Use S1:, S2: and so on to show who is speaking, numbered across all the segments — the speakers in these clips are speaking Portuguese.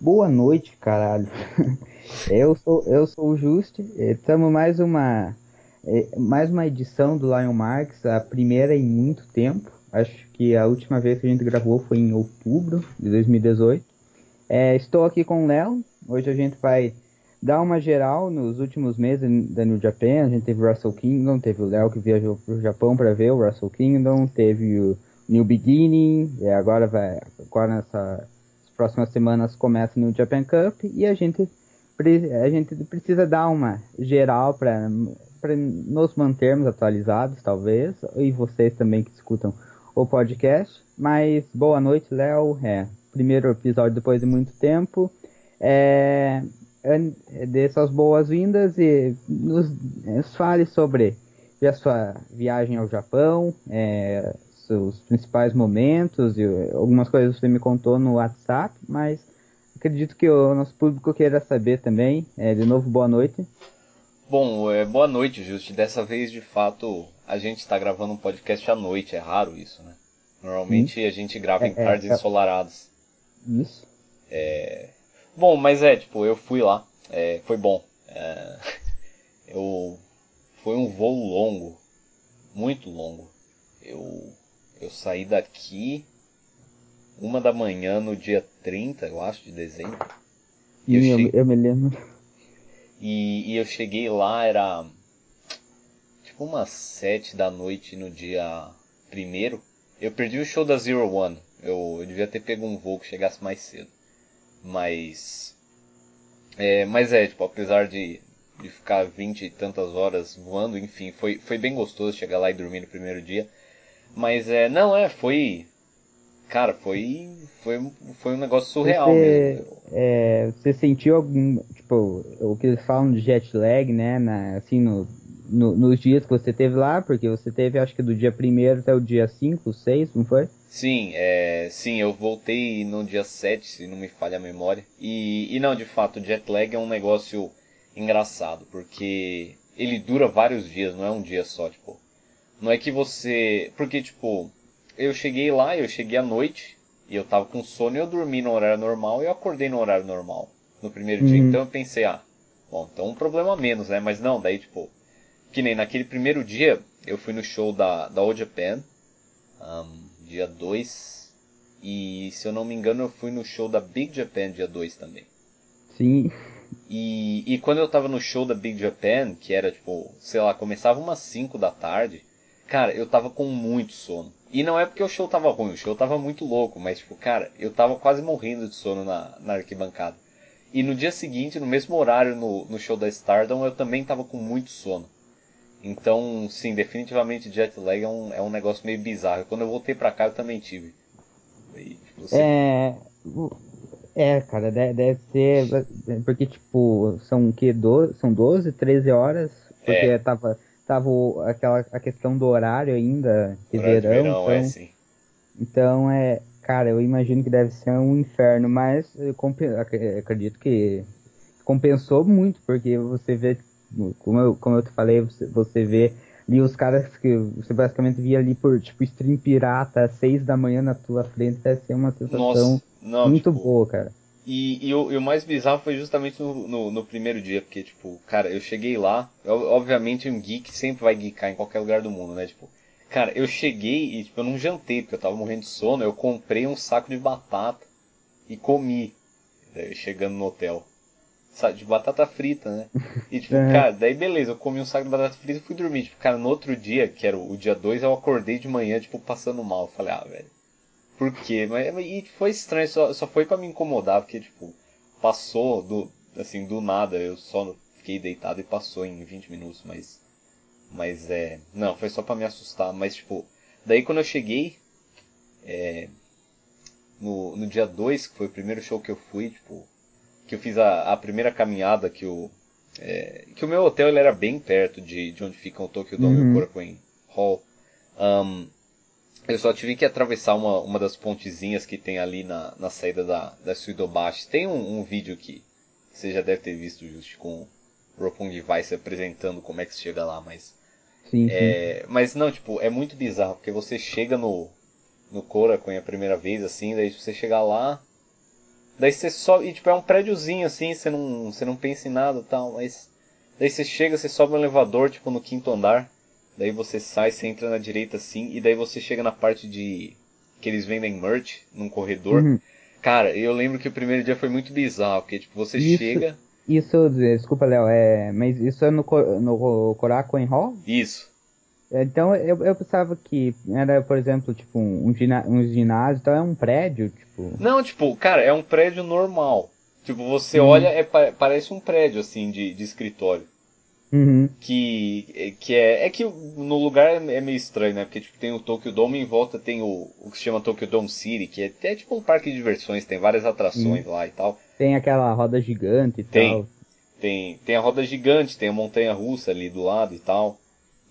S1: Boa noite, caralho. eu sou eu sou o Juste. Estamos mais uma é, mais uma edição do Lion Marks, a primeira em muito tempo. Acho que a última vez que a gente gravou foi em outubro de 2018. É, estou aqui com o Léo. Hoje a gente vai dar uma geral nos últimos meses da New Japan. A gente teve o Wrestle Kingdom, teve o Léo que viajou para o Japão para ver o Wrestle Kingdom, teve o New Beginning, e agora vai agora nessa próximas semanas começa no Japan Cup e a gente, a gente precisa dar uma geral para nos mantermos atualizados, talvez, e vocês também que escutam o podcast. Mas boa noite, Léo. É, primeiro episódio depois de muito tempo. É, dê suas boas-vindas e nos, nos, fale sobre a sua viagem ao Japão, é, seus principais momentos e algumas coisas você me contou no WhatsApp, mas acredito que o nosso público queira saber também. É, de novo, boa noite.
S2: Bom, é, boa noite, Just. Dessa vez, de fato, a gente está gravando um podcast à noite, é raro isso, né? Normalmente Sim. a gente grava é, em tardes é, ensolaradas.
S1: Isso.
S2: É... Bom, mas é, tipo, eu fui lá, é, foi bom. É, eu... Foi um voo longo, muito longo. Eu eu saí daqui uma da manhã no dia 30, eu acho, de dezembro.
S1: E eu, eu, cheguei... eu me lembro.
S2: E, e, eu cheguei lá, era tipo umas sete da noite no dia primeiro. Eu perdi o show da Zero One. Eu, eu devia ter pego um voo que chegasse mais cedo. Mas. É, mas é, tipo, apesar de, de ficar vinte e tantas horas voando, enfim, foi, foi bem gostoso chegar lá e dormir no primeiro dia. Mas é, não, é, foi. Cara, foi. Foi, foi um negócio surreal
S1: você,
S2: mesmo.
S1: É, você sentiu algum. Tipo, o que eles falam de jet lag, né? Na, assim, no, no, nos dias que você teve lá, porque você teve acho que do dia 1 até o dia 5, 6, não foi?
S2: Sim, é, sim, eu voltei no dia 7, se não me falha a memória. E, e não, de fato, o jet lag é um negócio engraçado, porque ele dura vários dias, não é um dia só, tipo. Não é que você. Porque, tipo, eu cheguei lá, eu cheguei à noite, e eu tava com sono e eu dormi no horário normal e eu acordei no horário normal no primeiro uhum. dia. Então eu pensei, ah, bom, então um problema menos, né? Mas não, daí, tipo, que nem naquele primeiro dia, eu fui no show da, da All Japan, um, dia 2. E se eu não me engano, eu fui no show da Big Japan dia 2 também.
S1: Sim.
S2: E, e quando eu tava no show da Big Japan, que era tipo, sei lá, começava umas 5 da tarde, Cara, eu tava com muito sono. E não é porque o show tava ruim, o show tava muito louco, mas tipo, cara, eu tava quase morrendo de sono na, na arquibancada. E no dia seguinte, no mesmo horário no, no show da Stardom, eu também tava com muito sono. Então, sim, definitivamente jet lag é um, é um negócio meio bizarro. Quando eu voltei pra cá, eu também tive.
S1: E, você... É. É, cara, deve, deve ser. Porque, tipo, são o quê? 12, são 12, 13 horas? Porque é. tava tava aquela a questão do horário ainda, de horário verão. De verão então, é, sim. então é, cara, eu imagino que deve ser um inferno, mas eu acredito que compensou muito, porque você vê, como eu, como eu te falei, você, você vê ali os caras que você basicamente via ali por tipo stream pirata às seis da manhã na tua frente, deve ser uma sensação Nossa, não, muito tipo, boa, cara.
S2: E, e, o, e, o, mais bizarro foi justamente no, no, no, primeiro dia, porque, tipo, cara, eu cheguei lá, eu, obviamente um geek sempre vai geekar em qualquer lugar do mundo, né? Tipo, cara, eu cheguei e, tipo, eu não jantei, porque eu tava morrendo de sono, eu comprei um saco de batata e comi, daí, chegando no hotel. Sabe, de batata frita, né? E, tipo, cara, daí beleza, eu comi um saco de batata frita e fui dormir. Tipo, cara, no outro dia, que era o, o dia 2, eu acordei de manhã, tipo, passando mal. Eu falei, ah, velho por quê? Mas, e foi estranho, só, só foi para me incomodar, porque, tipo, passou do, assim, do nada, eu só fiquei deitado e passou em 20 minutos, mas, mas é, não, foi só para me assustar, mas, tipo, daí quando eu cheguei, é, no, no dia 2, que foi o primeiro show que eu fui, tipo, que eu fiz a, a primeira caminhada que o, é, que o meu hotel ele era bem perto de, de onde fica o Tokyo Dome uhum. Korakuen Hall, um, eu só tive que atravessar uma, uma das pontezinhas que tem ali na, na saída da, da Suidobashi. Tem um, um vídeo que você já deve ter visto, Just, com o Roppongi Vice apresentando como é que se chega lá, mas...
S1: Sim,
S2: é, sim. Mas não, tipo, é muito bizarro, porque você chega no, no Korakuen a primeira vez, assim, daí você chegar lá, Daí você sobe, e tipo, é um prédiozinho assim, você não, você não pensa em nada e tal, mas. Daí você chega, você sobe um elevador, tipo, no quinto andar. Daí você sai, você entra na direita assim, e daí você chega na parte de. que eles vendem merch, num corredor.
S1: Uhum.
S2: Cara, eu lembro que o primeiro dia foi muito bizarro, porque tipo, você
S1: Isso-
S2: chega.
S1: Isso, desculpa, Léo, é, mas isso é no, no Korakuen Hall?
S2: Isso.
S1: Então eu, eu pensava que era, por exemplo, tipo um, um, gina- um ginásio, então é um prédio, tipo.
S2: Não, tipo, cara, é um prédio normal. Tipo, você
S1: Hum.
S2: olha, é, pa- parece um prédio, assim, de, de escritório.
S1: Uhum.
S2: Que, que é. É que no lugar é é meio estranho, né? Porque tipo, tem o Tokyo Dome e em volta tem o, o que se chama Tokyo Dome City, que é, é tipo um parque de diversões, tem várias atrações lá e tal.
S1: Tem aquela roda gigante e
S2: Tem.
S1: tal.
S2: Tem, tem a roda gigante, tem a montanha russa ali do lado e tal.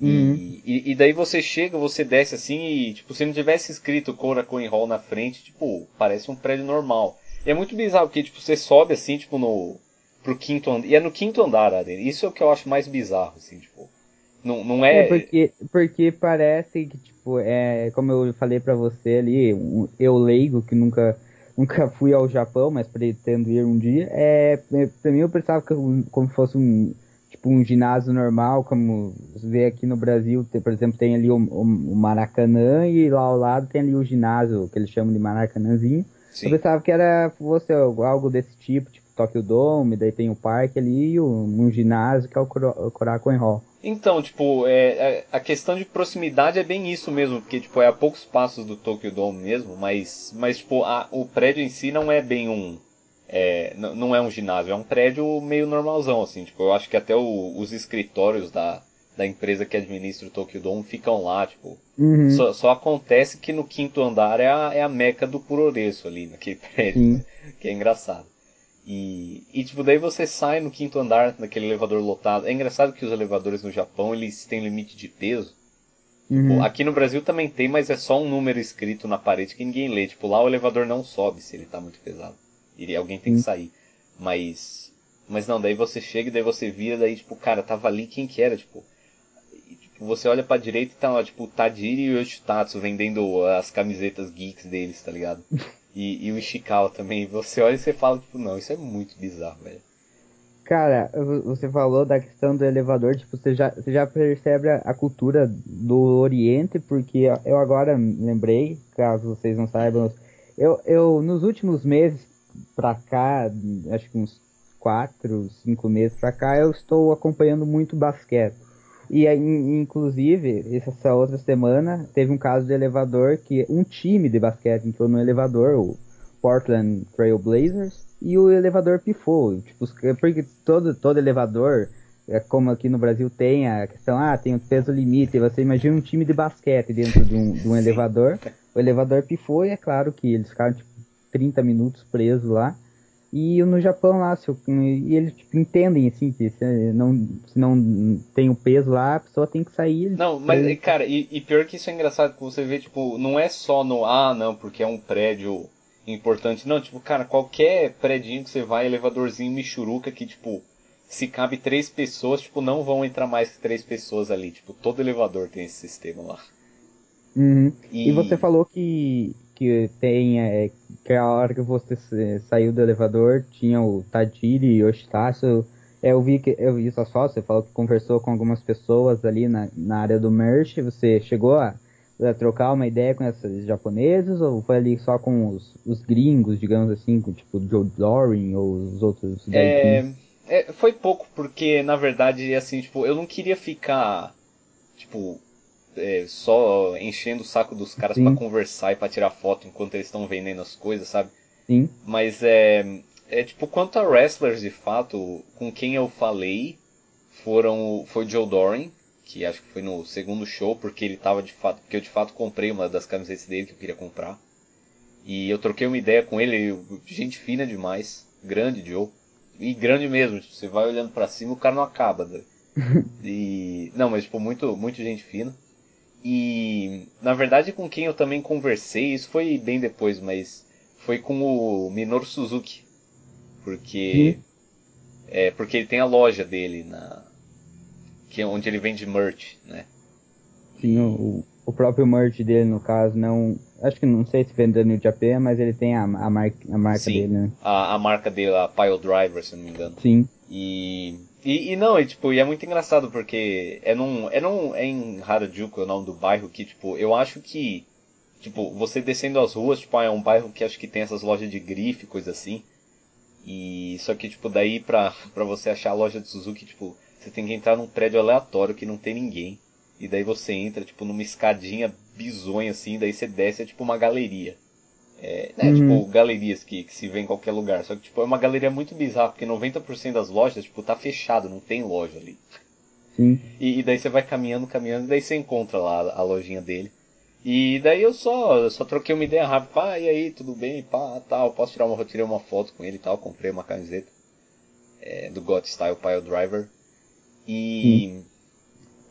S2: E-
S1: Uhum.
S2: E, e daí você chega, você desce assim e, tipo, se não tivesse escrito Korakuen Hall na frente, tipo, parece um prédio normal. E é muito bizarro, porque, tipo, você sobe assim, tipo, no. Pro quinto andar. E é no quinto andar, Aden. Isso é o que eu acho mais bizarro, assim, tipo. Não, não é.
S1: É, porque, porque parece que, tipo, é, como eu falei pra você ali, um- eu leigo que nunca, nunca fui ao Japão, mas pretendo ir um dia, é, é, pra mim eu pensava que como fosse um, tipo, um ginásio normal, como você vê aqui no Brasil, tem, por exemplo, tem ali o, o- o Maracanã e lá ao lado tem ali o ginásio, que eles chamam de Maracanãzinho.
S2: Sim.
S1: Eu pensava que era fosse algo desse tipo, tipo Tokyo Dome, daí tem o parque ali e um, ginásio que é o Korakuen Hall.
S2: Então, tipo, é, é- a questão de proximidade é bem isso mesmo, porque, tipo, é a poucos passos do Tokyo Dome mesmo, mas, mas tipo, a- o prédio em si não é bem um... é, não é um ginásio, é um prédio meio normalzão, assim, tipo, eu acho que até o- os escritórios da, da empresa que administra o Tokyo Dome ficam lá, tipo,
S1: Uhum.
S2: só, só acontece que no quinto andar é a, é a meca do puroreço ali, naquele prédio,
S1: Sim.
S2: né? que é engraçado. E, e tipo, daí você sai no quinto andar naquele elevador lotado. É engraçado que os elevadores no Japão, eles têm limite de peso.
S1: Uhum.
S2: Pô, aqui no Brasil também tem, mas é só um número escrito na parede que ninguém lê. Tipo, lá o elevador não sobe se ele tá muito pesado. E alguém tem que
S1: Sim.
S2: sair. Mas. Mas não, daí você chega e daí você vira, daí, tipo, cara, tava ali quem que era, tipo. e, tipo, você olha pra direita e tá lá, tipo, o Tajiri e Yoshitatsu vendendo as camisetas geeks deles, tá ligado? E, e o Ishikawa também. Você olha e você fala, tipo, não, isso é muito bizarro, velho.
S1: Cara, vo- você falou da questão do elevador, tipo, você já, você já percebe a, a cultura do Oriente, porque eu agora lembrei, caso vocês não saibam, eu, eu nos últimos meses pra cá, acho que uns quatro, cinco meses pra cá, eu estou acompanhando muito basquete. E aí, in- inclusive, essa outra semana teve um caso de elevador que um time de basquete entrou no elevador, o Portland Trail Blazers, e o elevador pifou. Tipo, porque todo, todo elevador, é como aqui no Brasil tem a questão, ah, tem o peso limite, você imagina um time de basquete dentro de um, de um elevador, o elevador pifou e é claro que eles ficaram tipo 30 minutos presos lá. E no Japão lá, se o- e eles tipo, entendem assim que se não, se não tem o peso lá, a pessoa tem que sair.
S2: Não, mas,
S1: Preso.
S2: cara, e, e pior que isso é engraçado, que você vê, tipo, não é só no, ah, não, porque é um prédio importante. Não, tipo, cara, qualquer prédio que você vai, elevadorzinho Michuruca, que, tipo, se cabe três pessoas, tipo, não vão entrar mais que três pessoas ali. Tipo, todo elevador tem esse sistema lá.
S1: Uhum.
S2: E,
S1: E você falou que, que tem é, que a hora que você sa- saiu do elevador tinha o Tajiri e o. É, eu vi que eu vi sua foto, você falou que conversou com algumas pessoas ali na, na área do merch. Você chegou a, a trocar uma ideia com esses japoneses ou foi ali só com os, os gringos, digamos assim, com tipo o Joe Doring ou os outros
S2: É, é, foi pouco, porque na verdade, assim, tipo, eu não queria ficar, tipo, é, só enchendo o saco dos caras pra conversar e pra tirar foto enquanto eles estão vendendo as coisas, sabe?
S1: Sim.
S2: Mas é, é tipo, quanto a wrestlers de fato, com quem eu falei foram foi o Joe Doring, que acho que foi no segundo show, porque ele tava de fato, porque eu de fato comprei uma das camisetas dele que eu queria comprar. E eu troquei uma ideia com ele, gente fina demais, grande Joe. E grande mesmo, tipo, você vai olhando pra cima, o cara não acaba, né? E não, mas tipo, muito muito gente fina. E na verdade com quem eu também conversei, isso foi bem depois, mas foi com o Minoru Suzuki. Porque é porque ele tem a loja dele na que é onde ele vende merch, né?
S1: Sim, o, o próprio merch dele, no caso, não. Acho que não sei se vendeu no Japan, mas ele tem a, a, marca, a marca
S2: Sim,
S1: dele, né?
S2: A, a marca dele, a Pile Driver, se não me engano.
S1: Sim.
S2: E, e, e não, e, tipo, e é muito engraçado porque é num, é num, é em Harajuku, é o nome do bairro, que, tipo, eu acho que, tipo, você descendo as ruas, tipo, é um bairro que acho que tem essas lojas de grife, coisa assim. E, só que, tipo, daí pra, pra você achar a loja de Suzuki, tipo, você tem que entrar num prédio aleatório que não tem ninguém. E daí você entra, tipo, numa escadinha bizonha assim, daí você desce, é tipo uma galeria. É, né,
S1: Uhum.
S2: tipo, galerias que, que se vê em qualquer lugar. Só que, tipo, é uma galeria muito bizarra, porque 90% das lojas, tipo, tá fechado, não tem loja ali.
S1: Sim.
S2: E, e daí você vai caminhando, caminhando, e daí você encontra lá a, a lojinha dele. E daí eu só, eu só troquei uma ideia rápida, pá, e aí, tudo bem, pá, tal, posso tirar uma, tirei uma foto com ele e tal, comprei uma camiseta é, do God Style Pile Driver. E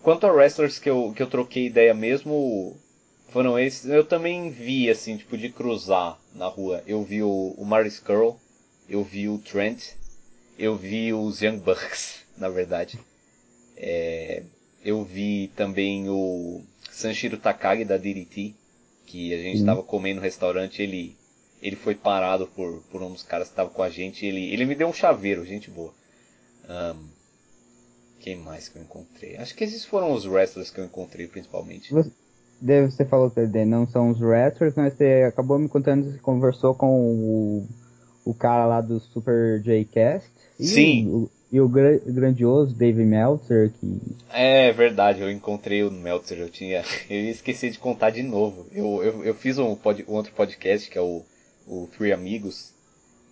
S2: quanto a wrestlers que eu, que eu troquei ideia mesmo, foram esses, eu também vi, assim, tipo, de cruzar na rua. Eu vi o, o Maris Curl, eu vi o Trent, eu vi os Young Bucks, na verdade. É, eu vi também o Sanshiro Takagi da DDT, que a gente estava comendo no restaurante, ele ele foi parado por, por um dos caras que estava com a gente, ele, ele me deu um chaveiro, gente boa. Ahn, quem mais que eu encontrei? Acho que esses foram os wrestlers que eu encontrei principalmente.
S1: Você, daí você falou que não são os wrestlers, mas você acabou me contando que você conversou com o, o cara lá do Super J-Cast.
S2: Sim.
S1: O, e o gra- grandioso Dave Meltzer, que
S2: É verdade, eu encontrei o Meltzer, eu tinha. Eu esqueci de contar de novo. Eu, eu, eu fiz um, pod, um outro podcast que é o, o Three Amigos.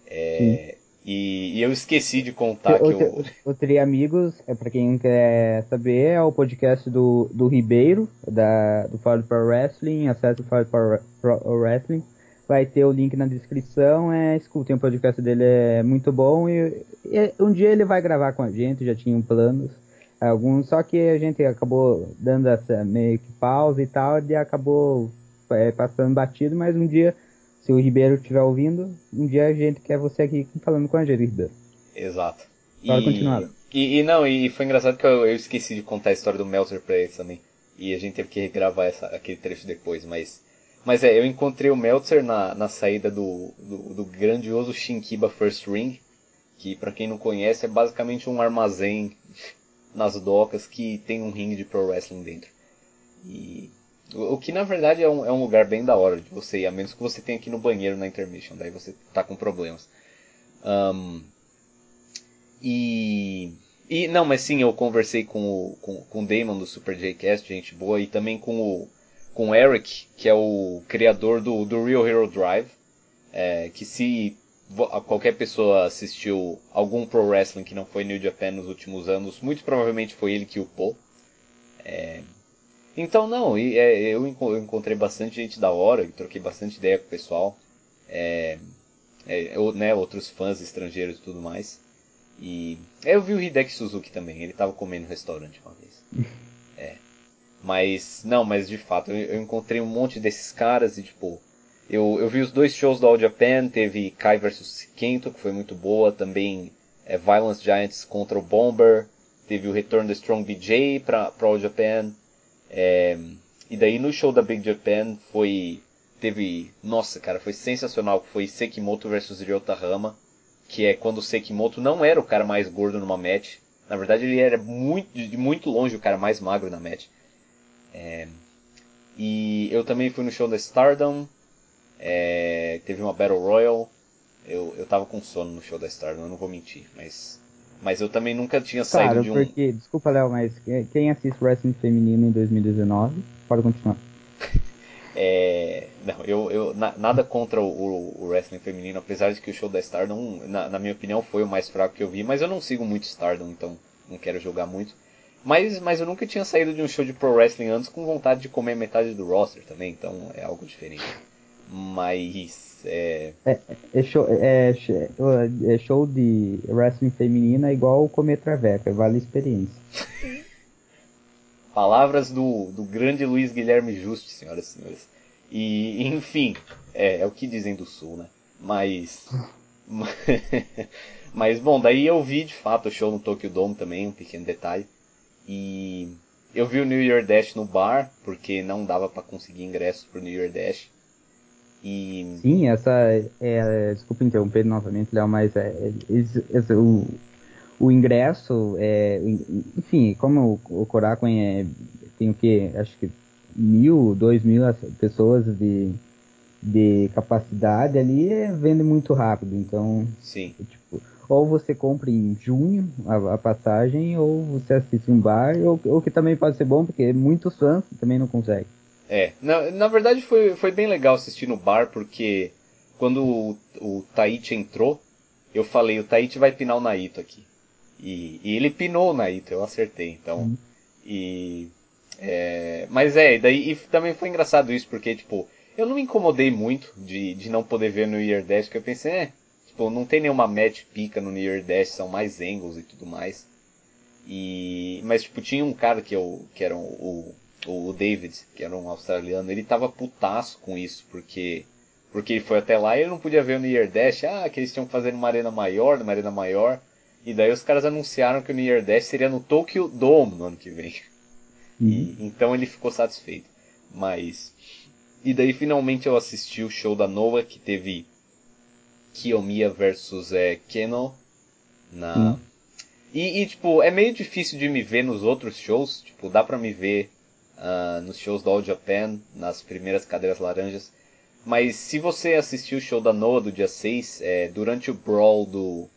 S2: É, e, e eu esqueci de contar que
S1: o,
S2: eu.
S1: o, o Tri Amigos, é pra quem quer saber, é o podcast do, do Ribeiro, da, do Ford Pro Wrestling, acesse o Pro, Pro Wrestling. Vai ter o link na descrição, é, escutem, o podcast dele é muito bom e, e um dia ele vai gravar com a gente, já tinham planos, alguns, só que a gente acabou dando essa meio que pausa e tal, e acabou é, passando batido, mas um dia, se o Ribeiro estiver ouvindo, um dia a gente quer você aqui falando com a gente, Ribeiro.
S2: Exato. E,
S1: continuar.
S2: E, e não, e foi engraçado que eu, eu esqueci de contar a história do Meltzer pra eles também. E a gente teve que regravar essa, aquele trecho depois, mas. Mas é, eu encontrei o Meltzer na, na saída do, do, do grandioso Shinkiba First Ring, que pra quem não conhece é basicamente um armazém nas docas que tem um ringue de pro wrestling dentro. E o, que na verdade é um, é um lugar bem da hora de você ir, a menos que você tenha ir no banheiro na intermission, daí você tá com problemas. Ahn, e, e não, mas sim, eu conversei com o, com, com o Damon do Super J-Cast, gente boa, e também com o, com o Eric, que é o criador do, do Real Hero Drive, é, que se qualquer pessoa assistiu algum pro wrestling que não foi New Japan nos últimos anos, muito provavelmente foi ele que upou. É, então não, e, é, eu, enco- eu encontrei bastante gente da hora, troquei bastante ideia com o pessoal, é, é, né, outros fãs estrangeiros e tudo mais. E eu vi o Hideki Suzuki também, ele tava comendo no restaurante uma vez. É. Mas, não, mas de fato, eu, eu encontrei um monte desses caras e tipo, eu, eu vi os dois shows do All Japan, teve Kai vs Kento, que foi muito boa, também é, Violence Giants contra o Bomber, teve o retorno do Strong BJ pra, pra All Japan, é, e daí no show da Big Japan foi, teve, nossa cara, foi sensacional, foi Sekimoto vs Ryota Hama, que é quando o Sekimoto não era o cara mais gordo numa match. Na verdade, ele era muito, de muito longe o cara mais magro na match. É, e eu também fui no show da Stardom. é, teve uma Battle Royal. Eu, eu tava com sono no show da Stardom, eu não vou mentir. Mas, mas eu também nunca tinha saído
S1: Claro,
S2: de um.
S1: porque, desculpa, Léo, mas que- quem assiste wrestling feminino em 2019, pode continuar.
S2: É, não, eu, eu na- nada contra o, o- o wrestling feminino, apesar de que o show da Stardom, na, na minha opinião, foi o mais fraco que eu vi, mas eu não sigo muito Stardom, então não quero jogar muito. Mas, mas eu nunca tinha saído de um show de pro wrestling antes com vontade de comer metade do roster também, então é algo diferente. Mas é,
S1: É show, é, é show de wrestling feminina é igual comer traveca, vale a experiência.
S2: palavras do, do grande Luiz Guilherme Juste, senhoras e senhores. E, enfim, é, é o que dizem do Sul, né? Mas. Mas, bom, daí eu vi de fato o show no Tokyo Dome também, um pequeno detalhe. E. eu vi o New Year Dash no bar, porque não dava para conseguir ingressos pro New Year Dash. E...
S1: Sim, essa. É, desculpa interromper novamente, Léo, mas é, é, o, o ingresso, é, enfim, como o, o Korakuen é, tem o que? Acho que mil, dois mil pessoas de, de capacidade ali, é, vende muito rápido. Então,
S2: Sim.
S1: Tipo, ou você compra em junho a, a, passagem, ou você assiste um bar, ou, ou que também pode ser bom, porque muitos fãs também não conseguem.
S2: É, na, na verdade foi, foi bem legal assistir no bar, porque quando o, o Taichi entrou, eu falei, o Taichi vai pinar o Naito aqui. E, e ele pinou o Naito, eu acertei, então. Uhum. E. É, mas é, daí e também foi engraçado isso, porque, tipo, eu não me incomodei muito de, de não poder ver no Year Dash, porque eu pensei, é, tipo, não tem nenhuma match pica no Year Dash, são mais angles e tudo mais. E, mas, tipo, tinha um cara que, eu, que era o, o David, que era um australiano, ele tava putaço com isso, porque porque ele foi até lá e ele não podia ver o New Year Dash, ah, que eles tinham que fazer uma arena maior, uma arena maior. E daí os caras anunciaram que o New Year Dash seria no Tokyo Dome no ano que vem. Uhum. E, então ele ficou satisfeito. Mas. E daí finalmente eu assisti o show da Noah, que teve Kiyomiya versus é, Keno na. Uhum. E, e, tipo, é meio difícil de me ver nos outros shows. Tipo, dá pra me ver uh, nos shows do All Japan, nas primeiras cadeiras laranjas. Mas se você assistiu o show da Noah do dia 6, é, durante o brawl do,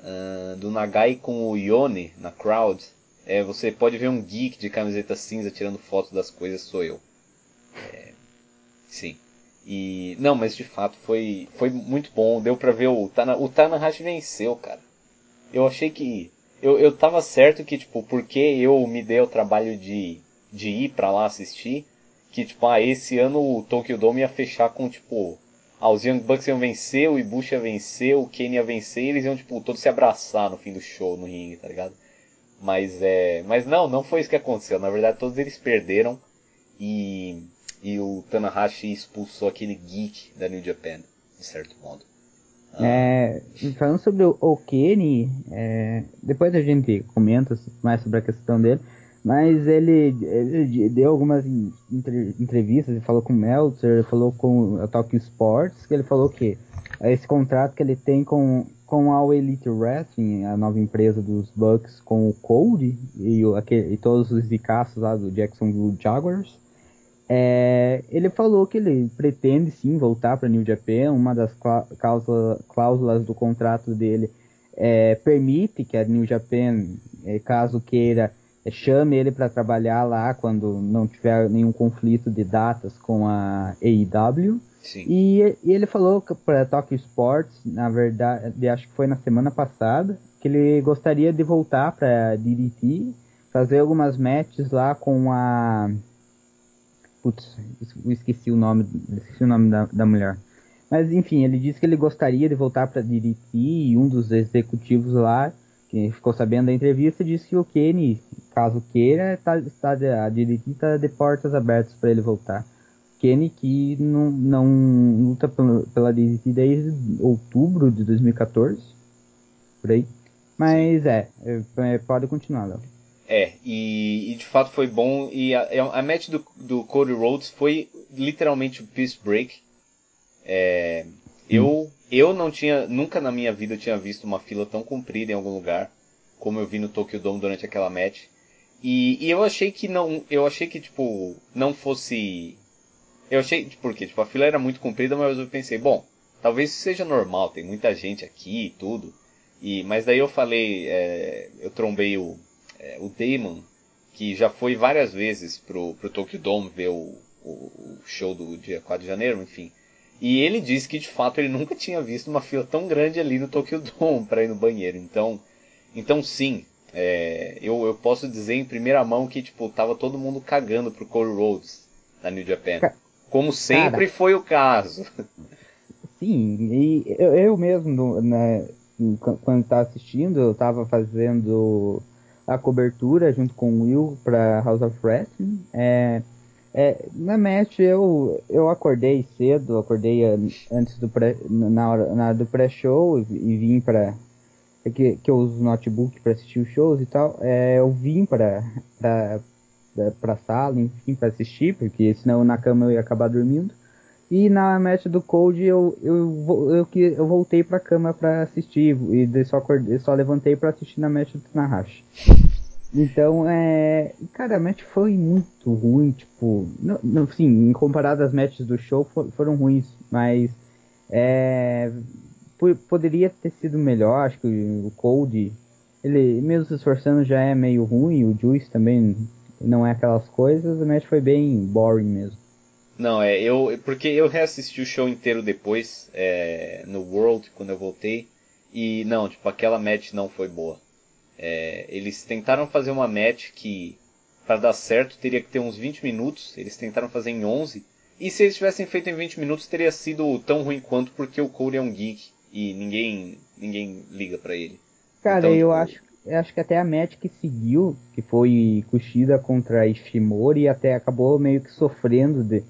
S2: uh, do Nagai com o Yone na crowd, é, você pode ver um geek de camiseta cinza tirando fotos das coisas, sou eu. É, sim. E não, mas de fato foi foi muito bom. Deu pra ver o Tana, o Tanahashi venceu, cara. Eu achei que eu, eu tava certo que tipo porque eu me dei o trabalho de de ir para lá assistir, que tipo, ah, esse ano o Tokyo Dome ia fechar com tipo, ah, os Young Bucks iam vencer, o Ibushi ia vencer, o Kenny ia vencer, e eles iam tipo todos se abraçar no fim do show no ringue, tá ligado? Mas é, mas não, não foi isso que aconteceu. Na verdade, todos eles perderam e e o Tanahashi expulsou aquele geek da New Japan, de certo modo.
S1: Ah. É, falando sobre o, o Kenny, é, depois a gente comenta mais sobre a questão dele, mas ele, ele deu algumas entrevistas, ele falou com o Meltzer, falou com a Tokyo Sports, que ele falou que esse contrato que ele tem com, com a Elite Wrestling, a nova empresa dos Bucks, com o Cody e, o, aquele, e todos os ricaços lá do Jacksonville Jaguars, é, ele falou que ele pretende sim voltar para New Japan. Uma das cláusulas, cláusulas do contrato dele é, permite que a New Japan, é, caso queira, chame ele para trabalhar lá quando não tiver nenhum conflito de datas com a AEW. E, e, ele falou para Tokyo Sports, na verdade, acho que foi na semana passada, que ele gostaria de voltar para DDT, fazer algumas matches lá com a. Putz, esqueci o nome, esqueci o nome da, da mulher. Mas enfim, ele disse que ele gostaria de voltar para DDT e um dos executivos lá que ficou sabendo da entrevista disse que o Kenny, caso queira, tá, está a DDT está de portas abertas para ele voltar. Kenny que não, não luta pela, pela DDT desde outubro de 2014, por aí. Mas é, é, é, pode continuar, Léo.
S2: É, e, e, de fato foi bom. E a, a match do, do Cody Rhodes foi literalmente o Peace Break. É, eu, eu não tinha, nunca na minha vida eu tinha visto uma fila tão comprida em algum lugar, como eu vi no Tokyo Dome durante aquela match. E, e eu achei que não, eu achei que tipo, não fosse, eu achei, porque tipo, a fila era muito comprida, mas eu pensei, bom, talvez isso seja normal, tem muita gente aqui e tudo. E, mas daí eu falei, é, eu trombei o, é, o Damon, que já foi várias vezes pro, pro Tokyo Dome ver o, o, o show do dia 4 de janeiro, enfim. E ele disse que de fato ele nunca tinha visto uma fila tão grande ali no Tokyo Dome para ir no banheiro. Então, então sim, é, eu, eu posso dizer em primeira mão que tipo tava todo mundo cagando pro Cole Rhodes na New Japan, como sempre Cara, foi o caso.
S1: Sim, e eu, eu mesmo, né, quando estava assistindo, eu estava fazendo a cobertura junto com o Will para House of Wrestling. É, é, na match eu, eu acordei cedo, acordei antes do pré, na hora, na hora do pré-show e, e, vim para que, que eu uso notebook para assistir os shows e tal. É, eu vim para é, pra sala, enfim, pra assistir, porque senão na cama eu ia acabar dormindo. E na match do Cold eu, eu, eu, eu, eu voltei pra cama pra assistir e só, acordei, só levantei pra assistir na match do Tanahashi. Então, é. Cara, a match foi muito ruim, tipo. Não, não, sim, comparado às matches do show, for, foram ruins, mas. É. Poderia ter sido melhor, acho que o Cold. Ele, mesmo se esforçando, já é meio ruim, o Juice também não é aquelas coisas, a match foi bem boring mesmo.
S2: Não, é, eu. Porque eu reassisti o show inteiro depois, é, no World, quando eu voltei. E não, tipo, aquela match não foi boa. É, eles tentaram fazer uma match que, para dar certo, teria que ter uns 20 minutos. Eles tentaram fazer em 11. E se eles tivessem feito em 20 minutos, teria sido tão ruim quanto, porque o Cole é um geek e ninguém, ninguém liga para ele.
S1: Cara, então, eu tipo... acho, eu acho que até a match que seguiu, que foi Kushida contra Ishimori, até acabou meio que sofrendo de,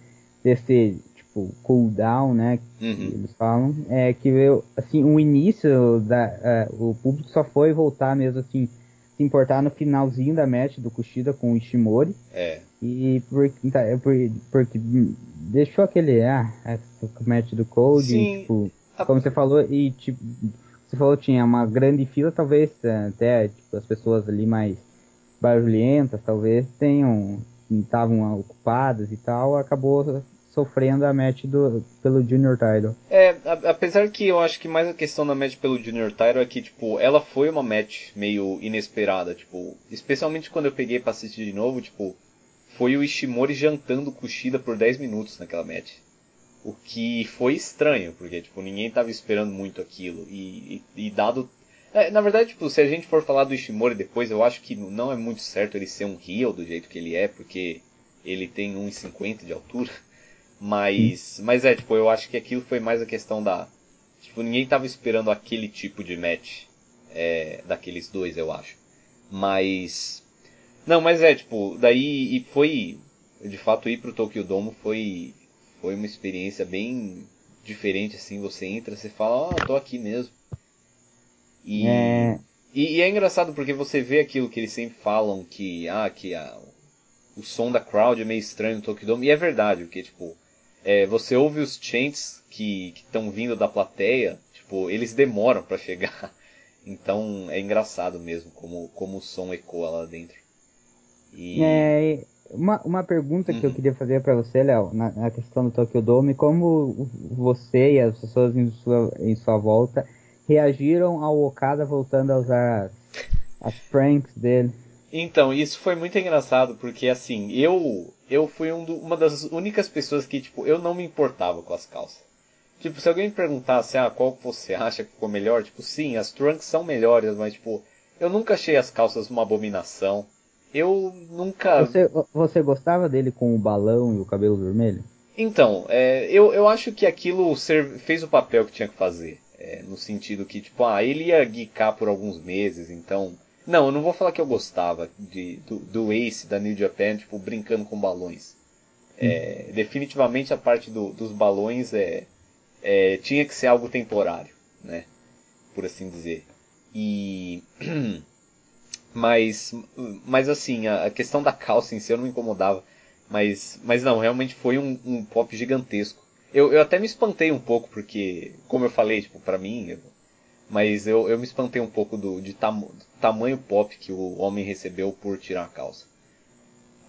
S1: desse tipo cooldown, né? Que uhum. eles falam, é que eu, assim, o início da uh, o público só foi voltar mesmo assim se importar no finalzinho da match do Kushida com o Ishimori.
S2: É.
S1: E porque, tá, é porque deixou aquele ah, o match do Cold, Sim, tipo, a... como você falou e tipo você falou tinha uma grande fila, talvez até tipo, as pessoas ali mais barulhentas, talvez tenham estavam ocupadas e tal, acabou sofrendo a match do, pelo Junior Title.
S2: É, a, apesar que eu acho que mais a questão da match pelo Junior Title é que, tipo, ela foi uma match meio inesperada, tipo, especialmente quando eu peguei pra assistir de novo, tipo, foi o Ishimori jantando Kushida por 10 minutos naquela match. O que foi estranho, porque, tipo, ninguém tava esperando muito aquilo. E, e, e dado. É, na verdade, tipo, se a gente for falar do Ishimori depois, eu acho que não é muito certo ele ser um heel do jeito que ele é, porque ele tem 1,50 de altura. Mas, mas é, tipo, eu acho que aquilo foi mais a questão da. Tipo, ninguém tava esperando aquele tipo de match é, daqueles dois, eu acho. Mas. Não, mas é, tipo, daí e foi. De fato, ir pro Tokyo Dome foi. Foi uma experiência bem diferente, assim. Você entra, você fala, oh, tô aqui mesmo. E, é... E, e, é engraçado porque você vê aquilo que eles sempre falam que, ah, que a, o som da crowd é meio estranho no Tokyo Dome. E é verdade, porque, tipo, é, você ouve os chants que estão vindo da plateia, tipo, eles demoram para chegar. Então é engraçado mesmo como, como o som ecoa lá dentro.
S1: E... É, uma, uma pergunta uhum. que eu uhum. queria fazer para você, Léo, na, na, questão do Tokyo Dome, como você e as pessoas em sua, em sua volta reagiram ao Okada voltando a usar as, as pranks dele?
S2: Então, isso foi muito engraçado, porque assim, eu eu fui um do, uma das únicas pessoas que, tipo, eu não me importava com as calças. Tipo, se alguém me perguntasse, ah, qual você acha que ficou melhor? Tipo, sim, as trunks são melhores, mas, tipo, eu nunca achei as calças uma abominação. Eu nunca.
S1: Você, você gostava dele com o balão e o cabelo vermelho?
S2: Então, é, eu, eu acho que aquilo fez o papel que tinha que fazer. É, no sentido que, tipo, ah, ele ia geekar por alguns meses, então não, eu não vou falar que eu gostava de, do, do Ace da New Japan, tipo, brincando com balões. É, hum. Definitivamente a parte do, dos balões é, é, tinha que ser algo temporário, né? Por assim dizer. E. Mas, mas assim, a, a questão da calça em si eu não me incomodava. Mas, mas não, realmente foi um, um pop gigantesco. Eu, eu até me espantei um pouco, porque, como eu falei, tipo, pra mim, mas eu, eu me espantei um pouco do, de tam, do tamanho pop que o homem recebeu por tirar a calça.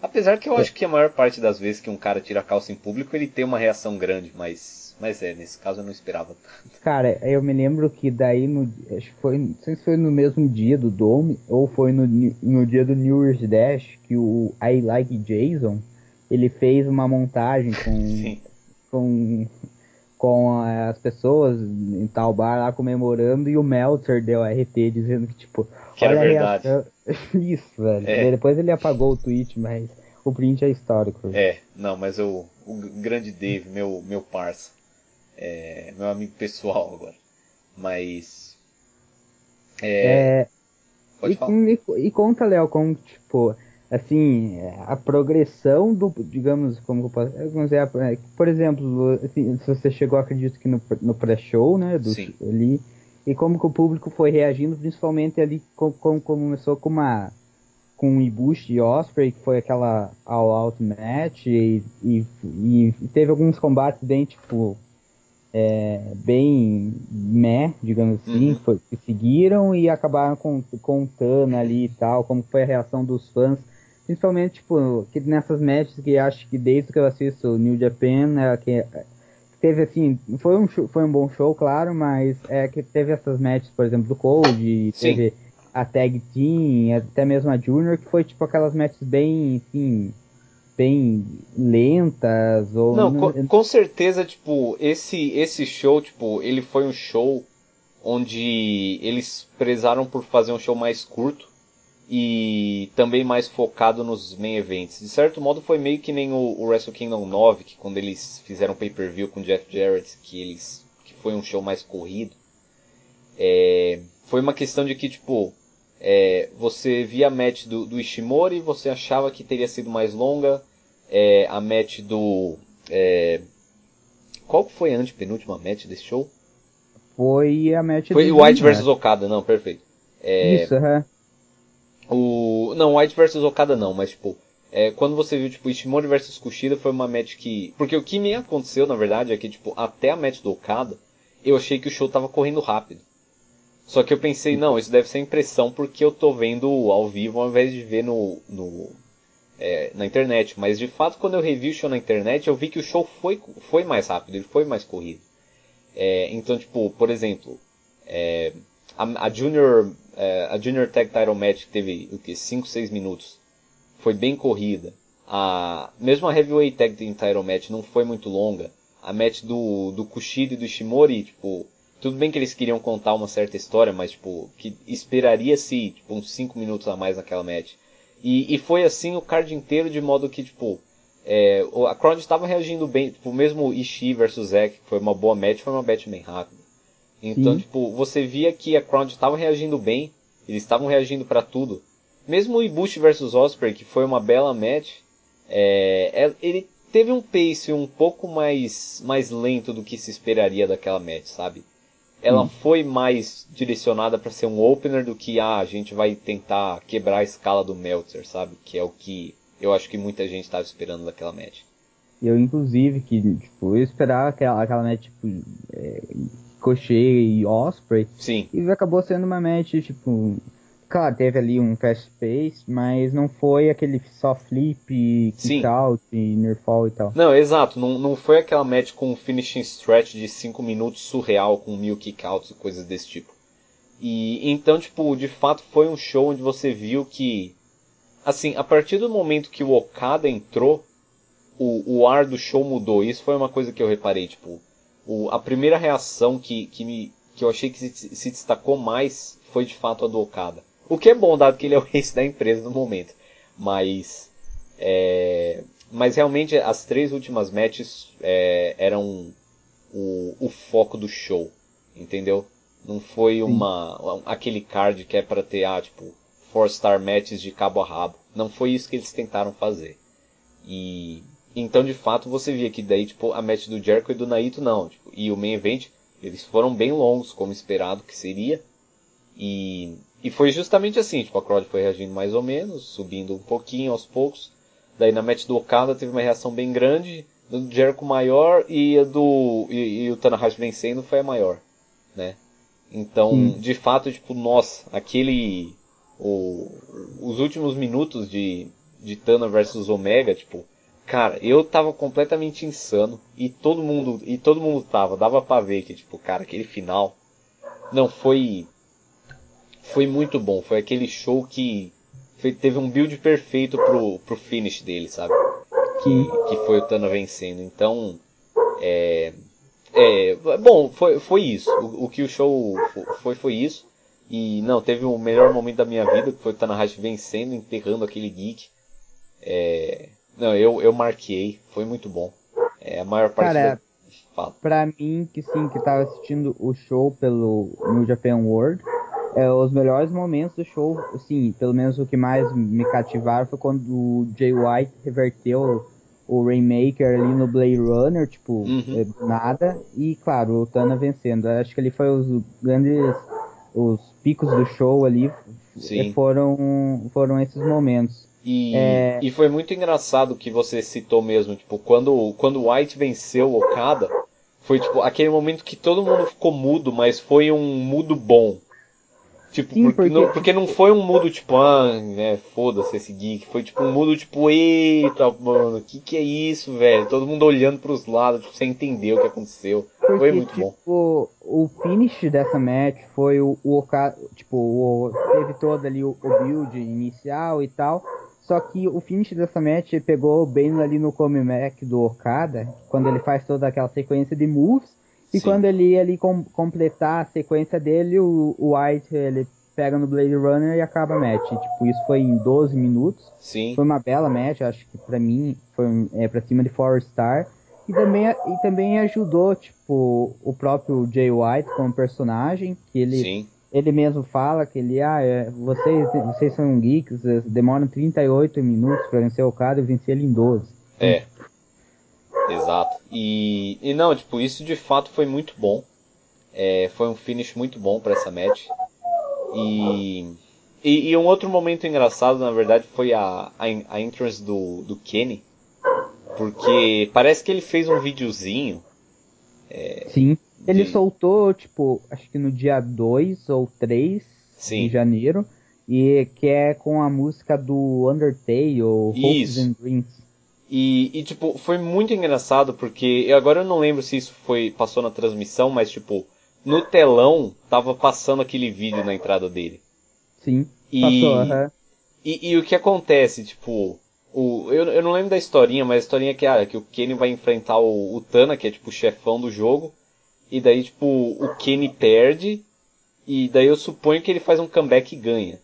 S2: Apesar que eu é. acho que a maior parte das vezes que um cara tira a calça em público, ele tem uma reação grande, mas, mas é, nesse caso eu não esperava tanto.
S1: Cara, eu me lembro que daí, no, acho que foi, não sei se foi no mesmo dia do Dome, ou foi no, no dia do New Year's Dash, que o I Like Jason, ele fez uma montagem com, com com as pessoas em tal bar lá comemorando e o Meltzer deu RT dizendo que, tipo,
S2: que olha era verdade.
S1: Isso, velho. É. Depois ele apagou o tweet, mas o print é histórico.
S2: É, não, mas o, o grande Dave, meu, meu parça, é, meu amigo pessoal agora. Mas.
S1: É. é e, e, e, conta, Léo, como, tipo, assim, a progressão do, digamos, como eu posso, dizer, é, por exemplo, assim, se você chegou, acredito que no, no pré-show, né, do,
S2: Sim.
S1: ali, e como que o público foi reagindo, principalmente ali, como, como começou com uma, com Ibushi e Osprey, que foi aquela all-out match, e, e, e, teve alguns combates bem, tipo, é, bem meh, digamos assim, uhum. que, foi, que, seguiram e acabaram com, contando ali e tal, como foi a reação dos fãs, principalmente, tipo, que nessas matches que acho que desde que eu assisto o New Japan, é, que teve assim, foi um, foi um bom show, claro, mas é que teve essas matches, por exemplo, do Cold, teve a Tag Team, até mesmo a Junior, que foi tipo aquelas matches bem, assim, bem lentas ou
S2: não, com, com, certeza tipo esse esse show tipo ele foi um show onde eles prezaram por fazer um show mais curto e também mais focado nos main events de certo modo foi meio que nem o, o Wrestle Kingdom 9 que quando eles fizeram pay per view com Jeff Jarrett que eles que foi um show mais corrido é, foi uma questão de que tipo é, você via a match do, do Ishimori, você achava que teria sido mais longa. É, a match do. É, qual foi a antepenúltima match desse show?
S1: Foi a match
S2: Foi o White vs Okada, não, perfeito.
S1: É, Isso, aham.
S2: O, não, White vs Okada não, mas tipo, é, quando você viu, tipo, Ishimori vs Kushida foi uma match que... Porque o que me aconteceu, na verdade, é que, tipo, até a match do Okada, eu achei que o show tava correndo rápido. Só que eu pensei, não, isso deve ser impressão porque eu tô vendo ao vivo ao invés de ver no, no é, na internet. Mas de fato, quando eu revi o show na internet, eu vi que o show foi, foi mais rápido, ele foi mais corrido. É, então, tipo, por exemplo, é, a, a, Junior, é, a Junior Tag Title Match que teve o que 5, 6 minutos, foi bem corrida. A, mesmo a Heavyweight Tag Title Match não foi muito longa. A match do, do Kushida e do Shimori, tipo, tudo bem que eles queriam contar uma certa história, mas, tipo, que esperaria-se, tipo, uns 5 minutos a mais naquela match. E, e foi assim o card inteiro, de modo que, tipo, é, a crowd estava reagindo bem, tipo, mesmo Ishii versus Zack, que foi uma boa match, foi uma match bem rápida. Então, Sim. tipo, você via que a crowd estava reagindo bem, eles estavam reagindo para tudo. Mesmo o Ibushi versus Osprey, que foi uma bela match, é, é, ele teve um pace um pouco mais, mais lento do que se esperaria daquela match, sabe? ela hum. foi mais direcionada para ser um opener do que ah, a gente vai tentar quebrar a escala do Meltzer, sabe? Que é o que eu acho que muita gente estava esperando daquela match.
S1: Eu, inclusive, que tipo, eu esperava aquela, aquela match tipo, é, e Osprey.
S2: Sim.
S1: E acabou sendo uma match, tipo, Claro, teve ali um fast pace, mas não foi aquele só flip, kick out, near fall e tal.
S2: Não, exato. Não, não foi aquela match com um finishing stretch de 5 minutos surreal com mil kickouts e coisas desse tipo. E então, tipo, de fato foi um show onde você viu que, assim, a partir do momento que o Okada entrou, o, o ar do show mudou. Isso foi uma coisa que eu reparei, tipo, o, a primeira reação que, que, me, que eu achei que se, se destacou mais foi de fato a do Okada. O que é bom, dado que ele é o rei da empresa no momento. Mas. É, mas realmente as três últimas matches é, eram o, o, foco do show. Entendeu? Não foi uma aquele card que é para ter, ah, tipo, four star matches de cabo a rabo. Não foi isso que eles tentaram fazer. E então de fato você via que daí tipo a match do Jericho e do Naito não, tipo, e o main event eles foram bem longos como esperado que seria. E e foi justamente assim, tipo, a crowd foi reagindo mais ou menos, subindo um pouquinho aos poucos. Daí na match do Okada teve uma reação bem grande, do Jericho maior e a do e, e o Tanahashi vencendo foi a maior, né? Então, hum. de fato, tipo, nossa, aquele o, os últimos minutos de de Tana versus Omega, tipo, cara, eu tava completamente insano e todo mundo e todo mundo tava, dava para ver que tipo, cara, aquele final não foi foi muito bom. Foi aquele show que foi, teve um build perfeito pro, pro finish dele, sabe? Que, que foi o Tana vencendo. Então, é, é bom, foi, foi isso. O, o que o show foi, foi isso. E não, teve o melhor momento da minha vida, que foi o Tanahashi vencendo, enterrando aquele geek. É, não, eu, eu marquei, foi muito bom. É, a maior parte
S1: Cara, da... Fala. Pra mim, que sim, que tava assistindo o show pelo New Japan World, é, os melhores momentos do show, assim, pelo menos o que mais me cativaram foi quando o Jay White reverteu o Rainmaker ali no Blade Runner, tipo, uhum. é, nada, e claro, o Tana vencendo. Acho que ele foi os grandes, os picos do show ali, Sim. foram foram esses momentos.
S2: E, é... e foi muito engraçado que você citou mesmo, tipo, quando quando White venceu o Okada, foi tipo aquele momento que todo mundo ficou mudo, mas foi um mudo bom. Tipo, Sim, porque, porque... Não, porque não foi um mudo tipo, ah, né, foda-se esse geek. Foi tipo um mudo tipo, eita, mano, o que que é isso, velho? Todo mundo olhando pros lados, tipo, sem entender o que aconteceu. Porque, foi muito
S1: tipo,
S2: bom.
S1: O finish dessa match foi o, o tipo, o, teve todo ali o, o build inicial e tal. Só que o finish dessa match pegou bem ali no comeback do Okada, quando ele faz toda aquela sequência de moves e Sim. quando ele ia ali com, completar a sequência dele, o, o, White ele pega no Blade Runner e acaba a match. Tipo, isso foi em 12 minutos.
S2: Sim.
S1: Foi uma bela match, acho que pra mim foi é, pra cima de 4 Star. E também, e também ajudou, tipo, o próprio Jay White como personagem, que ele, Sim. Ele mesmo fala que ele, ah, é, vocês, vocês são geeks, demoram 38 minutos pra vencer o cara e vencer ele em 12.
S2: É. Exato. E, e não, tipo, isso de fato foi muito bom. É, foi um finish muito bom para essa match. E, e, e, um outro momento engraçado, na verdade, foi a, a, a entrance do, do Kenny. Porque parece que ele fez um videozinho.
S1: É, Sim. Ele de... soltou, tipo, acho que no dia 2 ou 3 Sim. de janeiro. E que é com a música do Undertale, Hopes and Dreams.
S2: E, e, tipo, foi muito engraçado porque agora eu não lembro se isso foi passou na transmissão, mas tipo, no telão tava passando aquele vídeo na entrada dele.
S1: Sim.
S2: E, passou, uhum. e, e, o que acontece, tipo, o, eu, eu não lembro da historinha, mas a historinha é que, ah, que o Kenny vai enfrentar o, o Tana, que é tipo o chefão do jogo, e daí, tipo, o Kenny perde, e daí eu suponho que ele faz um comeback e ganha.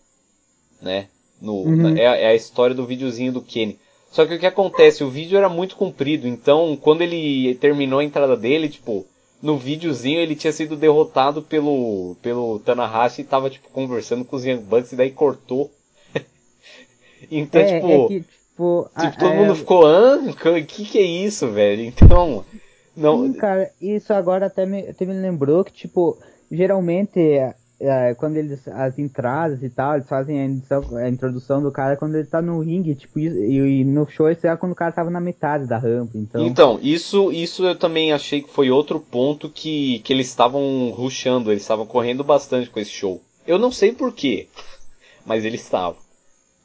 S2: Né? No, uhum. é, é a história do videozinho do Kenny. Só que o que acontece, o vídeo era muito comprido, então quando ele terminou a entrada dele, tipo, no videozinho ele tinha sido derrotado pelo pelo Tanahashi e tava tipo conversando com os Young Bucks e daí cortou. então, é, tipo, é que, tipo, a, tipo, todo mundo ficou, ah, o que que é isso, velho? Então, não.
S1: Sim, cara, isso agora até me, até me lembrou que tipo, geralmente é, quando eles as entradas e tal, eles fazem a, edição, a introdução do cara quando ele tá no ringue, tipo, e, e no show isso é quando o cara tava na metade da rampa, então.
S2: Então, isso isso eu também achei que foi outro ponto que, que eles estavam rushando, eles estavam correndo bastante com esse show. Eu não sei porquê, mas eles estavam.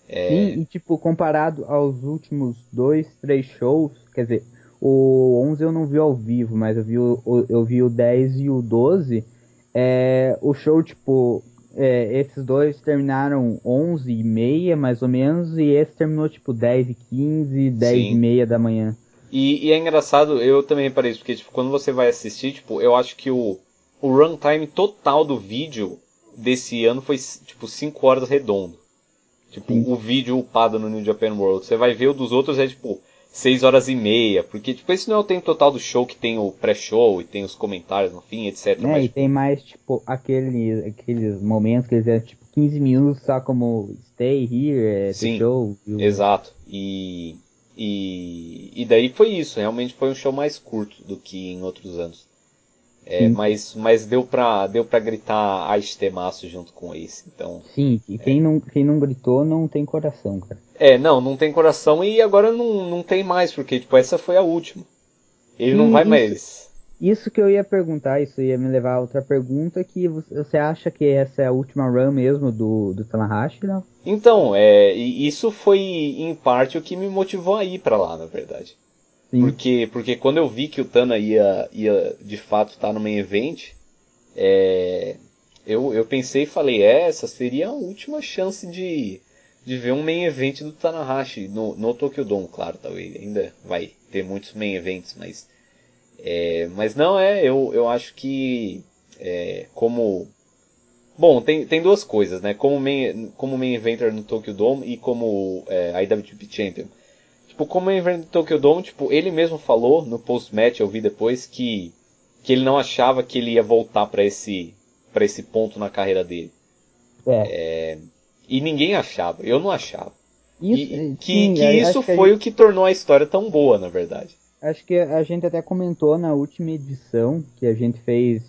S1: É... Sim, e tipo, comparado aos últimos dois, três shows, quer dizer, o 11 eu não vi ao vivo, mas eu vi o, eu vi o 10 e o 12, é, o show, tipo, é, esses dois terminaram 11 e meia, mais ou menos, e esse terminou, tipo, 10 e 15, 10 Sim. e meia da manhã.
S2: E, e, é engraçado, eu também reparei isso, porque, tipo, quando você vai assistir, tipo, eu acho que o, o runtime total do vídeo desse ano foi, tipo, 5 horas redondo. Tipo, Sim. o vídeo upado no New Japan World. Você vai ver o dos outros, é, tipo, 6 horas e meia, porque tipo, esse não é o tempo total do show que tem o pré-show e tem os comentários no fim, etc. É,
S1: mas, e tipo... tem mais, tipo, aquele, aqueles momentos que eles é tipo 15 minutos só como stay here, é, Sim, show.
S2: Viu? Exato. E, e, e daí foi isso, realmente foi um show mais curto do que em outros anos. É, mas, mas deu pra, deu pra gritar Aistemaço junto com esse, então...
S1: Sim, e quem, é. não, quem não gritou não tem coração, cara.
S2: É, não, não tem coração e agora não, não tem mais, porque, tipo, essa foi a última. Ele Sim, não vai
S1: isso,
S2: mais.
S1: Isso que eu ia perguntar, isso ia me levar a outra pergunta, que você acha que essa é a última run mesmo do, do Tanahashi, não?
S2: Então, é, isso foi em parte o que me motivou a ir para lá, na verdade. Porque, porque quando eu vi que o Tana ia, ia de fato estar tá no main event, é, eu, eu pensei e falei, é, essa seria a última chance de, de ver um main event do Tanahashi no, no Tokyo Dome, claro, talvez ainda vai ter muitos main events, mas é, mas não é, eu, eu acho que é, como bom, tem, tem duas coisas, né? Como main, como main eventer no Tokyo Dome e como é, IWGP Champion. Tipo, como ele do Tokyo Dome, tipo, ele mesmo falou no post-match, eu vi depois, que, que ele não achava que ele ia voltar para esse, pra esse ponto na carreira dele. É. é. E ninguém achava, eu não achava. Isso, e, que, sim, que isso foi que o que tornou a história tão boa, na verdade.
S1: Acho que a gente até comentou na última edição que a gente fez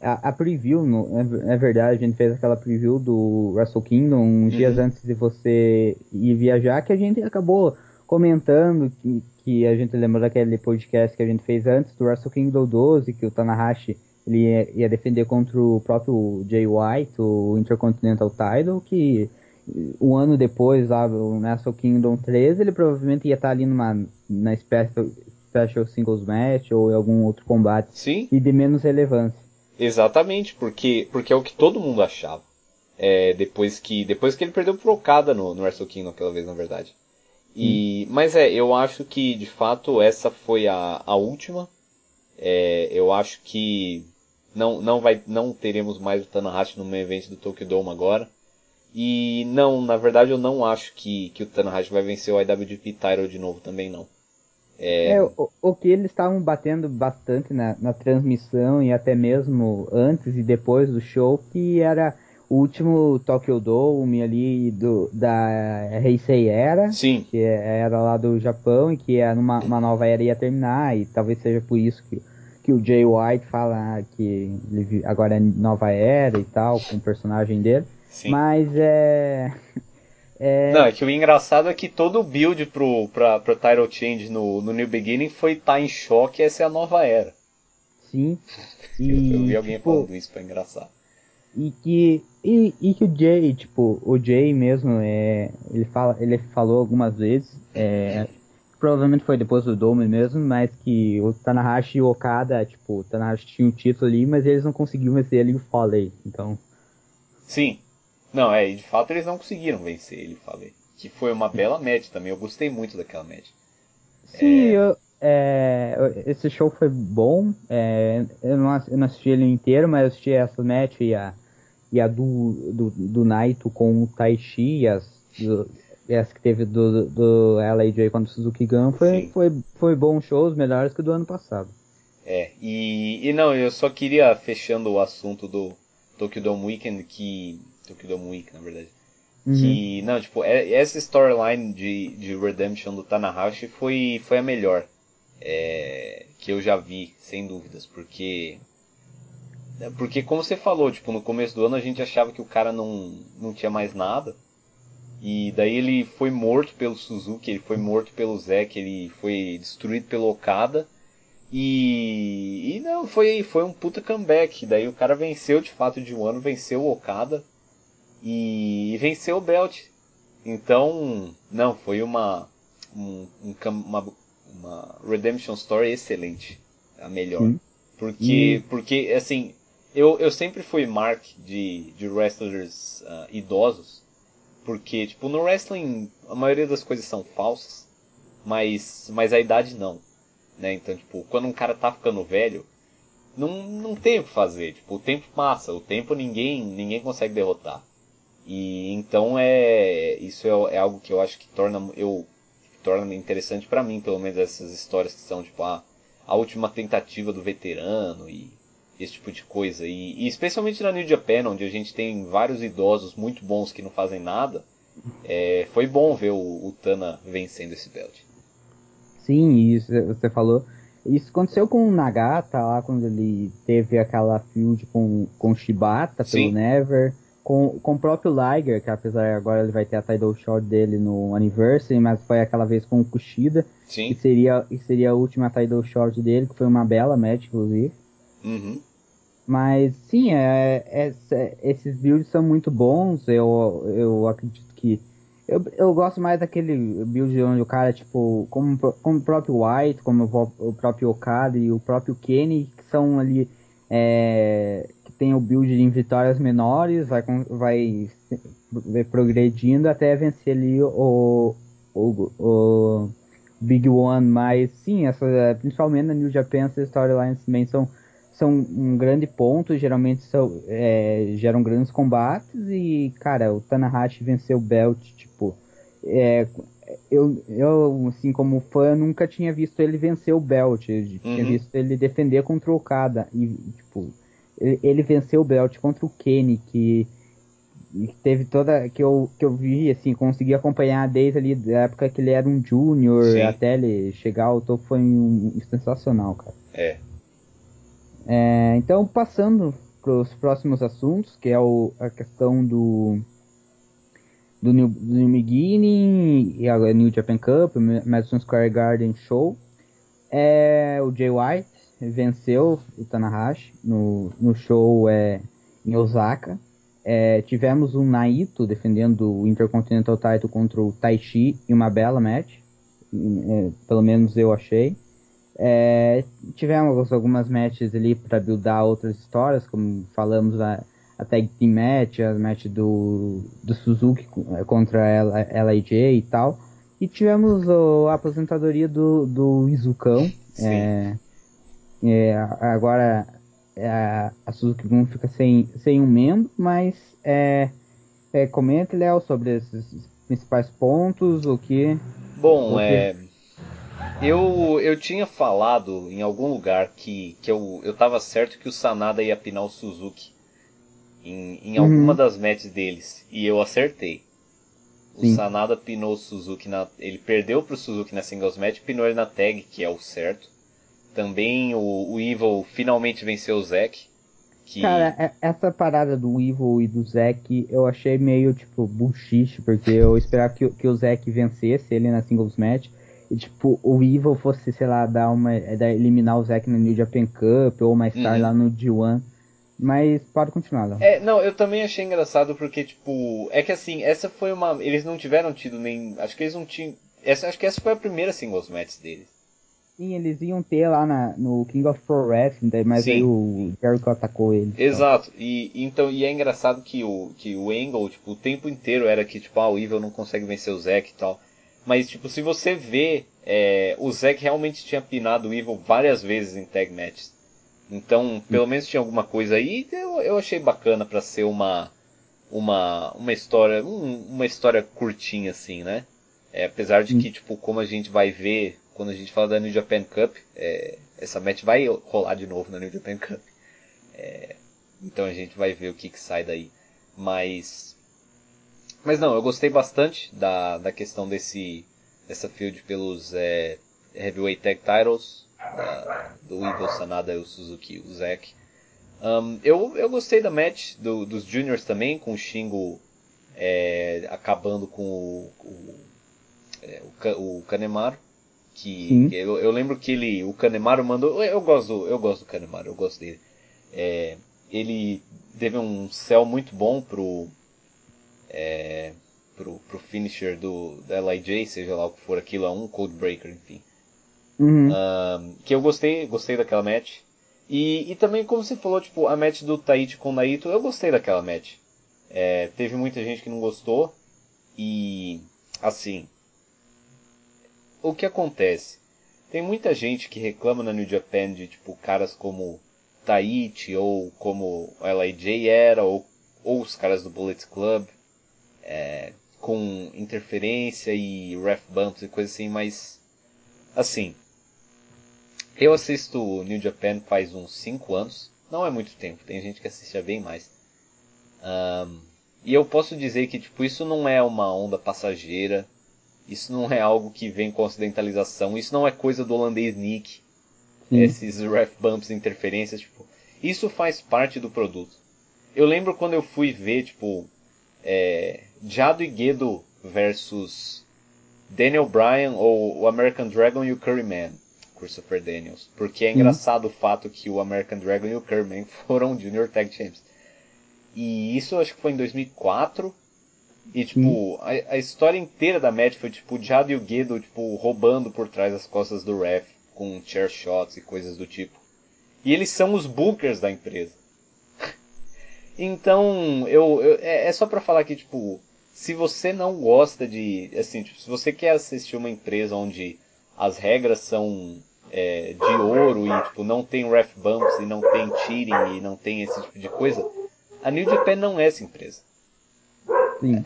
S1: a, a preview, no, é, é, verdade, a gente fez aquela preview do Wrestle Kingdom uns uhum. dias antes de você ir viajar, que a gente acabou comentando que, que a gente lembrou daquele podcast que a gente fez antes do Wrestle Kingdom 12, que o Tanahashi ele ia, ia defender contra o próprio Jay White, o Intercontinental Title, que um ano depois, lá no Wrestle Kingdom 13, ele provavelmente ia estar ali numa na special, special Singles Match ou em algum outro combate.
S2: Sim.
S1: E de menos relevância.
S2: Exatamente, porque, porque é o que todo mundo achava. É, depois que depois que ele perdeu pro Okada no, no Wrestle Kingdom aquela vez, na verdade. E. Mas é, eu acho que de fato essa foi a, a última. É, eu acho que não, não, vai, não teremos mais o Tanahashi no main event do Tokyo Dome agora. E não, na verdade eu não acho que, que o Tanahashi vai vencer o IWGP Title de novo também não.
S1: É... é o, o, que eles estavam batendo bastante na, na transmissão e até mesmo antes e depois do show, que era o último Tokyo Dome ali do, da Heisei Era,
S2: Sim.
S1: que era lá do Japão e que era uma, uma nova era ia terminar e talvez seja por isso que, que o Jay White fala que ele agora é nova era e tal, com o personagem dele. Sim. Mas é
S2: é... Não, é que o engraçado é que todo o build pro, pra, pro title change no, no New Beginning foi estar tá em choque essa é a nova era.
S1: Sim.
S2: E, eu, eu, vi alguém tipo, falando isso pra engraçar.
S1: E que, e, e, que o Jay, tipo, o Jay mesmo, é, ele, fala, ele falou algumas vezes, é, provavelmente foi depois do Dome mesmo, mas que o Tanahashi e o Okada, tipo, o Tanahashi tinha um título ali, mas eles não conseguiam vencer ele e o Foley, então...
S2: Sim, não, é, de fato eles não conseguiram vencer ele, falei. Que foi uma bela match também, eu gostei muito daquela match.
S1: Sim, é... Eu, é, esse show foi bom. É, eu, não, eu, não, assisti ele inteiro, mas eu assisti essa match e a, e a do, do, do Naito com o Taichi e as, do, essa que teve do, do LAJ contra o Suzuki Gun foi, foi, foi bom shows, melhores que o do ano passado.
S2: É, e, e não, eu só queria, fechando o assunto do Tokyo Dome Weekend, que Tokyo Dome Week, na verdade. Uhum. Que, não, tipo, é, essa storyline de, de Redemption do Tanahashi foi, foi a melhor é, que eu já vi, sem dúvidas, porque. Porque, como você falou, tipo, no começo do ano a gente achava que o cara não, não tinha mais nada. E daí ele foi morto pelo Suzuki, ele foi morto pelo Zack, ele foi destruído pelo Okada. E, e não, foi, foi um puta comeback. Daí o cara venceu de fato de um ano, venceu o Okada e venceu o Belt. Então, não, foi uma, um, uma, uma Redemption Story excelente. A melhor. Sim. Porque, porque assim, eu, eu sempre fui mark de, de wrestlers uh, idosos. Porque, tipo, no wrestling a maioria das coisas são falsas. Mas, mas a idade não. Né? Então, tipo, quando um cara tá ficando velho, não, não tem o que fazer. Tipo, o tempo passa. O tempo ninguém, ninguém consegue derrotar. E então é isso é, é algo que eu acho que torna eu torna interessante para mim, pelo menos essas histórias que são tipo a, a última tentativa do veterano e esse tipo de coisa. E, e, especialmente na New Japan, onde a gente tem vários idosos muito bons que não fazem nada, é, foi bom ver o, o, Tana vencendo esse belt.
S1: Sim, isso você falou. Isso aconteceu com o Nagata lá quando ele teve aquela feud com, com o Shibata pelo Sim. Never com, com o próprio Liger, que apesar agora ele vai ter a title shot dele no Anniversary, mas foi aquela vez com o Kushida,
S2: Sim.
S1: que seria, que seria a última title shot dele, que foi uma bela match, inclusive.
S2: Uhum.
S1: Mas sim, é, é, é, esses builds são muito bons, eu, eu acredito que. Eu, eu gosto mais daquele build onde o cara, tipo, como, como o próprio White, como o, próprio Okada e o próprio Kenny, que são ali. É, tem o build em vitórias menores, vai, vai, vai progredindo até vencer ali o, o, o Big One, mas sim, essa, principalmente na New Japan, essas storylines também são, são um grande ponto, geralmente são, é, geram grandes combates e, cara, o Tanahashi venceu o Belt, tipo, é, eu, eu, assim, como fã, nunca tinha visto ele vencer o Belt, eu uhum. tinha visto ele defender contra o Okada e, tipo, ele venceu o belt contra o Kenny, que, teve toda. que eu, que eu vi, assim, consegui acompanhar desde ali da época que ele era um júnior até ele chegar ao topo foi um, um sensacional, cara.
S2: É.
S1: é. Então, passando os próximos assuntos, que é o, a questão do do New, do New Beginning e agora New Japan Cup, Madison Square Garden Show. É, o Jay White venceu o Tanahashi no, no show é, em Osaka. É, tivemos o Naito defendendo o Intercontinental Title contra o Taichi em uma bela match. É, pelo menos eu achei. É, tivemos algumas matches ali para buildar outras histórias, como falamos a, a tag team match, a match do, do Suzuki é, contra a LIJ e tal. E tivemos o, a aposentadoria do, do Izucão. É, é, agora é, a Suzuki Gun fica sem, sem um membro, mas é, é, comente, Léo, sobre esses principais pontos, o que...
S2: Bom, o que... é... Eu, eu tinha falado em algum lugar que, que eu, eu tava certo que o Sanada ia pinar o Suzuki em, em uhum. alguma das matches deles. E eu acertei. O Sim. Sanada pinou o Suzuki na. Ele perdeu pro Suzuki na singles match, pinou ele na tag, que é o certo. Também o, o Evil finalmente venceu o Zack.
S1: Que... Cara, é, essa parada do Evil e do Zack eu achei meio tipo bullshit, porque eu esperava que, que o Zack vencesse ele na singles match. E, tipo, o Evil fosse, sei lá, dar uma. Dar, eliminar o Zack no New Japan Cup ou mais tarde uhum. lá no G1. Mas pode continuar, Léo.
S2: É, não, eu também achei engraçado porque, tipo, é que assim, essa foi uma. Eles não tiveram tido nem. Acho que eles não tinham. Essa, acho que essa foi a primeira singles match deles.
S1: Sim, eles iam ter lá na, no King of Pro Wrestling, mas Sim. aí o Jericho atacou ele.
S2: Exato, e, então, e é engraçado que o, que o Angle, tipo, o tempo inteiro era que, tipo, ah, o Evil não consegue vencer o Zack e tal. Mas, tipo, se você vê, é, o Zack realmente tinha pinado o Evil várias vezes em tag matches. Então, pelo menos tinha alguma coisa aí. Eu, eu achei bacana para ser uma uma uma história um, uma história curtinha assim, né? É, apesar de que tipo como a gente vai ver quando a gente fala da New Japan Cup, é, essa match vai rolar de novo na New Japan Cup. É, então a gente vai ver o que, que sai daí. Mas mas não, eu gostei bastante da, da questão desse dessa field pelos é, heavyweight tag titles da, do Evil Sanada e o Suzuki, o Zack. Um, eu, eu gostei da match do, dos Juniors também, com o Shingo é, acabando com o, o, é, o, o Kanemaru. Que eu, eu, lembro que ele, o Kanemaru mandou. Eu gosto, eu gosto do Kanemaru, eu gosto dele. É, ele teve um céu muito bom pro, é, pro, pro finisher do, da LIJ, seja lá o que for aquilo, é um Codebreaker, enfim.
S1: Uhum.
S2: que eu gostei, gostei daquela match. E, e também, como você falou, tipo, a match do Taichi com o Naito, eu gostei daquela match. É, teve muita gente que não gostou. E, assim, o que acontece? Tem muita gente que reclama na New Japan de, tipo, caras como Taichi, ou como o LIJ era, ou, ou os caras do Bullet Club, é, com interferência e ref bumps e coisa assim, mas, assim, eu assisto New Japan faz uns 5 anos. Não é muito tempo, tem gente que assiste bem mais. Um, e eu posso dizer que tipo, isso não é uma onda passageira. Isso não é algo que vem com ocidentalização. Isso não é coisa do holandês Nick. Sim. Esses ref bumps, interferências, tipo, isso faz parte do produto. Eu lembro quando eu fui ver, tipo, é, Jado e Gedo versus Daniel Bryan ou o American Dragon e o Curryman. Christopher Daniels. Porque é engraçado o fato que o American Dragon e o Kerman foram Junior Tag Champs. E isso acho que foi em 2004. E, tipo, a, a, história inteira da match foi, tipo, o Jado e o Gedo, tipo, roubando por trás das costas do ref, com chair shots e coisas do tipo. E eles são os bookers da empresa. Então, eu, eu é, é, só pra falar que, tipo, se você não gosta de, assim, tipo, se você quer assistir uma empresa onde as regras são é, de ouro e tipo, não tem ref bumps e não tem cheating e não tem esse tipo de coisa, a New Japan não é essa empresa.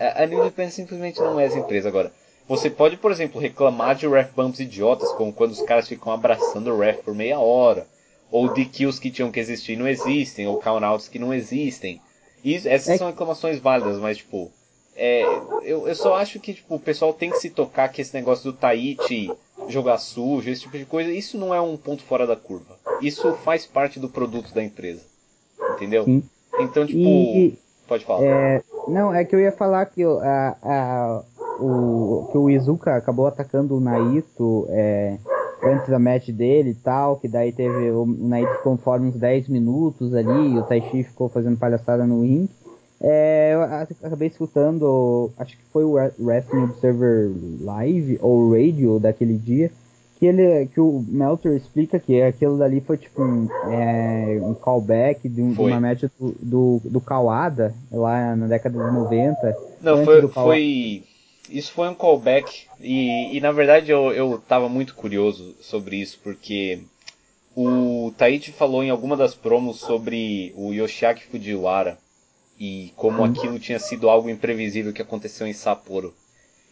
S2: A, a, New Japan simplesmente não é essa empresa. Agora, você pode, por exemplo, reclamar de ref bumps idiotas, como quando os caras ficam abraçando o ref por meia hora, ou de kills que tinham que existir não existem, ou countouts que não existem. Isso, essas é... são reclamações válidas, mas tipo, é, eu, eu só acho que tipo, o pessoal tem que se tocar que esse negócio do Tahiti jogar sujo, esse tipo de coisa, isso não é um ponto fora da curva. Isso faz parte do produto da empresa. Entendeu?
S1: Sim.
S2: Então, tipo.
S1: E-
S2: Pode falar.
S1: É, não, é que eu ia falar que o, a, a- o, que o Izuka acabou atacando o Naito é, antes da match dele e tal, que daí teve o Naito ficou fora uns 10 minutos ali, e o Taishi ficou fazendo palhaçada no ring. É, eu acabei escutando, acho que foi o Re- Wrestling Observer Live ou Radio daquele dia, que ele que o Meltzer explica que aquilo dali foi tipo um, é, um callback de, um- de uma match do, do, do Kawada lá na década de 90.
S2: Não, foi, foi. Isso foi um callback. E, e na verdade eu, eu tava muito curioso sobre isso, porque o Taichi falou em alguma das promos sobre o Yoshiaki Fujiwara e como aquilo tinha sido algo imprevisível que aconteceu em Sapporo.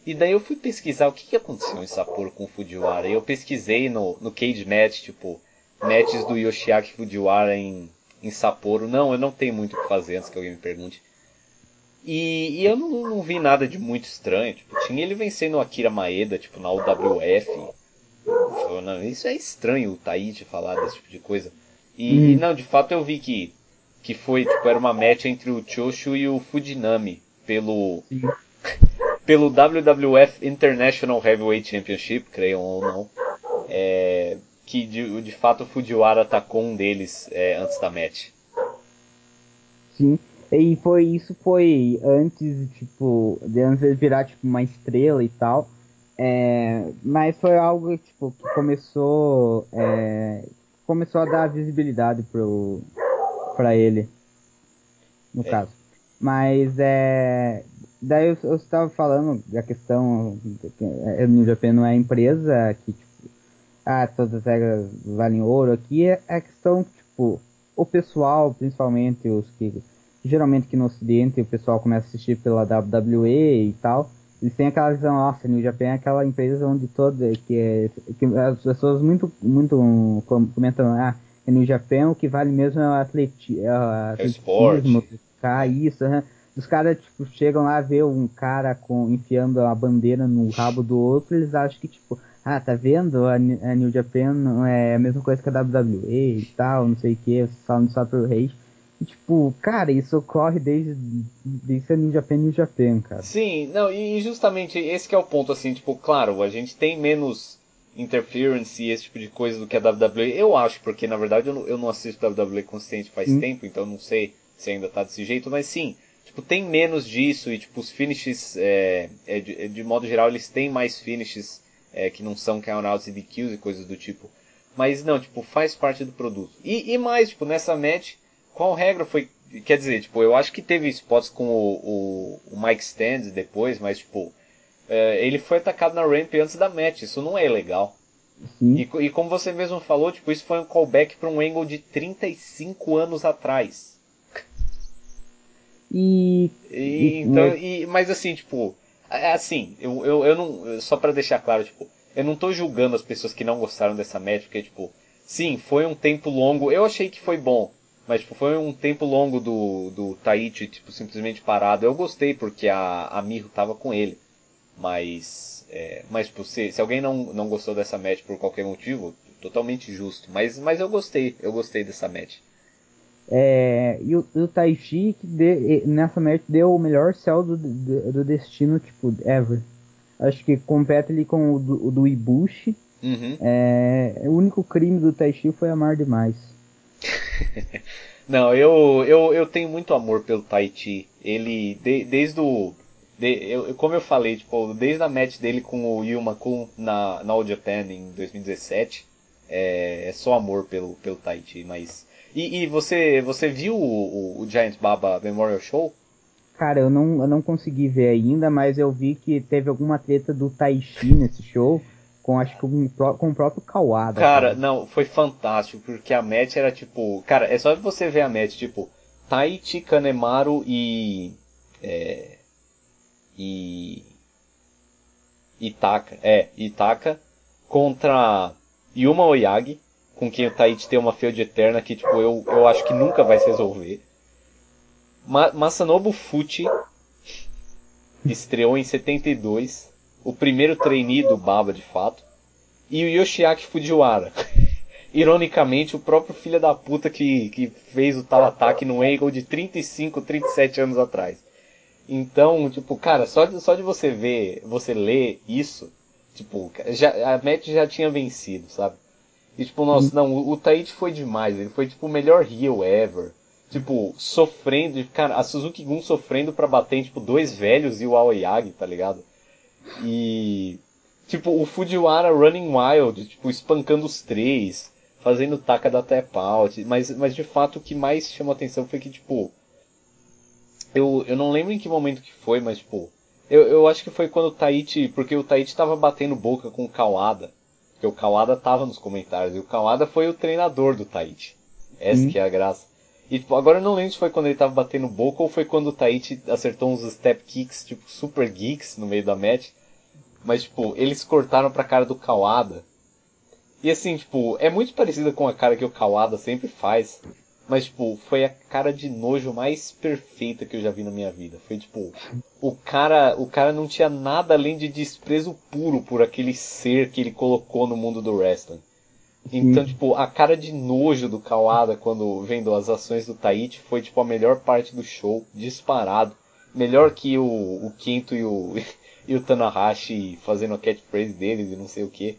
S2: E daí eu fui pesquisar o que, que aconteceu em Sapporo com o Fujiwara. E eu pesquisei no, no Cage Match, tipo, matches do Yoshiaki Fujiwara em, em Sapporo. Não, eu não tenho muito o que fazer antes que alguém me pergunte. E, e eu não, não vi nada de muito estranho. Tipo, tinha ele vencendo o Akira Maeda, tipo, na UWF. Não, isso é estranho o Taichi falar desse tipo de coisa. E,
S1: Uhum.
S2: e não, de fato eu vi que, que foi, tipo, era uma match entre o Choshu e o Fujinami pelo,
S1: Sim.
S2: pelo WWF International Heavyweight Championship, creiam ou não. É, que de, de fato o Fujiwara atacou um deles é, antes da match.
S1: Sim. E foi isso foi antes, tipo, de antes ele virar tipo uma estrela e tal. É, mas foi algo tipo que começou é, começou a dar visibilidade pro para ele no
S2: É.
S1: caso. Mas é daí eu, eu estava falando da questão que a New Japan não é empresa que tipo ah, todas as regras valem ouro aqui é a questão que, tipo, o pessoal, principalmente os que geralmente que no ocidente o pessoal começa a assistir pela WWE e tal, eles têm aquela visão, nossa, New Japan é aquela empresa onde toda que, é, que as pessoas muito muito com- comentam, ah, a New Japan o que vale mesmo é o atleti, é o
S2: esporte.
S1: atletismo, buscar isso. Os caras tipo, chegam lá ver um cara com, enfiando a bandeira no rabo do outro, eles acham que tipo, ah, tá vendo? A, New Japan é a mesma coisa que a WWE e tal, não sei o que, falam só pro rei. Tipo, cara, isso ocorre desde, desde a New Japan New Japan, cara.
S2: Sim, não, e justamente esse que é o ponto, assim, tipo, claro, a gente tem menos interference e esse tipo de coisa do que a WWE, eu acho, porque na verdade eu não, eu não assisto WWE consistente faz
S1: Sim.
S2: tempo, então não sei se ainda tá desse jeito, mas sim, tipo, tem menos disso e, tipo, os finishes, é, é, de, é, de modo geral, eles têm mais finishes é, que não são countouts e DQs e coisas do tipo. Mas não, tipo, faz parte do produto. E, e mais, tipo, nessa match, qual regra foi. Quer dizer, tipo, eu acho que teve spots com o, o, o Mike Stands depois, mas, tipo, é, ele foi atacado na ramp antes da match, isso não é legal.
S1: Sim.
S2: E, e como você mesmo falou, tipo, isso foi um callback para um angle de 35 anos atrás.
S1: E.
S2: E, então,
S1: mas-
S2: e, mas assim, tipo, é assim, eu, eu, eu não. Só pra deixar claro, tipo, eu não tô julgando as pessoas que não gostaram dessa match, porque, tipo, sim, foi um tempo longo. Eu achei que foi bom, mas, tipo, foi um tempo longo do, do Taichi, tipo, simplesmente parado. Eu gostei porque a, a Miho tava com ele. Mas, é, mas tipo, se, se alguém não, não gostou dessa match por qualquer motivo, totalmente justo. Mas, mas eu gostei, eu gostei dessa match.
S1: É, e o, o Taichi que de- nessa match deu o melhor céu do, do, do destino, tipo, ever. Acho que compete ali com o do, o do Ibushi.
S2: Uhum.
S1: É, o único crime do Taichi foi amar demais.
S2: Não, eu, eu, eu tenho muito amor pelo Taichi. Ele, de- desde o. de- eu, como eu falei, tipo, desde a match dele com o Yuma Kun na, na All Japan em 2017, é, é só amor pelo, pelo Taichi, mas. E, e você, você viu o, o, o Giant Baba Memorial Show?
S1: Cara, eu não, eu não consegui ver ainda, mas eu vi que teve alguma treta do Taichi nesse show, com acho que com, o pró- com o próprio Kawada.
S2: Cara, não, foi fantástico, porque a match era tipo. Cara, é só você ver a match, tipo, Taichi, Kanemaru e. É, e. Itaka. É, Itaka contra Yuma Oyagi, com quem o Taichi tem uma feud eterna que, tipo, eu, eu acho que nunca vai se resolver. Ma Masanobu Fuchi estreou em 72, o primeiro trainee do Baba de fato e o Yoshiaki Fujiwara. ironicamente, o próprio filho da puta que, que fez o tal ataque no Angle de 35, 37 anos atrás. Então, tipo, cara, só de, só de você ver, você ler isso, tipo, já, a match já tinha vencido, sabe? E tipo, nossa, não, o, o Taichi foi demais, ele foi tipo o melhor heel ever. Tipo, sofrendo, cara, a Suzuki Gun sofrendo pra bater em, tipo, dois velhos e o Aoyagi, tá ligado? E, tipo, o Fujiwara running wild, tipo, espancando os três, fazendo taca da tap out, mas, mas de fato o que mais chamou atenção foi que, tipo, eu, eu não lembro em que momento que foi, mas, tipo, eu, eu acho que foi quando o Taichi, porque o Taichi tava batendo boca com o Kawada, porque o Kawada tava nos comentários, e o Kawada foi o treinador do Taichi. Essa uhum. que é a graça. E tipo, agora eu não lembro se foi quando ele tava batendo boca ou foi quando o Taichi acertou uns step kicks, tipo, super geeks no meio da match. Mas, tipo, eles cortaram pra cara do Kawada. E assim, tipo, é muito parecida com a cara que o Kawada sempre faz. Mas, tipo, foi a cara de nojo mais perfeita que eu já vi na minha vida. Foi, tipo, o cara, o cara não tinha nada além de desprezo puro por aquele ser que ele colocou no mundo do wrestling. Então, tipo, a cara de nojo do Kawada quando vendo as ações do Taichi foi, tipo, a melhor parte do show, disparado. Melhor que o, o Kento e o, e o Tanahashi fazendo a catchphrase deles e não sei o que.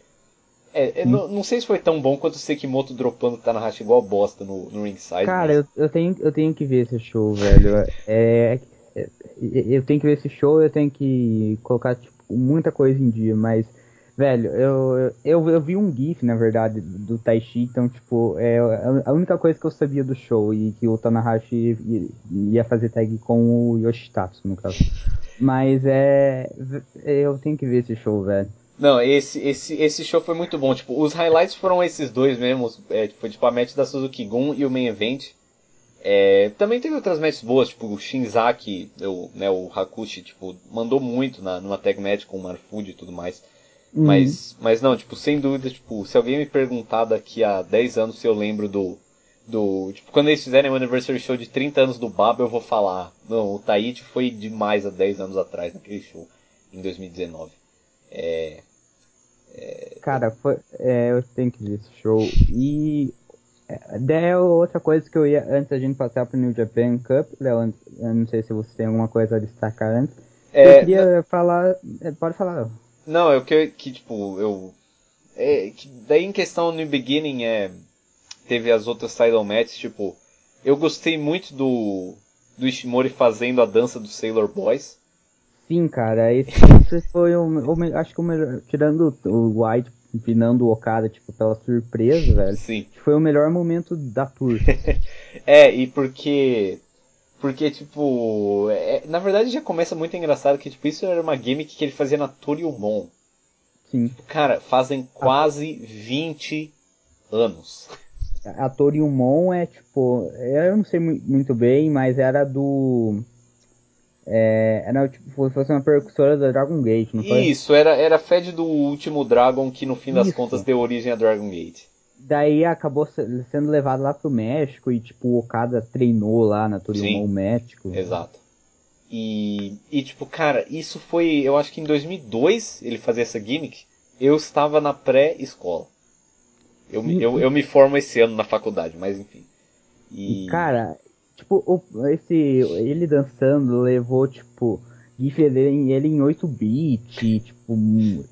S2: É, é não, não, sei se foi tão bom quanto o Sekimoto dropando o Tanahashi igual bosta no, no ringside.
S1: Cara, mas... eu, eu, tenho, eu tenho que ver esse show, velho. É, é, eu tenho que ver esse show, eu tenho que colocar tipo, muita coisa em dia, mas Velho, eu, eu, eu vi um GIF, na verdade, do Taishi, então, tipo, é a única coisa que eu sabia do show e que o Tanahashi ia fazer tag com o Yoshitatsu, no caso. Mas é. Eu tenho que ver esse show, velho.
S2: Não, esse, esse, esse show foi muito bom. Tipo, os highlights foram esses dois mesmo. É, foi tipo a match da Suzuki Gun e o main event. É, também teve outras matches boas, tipo o Shinzaki, o, né, o Hakushi, tipo, mandou muito na, numa tag match com o Marfuji e tudo mais. Uhum. Mas, mas não, tipo, sem dúvida, tipo, se alguém me perguntar daqui a 10 anos se eu lembro do. do tipo, quando eles fizerem o anniversary show de 30 anos do Baba, eu vou falar. Não, o Tahiti foi demais há 10 anos atrás, naquele show, em 2019. É.
S1: é Cara, foi, é, eu tenho que ver esse show. E. É outra coisa que eu ia, antes da gente passar pro New Japan Cup, Léo, eu não sei se você tem alguma coisa a destacar antes. É, eu queria falar. É, pode falar,
S2: não, é o que, que tipo, eu. É, que daí em questão no beginning é. Teve as outras title matches, tipo. Eu gostei muito do. Do Ishimori fazendo a dança dos Sailor Boys.
S1: Sim, cara, esse, esse foi o, o, Acho que o melhor. Tirando o White empinando o Okada, tipo, pela surpresa, velho.
S2: Sim.
S1: Foi o melhor momento da tour.
S2: é, e porque porque, tipo, é, na verdade já começa muito engraçado que, tipo, isso era uma gimmick que ele fazia na Toriumon.
S1: Sim.
S2: Tipo, cara, fazem quase a... 20 anos.
S1: A Toriumon é, tipo, eu não sei muito bem, mas era do... É, era tipo, fosse uma percussora da Dragon Gate, não foi?
S2: Isso, era, era Fed do último Dragon que no fim das Isso. contas deu origem a Dragon Gate
S1: daí acabou sendo levado lá pro México e tipo o Okada treinou lá na Torimon México.
S2: Exato. E, e tipo, cara, isso foi, eu acho que em 2002 ele fazia essa gimmick. Eu estava na pré-escola. Eu, eu, eu me formo esse ano na faculdade, mas enfim.
S1: E... Cara, tipo, o, esse, ele dançando levou, tipo, GIF ele, ele em 8 bits, tipo,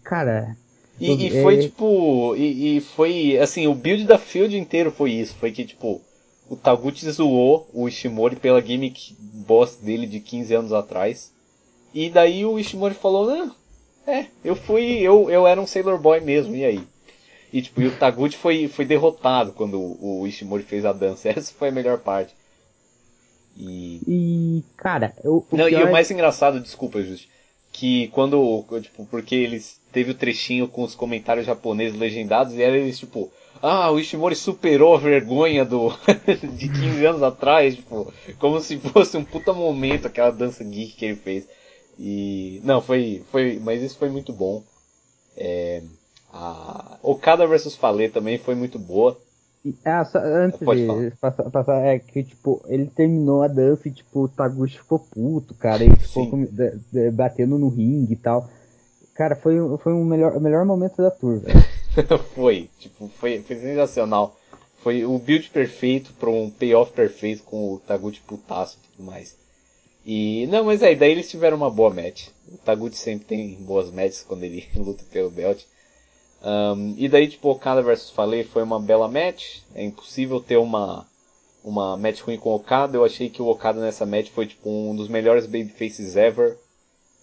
S1: cara,
S2: e, e foi tipo. E, e, foi. Assim, o build da field inteiro foi isso. Foi que, tipo, o Taguchi zoou o Ishimori pela gimmick boss dele de 15 anos atrás. E daí o Ishimori falou, não, é, eu fui. Eu, eu era um Sailor Boy mesmo, e aí? E tipo, e o Taguchi foi, foi derrotado quando o, o Ishimori fez a dança. Essa foi a melhor parte.
S1: E. E. Cara, eu,
S2: o Não, e o mais engraçado, desculpa, Just, que quando. Tipo, porque eles teve o trechinho com os comentários japoneses legendados e era eles tipo, ah, o Ishimori superou a vergonha do de 15 anos atrás, tipo, como se fosse um puta momento aquela dança geek que ele fez. E não, foi foi, mas isso foi muito bom. É, a Okada vs Fale também foi muito boa.
S1: Ah, só, antes Pode de passar, passar, é que, tipo, ele terminou a dança e, tipo, o Taguchi ficou puto, cara, ele ficou com, de, de, batendo no ringue e tal. Cara, foi, foi um melhor, o melhor momento da tour,
S2: foi, tipo, foi, foi sensacional. Foi o build perfeito para um payoff perfeito com o Taguchi putaço e tudo mais. E, não, mas aí, daí eles tiveram uma boa match. O Taguchi sempre tem boas matches quando ele luta pelo belt. Um, e daí, tipo, Okada vs Fale foi uma bela match. É impossível ter uma, uma match ruim com o Okada. Eu achei que o Okada nessa match foi, tipo, um dos melhores babyfaces ever.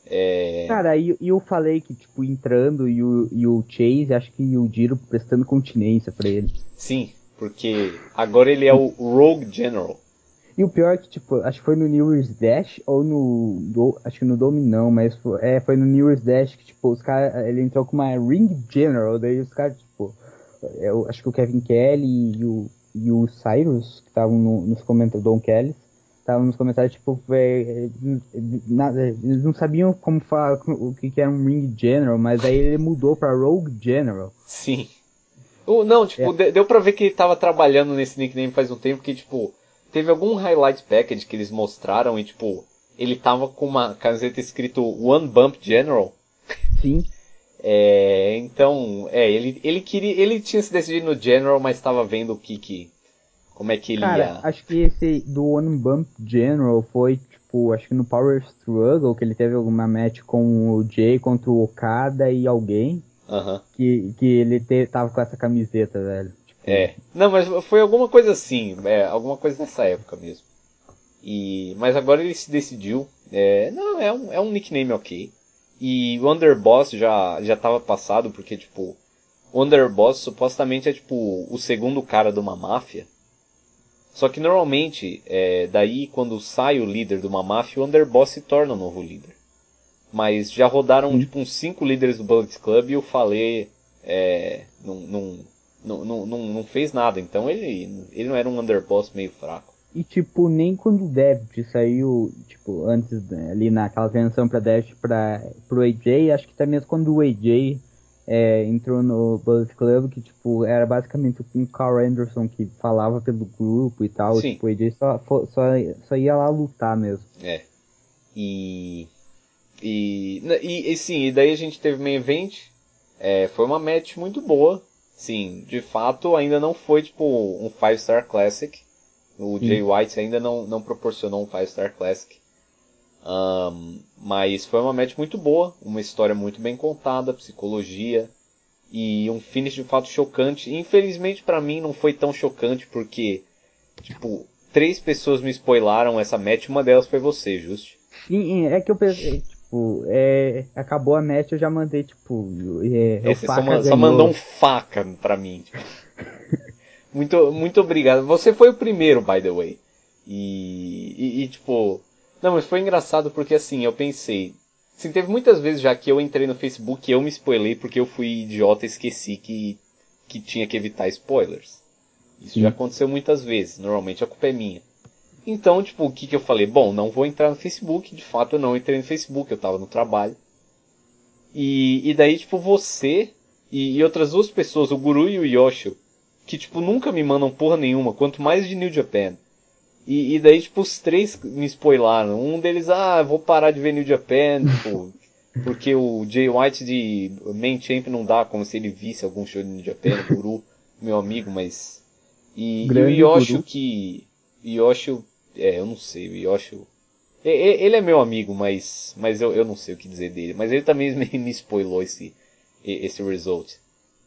S2: É...
S1: Cara, e, e eu falei que, tipo, entrando e o, e o Chase, acho que o Diro prestando continência para ele.
S2: Sim, porque agora ele é o Rogue General.
S1: E o pior é que, tipo, acho que foi no New Year's Dash ou no. Do, acho que no Dominão, mas foi, é, foi no New Year's Dash que, tipo, os caras. Ele entrou com uma Ring General, daí os caras, tipo. Eu acho que o Kevin Kelly e o, e o Cyrus, que estavam no, nos comentários, Don Kelly, estavam nos comentários, tipo, é, nada, eles não sabiam como falar o que, que era um Ring General, mas aí ele mudou pra Rogue General.
S2: Sim. Não, tipo, é. deu pra ver que ele tava trabalhando nesse nickname faz um tempo que, tipo, teve algum highlight package que eles mostraram e, tipo, ele tava com uma camiseta escrito One Bump General.
S1: Sim.
S2: É, então, é, ele, ele queria, ele tinha se decidido no General, mas estava vendo o que que, como é que ele
S1: Cara,
S2: ia...
S1: acho que esse do One Bump General foi, tipo, acho que no Power Struggle, que ele teve alguma match com o Jay contra o Okada e alguém.
S2: Uhum.
S1: Que, que ele te, tava com essa camiseta, velho.
S2: É. Não, mas foi alguma coisa assim, é, alguma coisa nessa época mesmo. E, mas agora ele se decidiu. É, não, é um, é um nickname ok. E o Underboss já, já tava passado, porque, tipo, o Underboss supostamente é, tipo, o segundo cara de uma máfia. Só que normalmente, é, daí quando sai o líder de uma máfia, o Underboss se torna o novo líder. Mas já rodaram, Sim. tipo, uns cinco líderes do Bullet Club e o Falei é, não, não, não, não, não, fez nada. Então ele, ele não era um underboss meio fraco.
S1: E tipo, nem quando o Dev saiu, tipo, antes né, ali naquela transição pra Dev pra, pro AJ, acho que até mesmo quando o AJ é, entrou no Bullet Club, que tipo, era basicamente o Carl Anderson que falava pelo grupo e tal,
S2: Sim.
S1: tipo, o AJ só, só, só ia lá lutar mesmo.
S2: É. E. E, e, e sim, e daí a gente teve main event. É, foi uma match muito boa. Sim, de fato ainda não foi tipo um 5 Star Classic. O Jay White ainda não, não proporcionou um 5 Star Classic. Um, mas foi uma match muito boa, uma história muito bem contada, psicologia e um finish de fato chocante. Infelizmente para mim não foi tão chocante porque tipo três pessoas me spoilaram essa match, uma delas foi você, Just.
S1: Sim, é que eu pensei, tipo, é, acabou a match, eu já mandei, tipo, é,
S2: é, você só, só, mandou um faca pra mim. Tipo. muito, muito obrigado. Você foi o primeiro, by the way. E, e, e, tipo, não, mas foi engraçado porque assim, eu pensei, assim, teve muitas vezes já que eu entrei no Facebook e eu me spoilei porque eu fui idiota e esqueci que, que tinha que evitar spoilers. Isso Sim. já aconteceu muitas vezes, normalmente a culpa é minha. Então, tipo, o que, que eu falei? Bom, não vou entrar no Facebook. De fato, eu não entrei no Facebook, eu tava no trabalho. E, e daí, tipo, você e, e outras duas pessoas, o Guru e o Yoshio, que, tipo, nunca me mandam porra nenhuma, quanto mais de New Japan. E, e daí, tipo, os três me spoilaram. Um deles, ah, vou parar de ver New Japan, tipo, porque o Jay White de Main Champ não dá, como se ele visse algum show de New Japan, Guru, meu amigo, mas... E, e o Yoshio que... Yoshio é, eu não sei, o Yoshi. Ele é meu amigo, mas, mas eu, eu não sei o que dizer dele. Mas ele também me, me spoilou esse, esse result.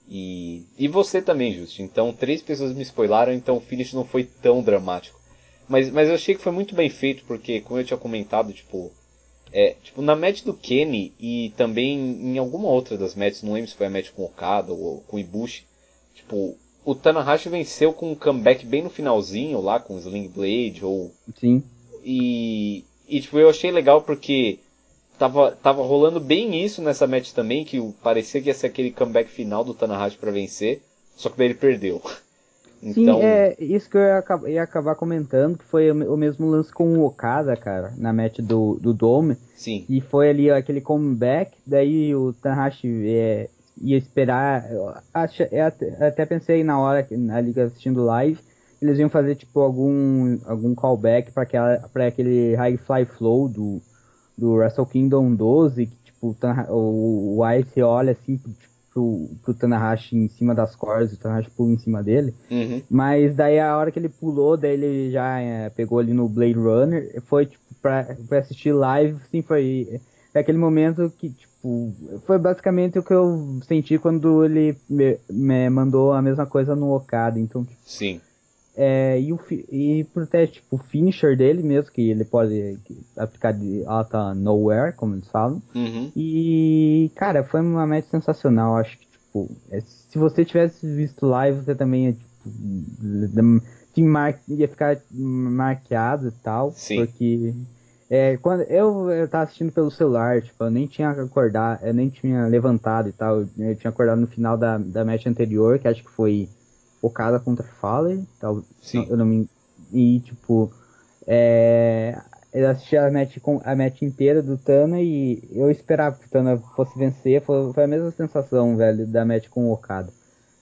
S2: E, e você também, Justo. Então, três pessoas me spoilaram, então o finish não foi tão dramático. Mas, mas eu achei que foi muito bem feito, porque, como eu tinha comentado, tipo, é, tipo, na match do Kenny e também em alguma outra das matches, não lembro se foi a match com o Okada ou com o Ibushi, tipo, o Tanahashi venceu com um comeback bem no finalzinho, lá com o Sling Blade, ou...
S1: Sim.
S2: E, e tipo, eu achei legal porque tava, tava rolando bem isso nessa match também, que parecia que ia ser aquele comeback final do Tanahashi para vencer, só que daí ele perdeu.
S1: Então... Sim, é isso que eu ia, ia, acabar comentando, que foi o mesmo lance com o Okada, cara, na match do, do Dome.
S2: Sim.
S1: E foi ali aquele comeback, daí o Tanahashi é, ia esperar. Acho, eu até, até pensei na hora, na liga assistindo live, eles iam fazer tipo algum, algum callback para aquele High Fly Flow do, do Wrestle Kingdom 12, que tipo, o, o Ice olha assim pro, pro Tanahashi em cima das cordas, o Tanahashi pula em cima dele.
S2: Uhum.
S1: Mas daí a hora que ele pulou, daí ele já é, pegou ali no Blade Runner, foi tipo pra, pra assistir live, assim, foi é aquele momento que, tipo, foi basicamente o que eu senti quando ele me, me mandou a mesma coisa no Okada, então, tipo,
S2: Sim.
S1: É, e, o, e por ter, tipo, o finisher dele mesmo, que ele pode aplicar de alta nowhere, como eles falam,
S2: Uhum.
S1: e, cara, foi uma match sensacional. Acho que, tipo, é, se você tivesse visto live, você também ia, tipo, mar... ia ficar marqueado e tal.
S2: Sim.
S1: Porque é, quando eu, eu tava assistindo pelo celular, tipo, eu nem tinha acordado, eu nem tinha levantado e tal. Eu tinha acordado no final da, da match anterior, que acho que foi Okada contra Fowler, tal.
S2: Sim.
S1: eu não me. E, tipo, é, eu assisti a match, com, a match inteira do Tana e eu esperava que o Tana fosse vencer. Foi, foi a mesma sensação, velho, da match com o Okada.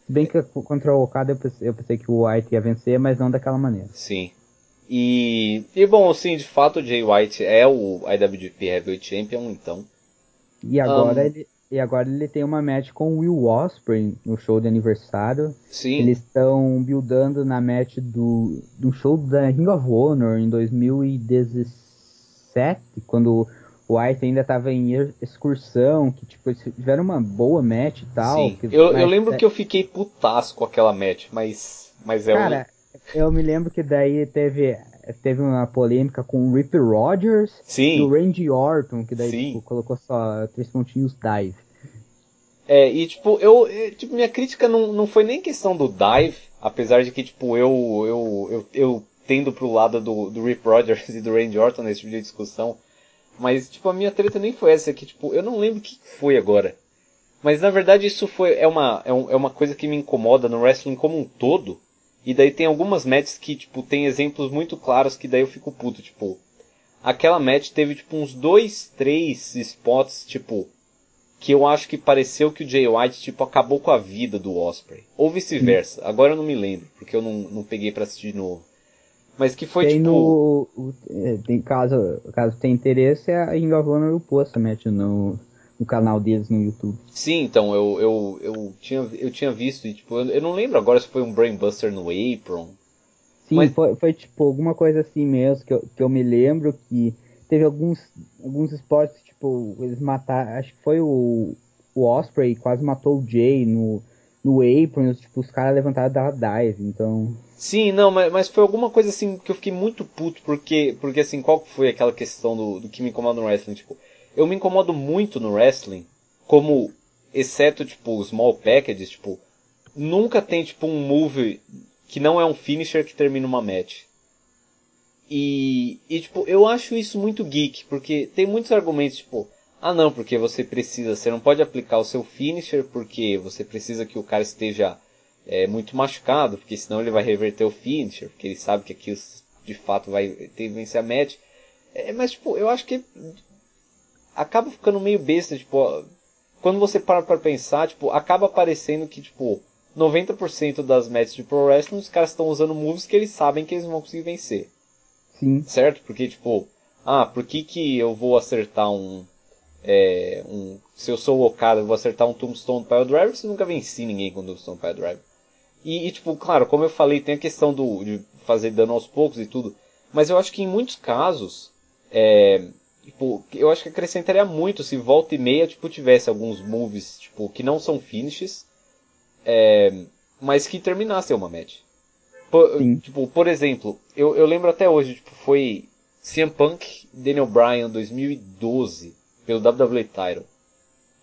S1: Se bem que contra o Okada eu pensei, eu pensei que o White ia vencer, mas não daquela maneira.
S2: Sim. E, e bom, sim, de fato o Jay White é o IWGP Heavyweight Champion, então.
S1: E agora,
S2: Um.
S1: ele, e agora ele tem uma match com o Will Ospreay no show de aniversário.
S2: Sim.
S1: Eles estão buildando na match do, do show da Ring of Honor em 2017, quando o White ainda estava em excursão, que tipo, tiveram uma boa match e tal.
S2: Sim.
S1: que-
S2: Eu, eu lembro que eu fiquei putaço com aquela match, mas, mas é
S1: Cara, eu me lembro que daí teve, teve uma polêmica com o Rip Rogers.
S2: Sim.
S1: e o Randy Orton, que daí tipo, colocou só três pontinhos dive.
S2: É, e tipo, eu, eu- tipo, minha crítica não, não foi nem questão do dive, apesar de que, tipo, eu, eu, eu, eu tendo pro lado do, do Rip Rogers e do Randy Orton nesse tipo de discussão, mas, tipo, a minha treta nem foi essa, que, tipo, eu não lembro o que foi agora. Mas, na verdade, isso foi, é uma, é, um- é uma coisa que me incomoda no wrestling como um todo, e daí tem algumas matches que, tipo, tem exemplos muito claros que daí eu fico puto, tipo, aquela match teve, tipo, uns dois, três spots, tipo, que eu acho que pareceu que o Jay White, tipo, acabou com a vida do Osprey. Ou vice-versa. Agora eu não me lembro, porque eu não, não peguei pra assistir de novo. Mas que foi,
S1: tem
S2: tipo...
S1: no. o- é, tem, caso, caso tenha interesse, a Ring of Honor upou essa match no, no canal deles no YouTube.
S2: Sim, então, eu, eu, eu, tinha, eu tinha visto, e, tipo, eu, eu não lembro agora se foi um Brainbuster no Apron.
S1: Sim,
S2: Mas-
S1: foi, foi tipo alguma coisa assim mesmo, que eu, que eu me lembro que teve alguns, alguns spots, tipo, eles mataram. Acho que foi o, o Osprey quase matou o Jay no, no Apron, tipo, os caras levantaram da dive, então.
S2: Sim, não, mas, mas foi alguma coisa assim que eu fiquei muito puto, porque, porque assim, qual foi aquela questão do, do que me incomoda no wrestling? Tipo, eu me incomodo muito no wrestling, como, exceto, tipo, os small packages, tipo, nunca tem, tipo, um move que não é um finisher que termina uma match. E, e, tipo, eu acho isso muito geek, porque tem muitos argumentos, tipo, ah não, porque você precisa, você não pode aplicar o seu finisher porque você precisa que o cara esteja é, muito machucado, porque senão ele vai reverter o finisher, porque ele sabe que aquilo de fato vai ter vencer a match. É, mas, tipo, eu acho que acaba ficando meio besta, tipo, quando você para pra pensar, tipo, acaba parecendo que, tipo, 90% das matches de Pro Wrestling os caras estão usando moves que eles sabem que eles vão conseguir vencer.
S1: Sim.
S2: Certo? Porque, tipo, ah, por que que eu vou acertar um... É, um se eu sou o Okada, eu vou acertar um Tombstone Pile Driver, se eu nunca venci ninguém com Tombstone Pile Driver. E, e, tipo, claro, como eu falei, tem a questão do, de fazer dano aos poucos e tudo. Mas eu acho que em muitos casos, é, tipo, eu acho que acrescentaria muito se volta e meia, tipo, tivesse alguns moves, tipo, que não são finishes, é, mas que terminassem uma match. Por,
S1: Sim.
S2: tipo, por exemplo, eu, eu lembro até hoje, tipo, foi CM Punk Daniel Bryan 2012, pelo WWE Title.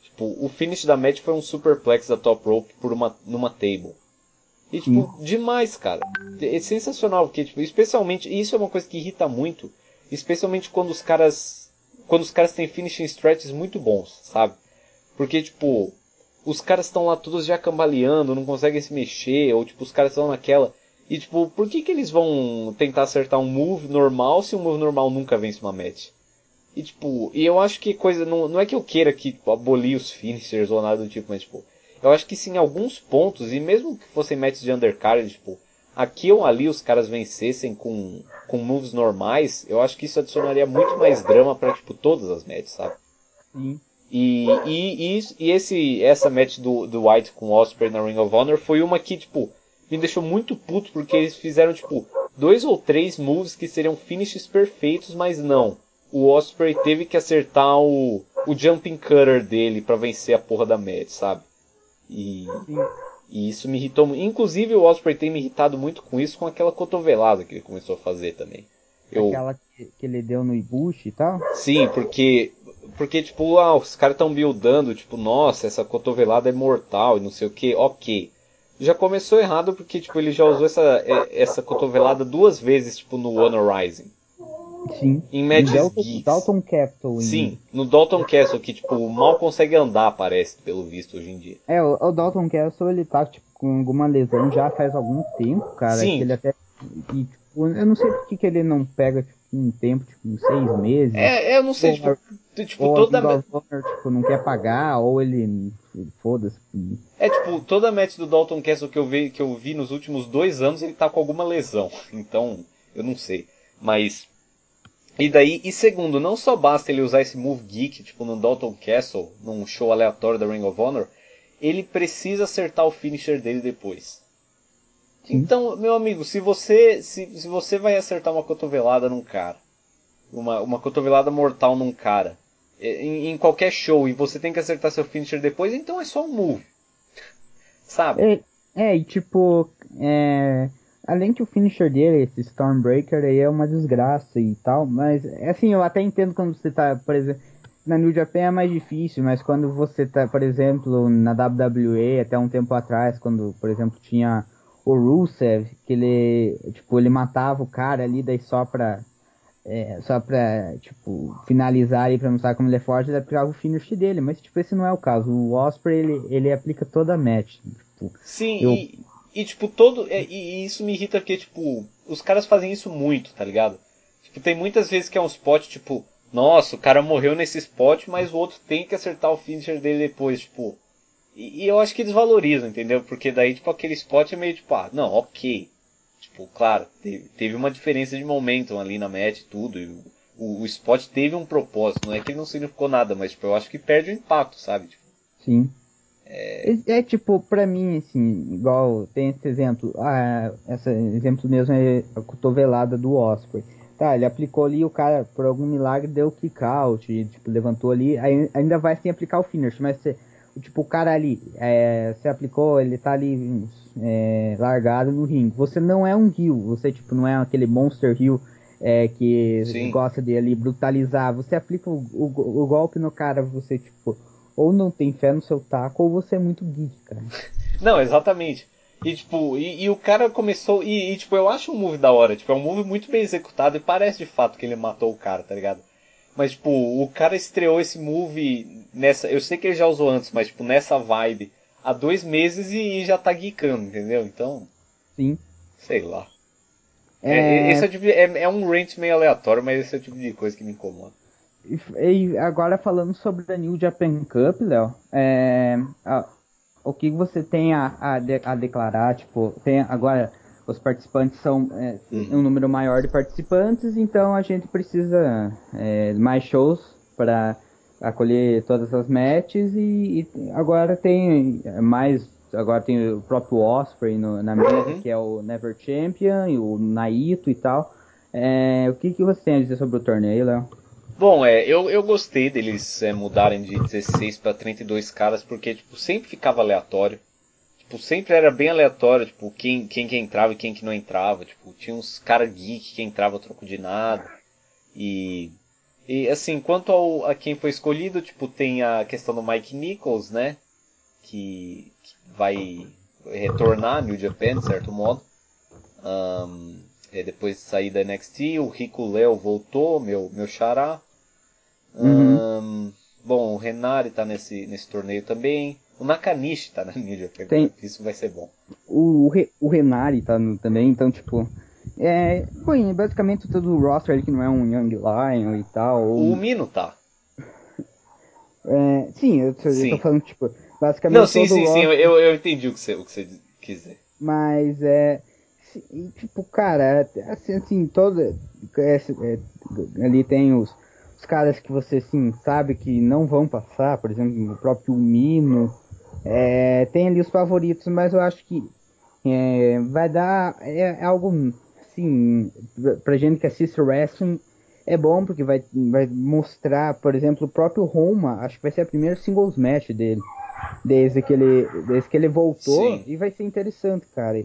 S2: Tipo, o finish da match foi um superplex da top rope por uma, numa table. E, tipo, demais, cara. É sensacional, porque, tipo, especialmente, e isso é uma coisa que irrita muito, especialmente quando os caras, quando os caras têm finishing stretches muito bons, sabe? Porque, tipo, os caras estão lá todos já cambaleando, não conseguem se mexer, ou, tipo, os caras estão naquela. E, tipo, por que que eles vão tentar acertar um move normal se um move normal nunca vence uma match? E, tipo, e eu acho que coisa, não, não é que eu queira que, tipo, abolir os finishers ou nada do tipo, mas, tipo, eu acho que sim, alguns pontos, e mesmo que fossem matches de undercard, tipo, aqui ou ali os caras vencessem com, com moves normais, eu acho que isso adicionaria muito mais drama pra, tipo, todas as matches, sabe?
S1: Sim.
S2: E, e, e, e, esse, essa match do, do White com o Osprey na Ring of Honor foi uma que, tipo, me deixou muito puto porque eles fizeram, tipo, dois ou três moves que seriam finishes perfeitos, mas não. O Osprey teve que acertar o, o jumping cutter dele para vencer a porra da match, sabe? E, e isso me irritou muito. Inclusive o Osprey tem me irritado muito com isso, com aquela cotovelada que ele começou a fazer também.
S1: Eu... Aquela que, que ele deu no Ibushi e tal?
S2: Sim, porque porque, tipo, ah, os caras estão buildando, tipo, nossa, essa cotovelada é mortal e não sei o que, ok. Já começou errado porque, tipo, ele já usou essa, essa cotovelada duas vezes, tipo, no Honor Rising.
S1: Sim.
S2: Em matches
S1: Dalton,
S2: geeks.
S1: Dalton Castle.
S2: Sim, no Dalton Castle, que, tipo, mal consegue andar, parece, pelo visto, hoje em dia.
S1: É, o, o Dalton Castle, ele tá, tipo, com alguma lesão já faz algum tempo, cara.
S2: Sim.
S1: Ele até... E, tipo, eu não sei por que, que ele não pega, tipo, um tempo, tipo, uns seis meses.
S2: É, eu não sei, tipo, tipo
S1: ou
S2: toda
S1: Honor, tipo, não quer pagar, ou ele foda-se.
S2: É tipo, toda match do Dalton Castle que eu vi que eu vi nos últimos dois anos, ele tá com alguma lesão. Então, eu não sei. Mas e daí, e segundo, não só basta ele usar esse move geek, tipo no Dalton Castle, num show aleatório da Ring of Honor, ele precisa acertar o finisher dele depois. Então, meu amigo, se você se, se você vai acertar uma cotovelada num cara, uma, uma cotovelada mortal num cara, em, em, qualquer show, e você tem que acertar seu finisher depois, então é só um move. Sabe?
S1: É, é e tipo, é, além que o finisher dele, esse Stormbreaker aí é uma desgraça e tal, mas assim, eu até entendo quando você tá, por exemplo, na New Japan é mais difícil, mas quando você tá, por exemplo, na WWE até um tempo atrás, quando, por exemplo, tinha o Rusev, que ele, tipo, ele matava o cara ali, daí só pra, é, só pra, tipo, finalizar e pra mostrar como ele é forte, ele aplicava o finish dele, mas, tipo, esse não é o caso. O Osprey, ele, ele aplica toda a match. Tipo,
S2: Sim,
S1: eu...
S2: e, e, tipo, todo, e, e, isso me irrita porque, tipo, os caras fazem isso muito, tá ligado? Tipo, tem muitas vezes que é um spot, tipo, nossa, o cara morreu nesse spot, mas o outro tem que acertar o finisher dele depois, tipo, e, e, eu acho que eles valorizam, entendeu? Porque daí, tipo, aquele spot é meio tipo, ah, não, ok. Tipo, claro, teve, teve uma diferença de momentum ali na match e tudo. E o, o, spot teve um propósito. Não é que ele não significou nada, mas, tipo, eu acho que perde o impacto, sabe? Tipo,
S1: Sim.
S2: É...
S1: é... tipo, pra mim, assim, igual tem esse exemplo. Ah, esse exemplo mesmo é a cotovelada do Osprey. Tá, ele aplicou ali, o cara, por algum milagre, deu kick out, e, tipo, levantou ali, aí ainda vai sem aplicar o finish, mas você tipo, o cara ali, é, você aplicou, ele tá ali é, largado no ringue. Você não é um rio, você tipo, não é aquele monster rio é, que
S2: Sim.
S1: gosta de ali brutalizar. Você aplica o, o, o, golpe no cara, você tipo, ou não tem fé no seu taco, ou você é muito geek, cara.
S2: Não, exatamente. E tipo, e, e o cara começou. E, e, tipo, eu acho um move da hora, tipo, é um move muito bem executado e parece de fato que ele matou o cara, tá ligado? Mas, tipo, o cara estreou esse move nessa. Eu sei que ele já usou antes, mas, tipo, nessa vibe há dois meses e, já tá geekando, entendeu? Então.
S1: Sim.
S2: Sei lá. É... É, esse é, tipo, é, é, um rant meio aleatório, mas esse é o tipo de coisa que me incomoda.
S1: E agora falando sobre a New Japan Cup, Léo, é, o que você tem a, a, de, a declarar? Tipo, tem agora os participantes são é, um número maior de participantes, então a gente precisa é, mais shows para acolher todas as matches e, e, agora tem mais agora tem o próprio Osprey no, na mesa uhum. que é o Never Champion e o Naito e tal é, o que, que você tem a dizer sobre o torneio, Léo?
S2: Bom, é, eu, eu gostei deles é, mudarem de 16 para 32 caras porque tipo sempre ficava aleatório tipo, sempre era bem aleatório, tipo, quem, quem que entrava e quem que não entrava. Tipo, tinha uns cara geek que entrava troco de nada. E. E assim, quanto ao, a quem foi escolhido, tipo, tem a questão do Mike Nichols, né? Que, que vai retornar New Japan, de certo modo. Um, é, depois de sair da NXT, o Rico Leo voltou, meu, meu xará.
S1: Uhum.
S2: Um, bom, o Renari tá nesse, nesse torneio também. O Nakanishi tá na Japan
S1: Tem.
S2: Isso vai ser bom.
S1: O, o, o Renari tá no, também, então, tipo. É, foi basicamente todo o roster ali que não é um Young Lion e tal. Ou...
S2: O Mino tá.
S1: É, sim, eu, eu sim. tô falando, tipo, basicamente.
S2: Não, sim, sim, sim, eu, eu entendi o que você, o que você quis dizer.
S1: Mas é. Tipo, cara, assim, assim todo. É, é, ali tem os os caras que você assim, sabe que não vão passar, por exemplo, o próprio Mino. É, tem ali os favoritos, mas eu acho que é, vai dar é, é algo assim pra gente que assiste wrestling é bom porque vai, vai mostrar, por exemplo, o próprio Roma, acho que vai ser a primeira singles match dele desde que ele desde que ele voltou
S2: Sim.
S1: e vai ser interessante, cara.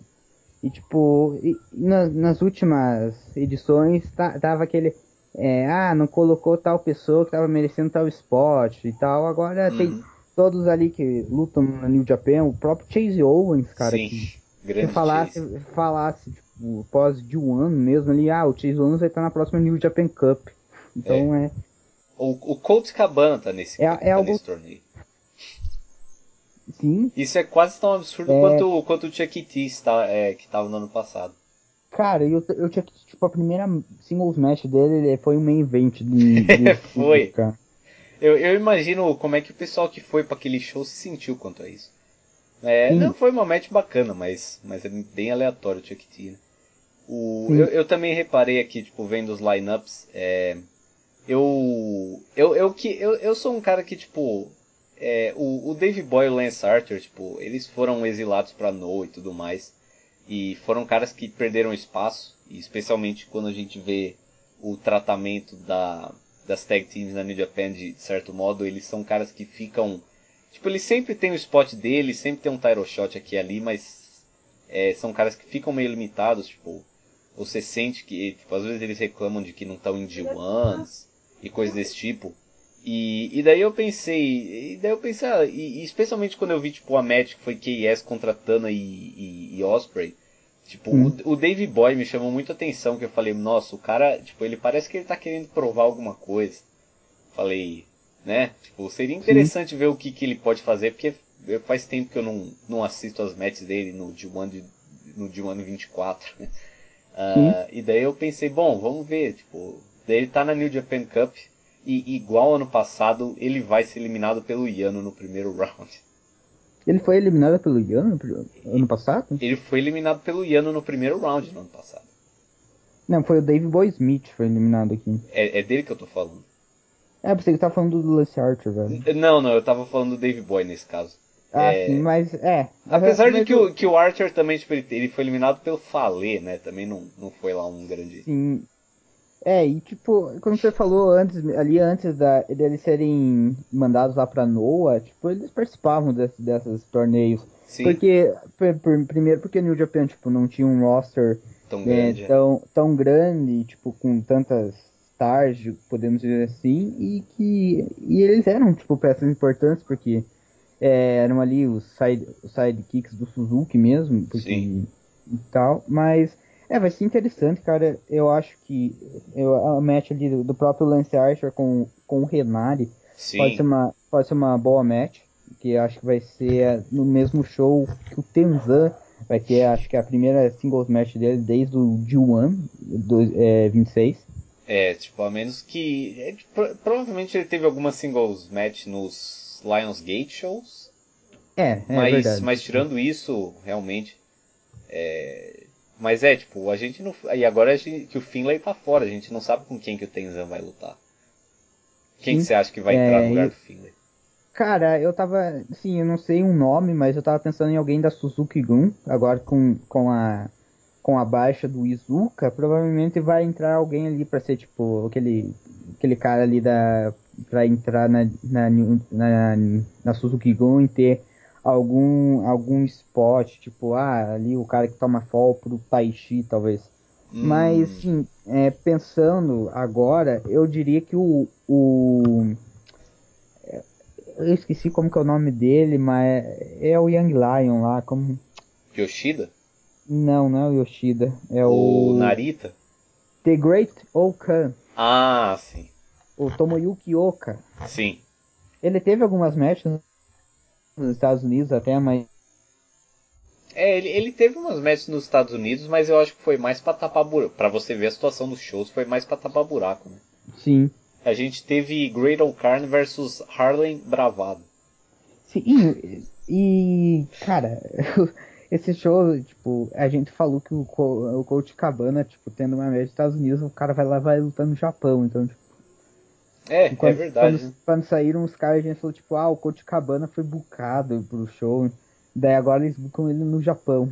S1: E tipo, e, na, nas últimas edições tá, tava aquele é, ah, não colocou tal pessoa que tava merecendo tal spot e tal. Agora
S2: Uhum.
S1: tem todos ali que lutam no New Japan, o próprio Chase Owens, cara,
S2: Sim,
S1: que
S2: grande
S1: se falasse,
S2: Chase.
S1: falasse tipo, pós de um ano mesmo ali, ah, o Chase Owens vai estar na próxima New Japan Cup. Então é,
S2: O, o Colt Cabana tá nesse,
S1: É-
S2: tá
S1: é algo-
S2: nesse torneio.
S1: sim,
S2: Isso é quase tão absurdo
S1: É.
S2: quanto, quanto o Chuck T está, é, que tava no ano passado.
S1: Cara, eu, eu tinha que, tipo, a primeira singles match dele ele foi um main event do, do
S2: Foi.
S1: cara.
S2: Eu, eu imagino como é que o pessoal que foi para aquele show se sentiu quanto a isso. É, não foi uma match bacana, mas, mas é bem aleatório o Chuck T. Né? O, eu, eu também reparei aqui, tipo, vendo os lineups, é, eu, eu, eu, que, eu, eu sou um cara que, tipo, é, o, o Dave Boy e o Lance Arthur, tipo, eles foram exilados pra Noah e tudo mais. E foram caras que perderam espaço, especialmente quando a gente vê o tratamento da, das tag teams na New Japan de certo modo, eles são caras que ficam. Tipo, eles sempre tem o spot deles, sempre tem um title shot aqui e ali, mas é, são caras que ficam meio limitados, tipo, você sente que, tipo, às vezes eles reclamam de que não estão em D1s e coisas desse tipo. E, e daí eu pensei, e daí eu pensei, ah, e, e especialmente quando eu vi, tipo, a match que foi KS contra Tana e, e, e Osprey, tipo,
S1: Hum.
S2: o, o Dave Boy me chamou muita atenção, que eu falei, nossa, o cara, tipo, ele parece que ele tá querendo provar alguma coisa. Falei, né, tipo, seria interessante ver o que, que ele pode fazer, porque faz tempo que eu não, não assisto as matches dele no D1, de, no D1 24, né. Ah, e daí eu pensei, bom, vamos ver, tipo, daí ele tá na New Japan Cup, e igual ano passado, ele vai ser eliminado pelo Yano no primeiro round.
S1: Ele foi eliminado pelo Yano no- ano passado?
S2: Ele foi eliminado pelo Yano no primeiro round no ano passado.
S1: Não, foi o Dave Boy Smith que foi eliminado aqui.
S2: É, é dele que eu tô falando.
S1: É, pensei que tava falando do Lance Archer, velho.
S2: Não, não, eu tava falando do Dave Boy nesse caso.
S1: Ah,
S2: É,
S1: sim, mas é.
S2: Apesar de
S1: Mas
S2: que o, que o Archer também, tipo, ele, ele foi eliminado pelo Fale, né? Também não, não foi lá um grande.
S1: Sim. É, e tipo, como você falou antes, ali antes da, deles serem mandados lá pra Noah, tipo, eles participavam desse, desses torneios.
S2: Sim,
S1: Porque, por- por- primeiro porque o New Japan, tipo, não tinha um roster
S2: tão
S1: é,
S2: grande.
S1: tão, tão grande, tipo, com tantas stars, podemos dizer assim, e que e eles eram, tipo, peças importantes, porque é, eram ali os, side, os sidekicks do Suzuki mesmo, porque,
S2: Sim.
S1: e tal, mas é, vai ser interessante, cara, eu acho que eu, a match ali do, do próprio Lance Archer com, com o Renari
S2: Sim,
S1: pode ser, uma, pode ser uma boa match, que acho que vai ser no mesmo show que o Tenzan vai ter, acho que é a primeira singles match dele desde o G1 do, é, 26.
S2: é, tipo, a menos que. é, pro- provavelmente ele teve alguma singles match nos Lionsgate shows.
S1: É, é
S2: mas,
S1: verdade.
S2: mas tirando isso, realmente. É, mas é, tipo, a gente não. E agora a gente, que o Finlay tá fora, a gente não sabe com quem que o Tenzan vai lutar. Quem que você acha que vai
S1: É,
S2: entrar no lugar
S1: e-
S2: do Finlay?
S1: Cara, eu tava, sim, eu não sei um nome, mas eu tava pensando em alguém da Suzuki Gun, agora com, com a com a baixa do Izuka, provavelmente vai entrar alguém ali pra ser tipo aquele aquele cara ali da pra entrar na na, na, na Suzuki Gun e ter algum algum spot, tipo, ah, ali o cara que toma fall pro Taishi, talvez. Mas,
S2: Hum,
S1: sim, é, pensando agora, eu diria que o, o. Eu esqueci como que é o nome dele, mas é o Young Lion lá. Como...
S2: Yoshida?
S1: Não, não é o Yoshida. É
S2: O
S1: o.
S2: Narita?
S1: The Great Okan.
S2: Ah, sim.
S1: O Tomoyuki Oka.
S2: Sim.
S1: Ele teve algumas matches nos Estados Unidos até, mas.
S2: É, ele, ele teve umas matches nos Estados Unidos, mas eu acho que foi mais pra tapar buraco. Pra você ver a situação dos shows, foi mais pra tapar buraco, né?
S1: Sim.
S2: A gente teve Great O'Karn versus Harlem Bravado.
S1: Sim, e, cara, esse show, tipo, a gente falou que o, o Coach Cabana, tipo, tendo uma média nos Estados Unidos, o cara vai lá e vai lutar no Japão, então, tipo,
S2: É, é
S1: quando,
S2: verdade.
S1: Quando, quando, saíram os caras, a gente falou, tipo, ah, o Coach Cabana foi bucado pro show. Daí agora eles bucam ele no Japão.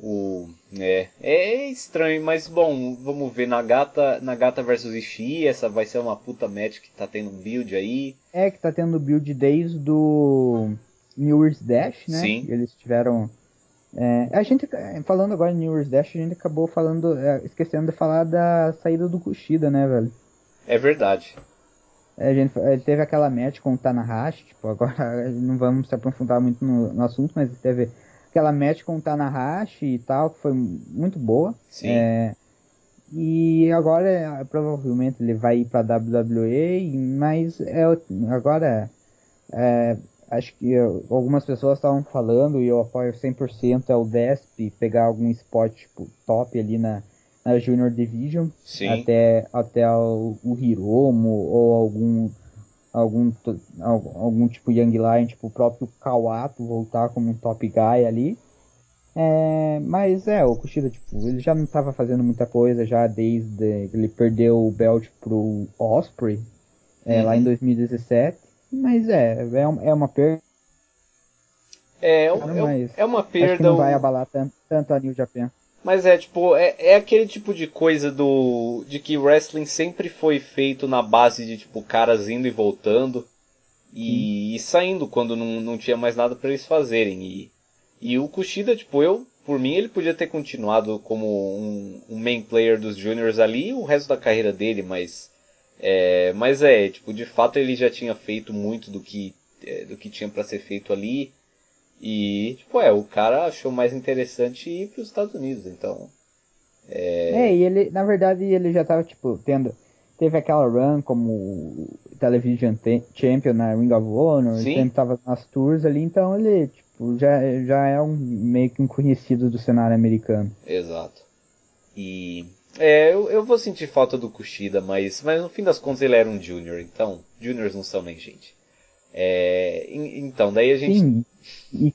S2: O, é, é estranho, mas bom, vamos ver Nagata, Nagata versus Ishii, essa vai ser uma puta match que tá tendo um build aí.
S1: É, que tá tendo build desde do New Year's Dash, né?
S2: Sim.
S1: Eles tiveram. É, a gente, falando agora em New Year's Dash, a gente acabou falando, é, esquecendo de falar da saída do Kushida, né, velho?
S2: É verdade.
S1: É, a gente, ele teve aquela match com o Tanahashi, tipo, agora não vamos se aprofundar muito no, no assunto, mas teve aquela match com o Tanahashi e tal, que foi muito boa.
S2: Sim.
S1: É, e agora provavelmente ele vai ir para WWE, mas é, agora é, acho que algumas pessoas estavam falando e eu apoio 100% é o Desp pegar algum spot tipo, top ali na, na Junior Division
S2: Sim.
S1: até até o, o Hiromo ou algum algum, algum tipo Young Lion, tipo o próprio Kawato voltar como um top guy ali. É, mas é, o Kushida, tipo, ele já não estava fazendo muita coisa já desde ele perdeu o belt pro Osprey é, uhum. lá em 2017. Mas é, é, é uma perda.
S2: É, é, é uma perda.
S1: Acho que não vai abalar tanto, tanto a New Japan.
S2: Mas é tipo, é, é aquele tipo de coisa do. de que wrestling sempre foi feito na base de tipo caras indo e voltando e, e saindo quando não, não tinha mais nada para eles fazerem. E, e o Kushida, tipo, eu, por mim, ele podia ter continuado como um, um main player dos juniors ali o resto da carreira dele, mas. É, mas é, tipo, de fato ele já tinha feito muito do que, é, do que tinha para ser feito ali. E, tipo, é, o cara achou mais interessante ir para os Estados Unidos, então. É...
S1: é, e ele, na verdade, ele já tava, tipo, tendo. Teve aquela run como Television Champion na Ring of Honor,
S2: Sim.
S1: ele tava nas tours ali, então ele, tipo, já, já é um meio que um conhecido do cenário americano.
S2: Exato. E. É, eu, eu vou sentir falta do Kushida, mas, mas no fim das contas ele era um Junior, então, Juniors não são nem gente. É, então, daí a gente.
S1: Sim. E...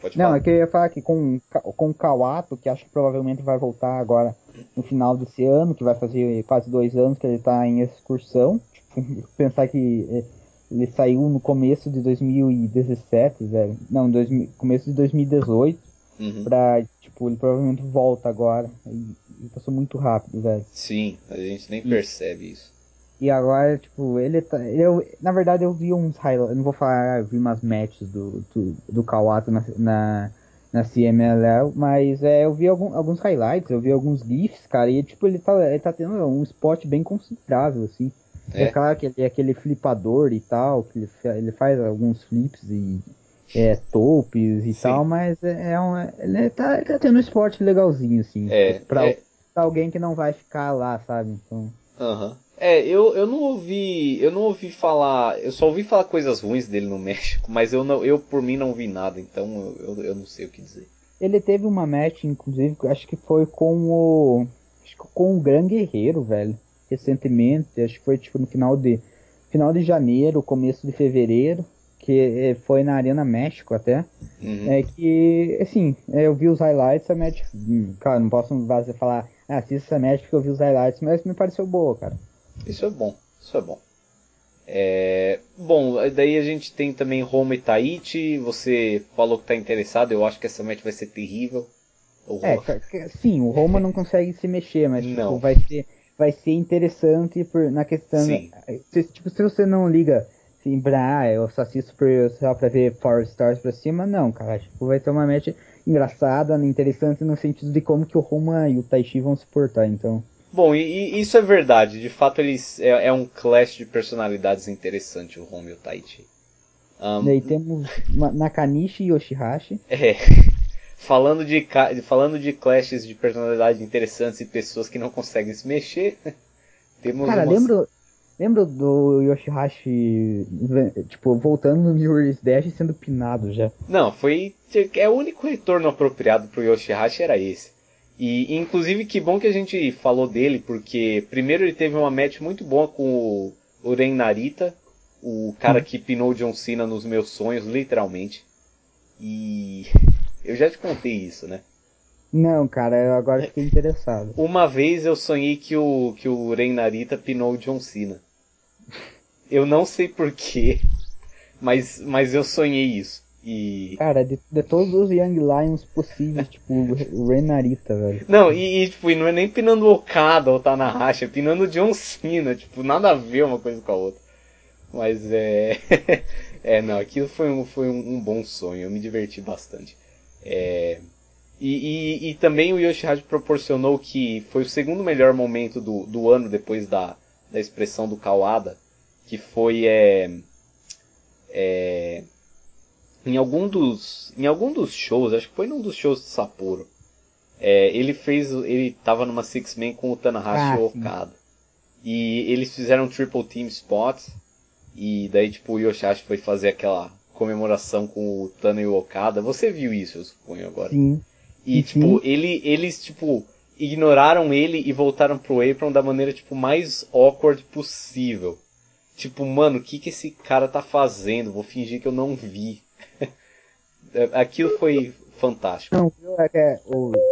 S2: Pode
S1: Não,
S2: falar.
S1: é que eu ia falar que com, com o Kawato, que acho que provavelmente vai voltar agora no final desse ano, que vai fazer quase dois anos que ele tá em excursão. Tipo, pensar que ele saiu no começo de 2017, velho. Não, dois, começo de 2018.
S2: Uhum.
S1: Pra, tipo, ele provavelmente volta agora. E, e passou muito rápido, velho.
S2: Sim, a gente nem percebe isso.
S1: E agora, tipo, ele tá. Eu, na verdade, eu vi uns highlights. Não vou falar, eu vi umas matches do, do, do Kawato na, na, na CMLL, mas é, eu vi algum, alguns highlights, eu vi alguns GIFs, cara, e tipo, ele tá, ele tá tendo um spot bem considerável, assim.
S2: É.
S1: É claro que ele é aquele flipador e tal, que ele, ele faz alguns flips e é, topes e
S2: Sim.
S1: tal, mas é, é um, ele, tá, ele tá tendo um esporte legalzinho, assim.
S2: É,
S1: pra,
S2: é.
S1: pra alguém que não vai ficar lá, sabe? Então.
S2: Aham. É, eu, eu não ouvi. Eu não ouvi falar. Eu só ouvi falar coisas ruins dele no México, mas eu não, eu por mim não vi nada, então eu, eu, eu não sei o que dizer.
S1: Ele teve uma match, inclusive, acho que foi com o. Acho que com o Gran Guerreiro, velho. Recentemente, acho que foi tipo no final de. Final de janeiro, começo de fevereiro. Que eh, foi na Arena México até.
S2: Uhum.
S1: É que, assim, eu vi os highlights, a match. hum, Cara, não posso falar, ah, assista essa match porque eu vi os highlights, mas me pareceu boa, cara.
S2: Isso é bom, isso é bom. É, bom, daí a gente tem também Roma e Tahiti. Você falou que tá interessado, eu acho que essa match vai ser terrível. O
S1: É, sim, o Roma não consegue se mexer, mas tipo, vai ser vai ser interessante por, na questão
S2: Sim.
S1: se, tipo, se você não liga assim, pra, ah, eu só assisto por, só pra ver Power Stars pra cima, não, cara, tipo, vai ser uma match engraçada, interessante no sentido de como que o Roma e o Taichi vão se portar, então.
S2: Bom, e, e isso é verdade. De fato, eles é, é um clash de personalidades interessante o Roma e o Tahiti. Ahn,
S1: Daí temos Nakanishi e Yoshihashi.
S2: É. Falando de, falando de clashes de personalidade interessantes e pessoas que não conseguem se mexer, temos
S1: Cara,
S2: umas-
S1: lembro, lembro do Yoshihashi, tipo, voltando no New Year's Dash e sendo pinado já.
S2: Não, foi. É o único retorno apropriado pro Yoshihashi era esse. E inclusive que bom que a gente falou dele, porque primeiro ele teve uma match muito boa com o, Ren Narita, o cara que pinou John Cena nos meus sonhos, literalmente. E eu já te contei isso, né?
S1: Não, cara, eu agora fiquei interessado.
S2: Uma vez eu sonhei que o, que o Rei Narita pinou o John Cena. Eu não sei porquê, mas, mas eu sonhei isso. E...
S1: Cara, de, de todos os Young Lions possíveis, tipo, o Ren Narita, velho.
S2: Não, e, e, tipo, e não é nem pinando o Okada ou Tanahashi, é pinando John Cena, tipo, nada a ver uma coisa com a outra. Mas é... é, não, aquilo foi um, foi um, um bom sonho, eu me diverti bastante. É... E, e, e, também o Yoshihashi proporcionou que foi o segundo melhor momento do, do ano depois da, da expressão do Kawada, que foi é, é, em algum dos em algum dos shows, acho que foi num dos shows de Sapporo. É, ele fez, ele tava numa six man com o Tanahashi ah, e o Okada. E eles fizeram um triple team spot e daí tipo o Yoshihashi foi fazer aquela comemoração com o Tana e o Okada. Você viu isso, eu suponho agora.
S1: Sim.
S2: E, tipo, ele, eles, tipo, ignoraram ele e voltaram pro Apron da maneira, tipo, mais awkward possível. Tipo, mano, o que que esse cara tá fazendo? Vou fingir que eu não vi. Aquilo foi fantástico.
S1: Não, é, é,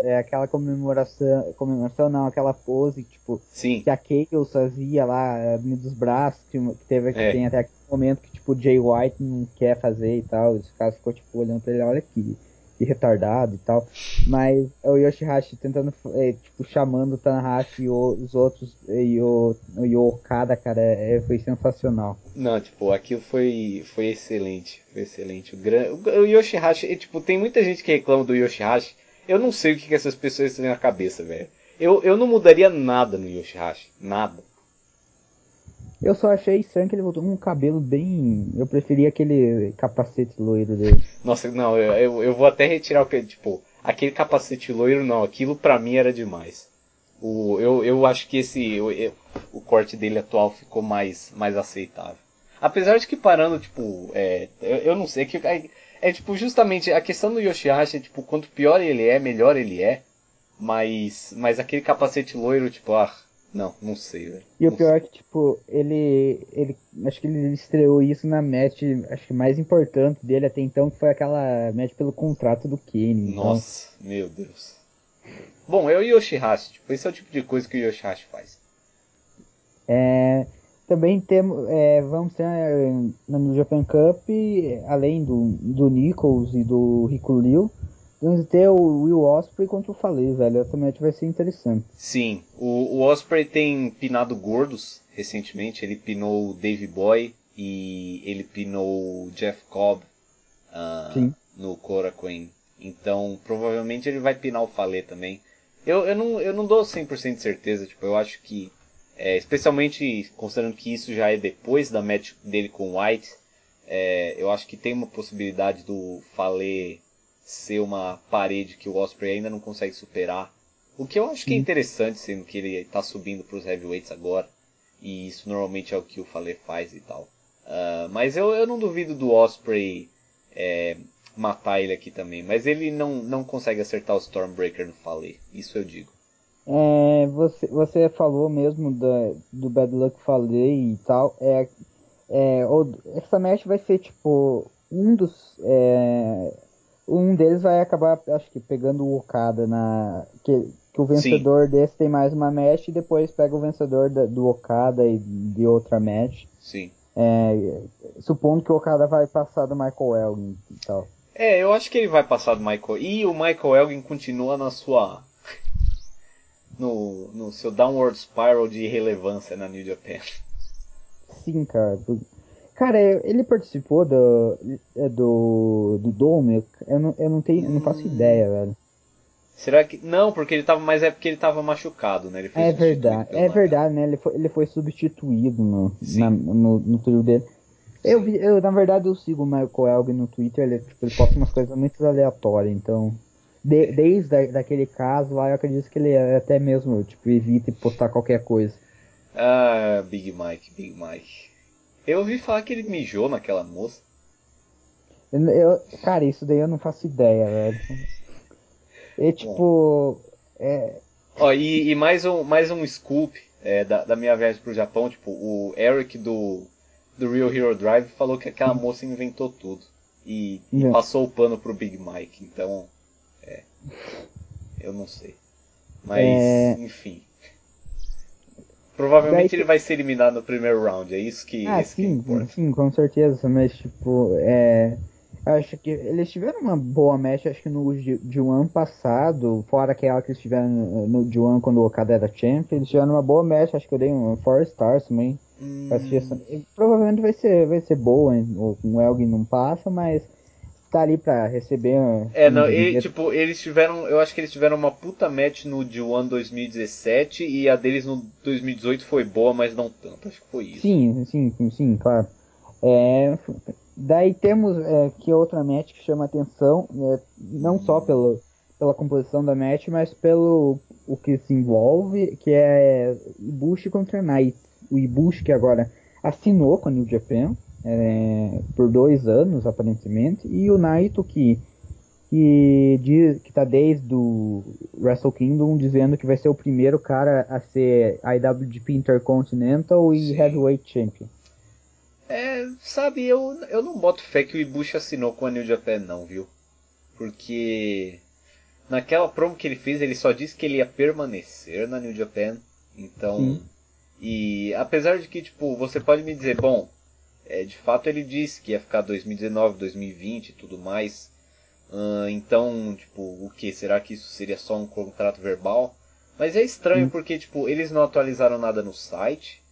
S1: é, aquela comemoração, comemoração não, aquela pose, tipo,
S2: Sim.
S1: que a Chaos fazia lá, dos braços, que, teve, que é. tem até aquele momento que, tipo, o Jay White não quer fazer e tal, os caras ficou, tipo, olhando pra ele, olha aqui e retardado e tal. Mas é o Yoshihashi tentando, é, tipo, chamando o Tanahashi e os outros e o, e o Okada, cara, é, foi sensacional.
S2: Não, tipo, aquilo foi, foi excelente. Foi excelente. O, gran... o Yoshihashi, tipo, tem muita gente que reclama do Yoshihashi. Eu não sei o que, que essas pessoas têm na cabeça, velho. Eu, eu não mudaria nada no Yoshihashi. Nada.
S1: Eu só achei estranho que ele voltou com um cabelo bem. Eu preferia aquele capacete loiro dele.
S2: Nossa, não, eu, eu, eu vou até retirar o que. Tipo, aquele capacete loiro não, aquilo pra mim era demais. O, eu, eu acho que esse. Eu, eu, o corte dele atual ficou mais, mais aceitável. Apesar de que parando, tipo, é, eu, eu não sei, é que é, é tipo justamente a questão do Yoshihashi é tipo, quanto pior ele é, melhor ele é. Mas, mas aquele capacete loiro, tipo, ah, não, não sei, velho.
S1: E o pior sei. é que, tipo, ele, ele. Acho que ele estreou isso na match, acho que mais importante dele até então, que foi aquela match pelo contrato do Kane.
S2: Então. Nossa, então... meu Deus. Bom, é o Yoshihashi, tipo, esse é o tipo de coisa que o Yoshihashi faz.
S1: É, também temos, é, vamos ter no Japan Cup, além do, do Nichols e do Rico Liu, Vamos ter o Will Osprey contra o Falei, velho. Essa match vai ser interessante.
S2: Sim, o, o Osprey tem pinado gordos recentemente. Ele pinou o Dave Boy e ele pinou o Jeff Cobb uh, no Korakuen. Então, provavelmente ele vai pinar o Falei também. Eu, eu, não, eu não dou 100% de certeza. Tipo, eu acho que, é, especialmente considerando que isso já é depois da match dele com o White, é, eu acho que tem uma possibilidade do Falei ser uma parede que o Osprey ainda não consegue superar. O que eu acho que é interessante, sendo que ele está subindo para os heavyweights agora. E isso normalmente é o que o Fale faz e tal. Uh, mas eu, eu não duvido do Osprey é, matar ele aqui também. Mas ele não, não consegue acertar o Stormbreaker no Fale. Isso eu digo.
S1: É, você, você falou mesmo da, do Bad Luck Fale e tal. É, é, essa match vai ser tipo um dos. É, um deles vai acabar, acho que, pegando o Okada na. Que, que o vencedor Sim. desse tem mais uma match e depois pega o vencedor da, do Okada e de outra match.
S2: Sim.
S1: É, supondo que o Okada vai passar do Michael Elgin e tal.
S2: É, eu acho que ele vai passar do Michael. E o Michael Elgin continua na sua. No, no seu downward spiral de irrelevância na New Japan.
S1: Sim, cara. Cara, ele participou do, é, do, do Dome? Eu não, eu não tenho, eu não faço hum. ideia, velho.
S2: Será que. Não, porque ele tava. Mas é porque ele tava machucado, né?
S1: é verdade, é verdade, né? Ele foi, ele foi substituído no, na, no, no trio dele. Eu, vi, eu, na verdade, eu sigo o Michael Elgin no Twitter, ele, tipo, ele posta umas coisas muito aleatórias, então. De, desde a, daquele caso lá, eu acredito que ele até mesmo, tipo, evita postar qualquer coisa.
S2: Ah, Big Mike, Big Mike. Eu ouvi falar que ele mijou naquela moça.
S1: Eu, eu, cara, isso daí eu não faço ideia, velho. E tipo. É...
S2: Ó, e, e, mais um, mais um scoop é, da, da minha viagem pro Japão, tipo, o Eric do, do Real Hero Drive falou que aquela moça inventou tudo. E, e passou o pano pro Big Mike, então. É. Eu não sei. Mas, é... enfim. Provavelmente Daí... ele vai ser eliminado no primeiro round, é isso que,
S1: ah, sim, que Sim, com certeza, mas tipo, é. Acho que eles tiveram uma boa match, acho que no de um ano passado, fora aquela que eles tiveram no de um ano quando o Okada era champ, eles tiveram uma boa match, acho que eu dei um 4 stars também. Hum. Provavelmente vai ser, vai ser boa, hein? o Elgin não passa, mas tá ali pra receber.
S2: É, não, e, tipo, eles tiveram. Eu acho que eles tiveram uma puta match no D1 2017 e a deles no 2018 foi boa, mas não tanto. Acho que foi isso.
S1: Sim, sim, sim, claro. É, daí temos é, que outra match que chama atenção, é, não só pelo, pela composição da match, mas pelo o que se envolve, que é Ibushi contra Knight. O Ibushi que agora assinou com a New Japan é, por dois anos, aparentemente, e o Naito que que diz que tá desde o Wrestle Kingdom dizendo que vai ser o primeiro cara a ser IWGP Intercontinental e Sim. Heavyweight Champion.
S2: É, sabe, eu, eu não boto fé que o Ibushi assinou com a New Japan não, viu? Porque naquela promo que ele fez, ele só disse que ele ia permanecer na New Japan. Então, Sim. e apesar de que tipo, você pode me dizer, bom, é, de fato ele disse que ia ficar 2019, 2020 e tudo mais. Uh, então, tipo, o que? Será que isso seria só um contrato verbal? Mas é estranho hum. porque, tipo, eles não atualizaram nada no site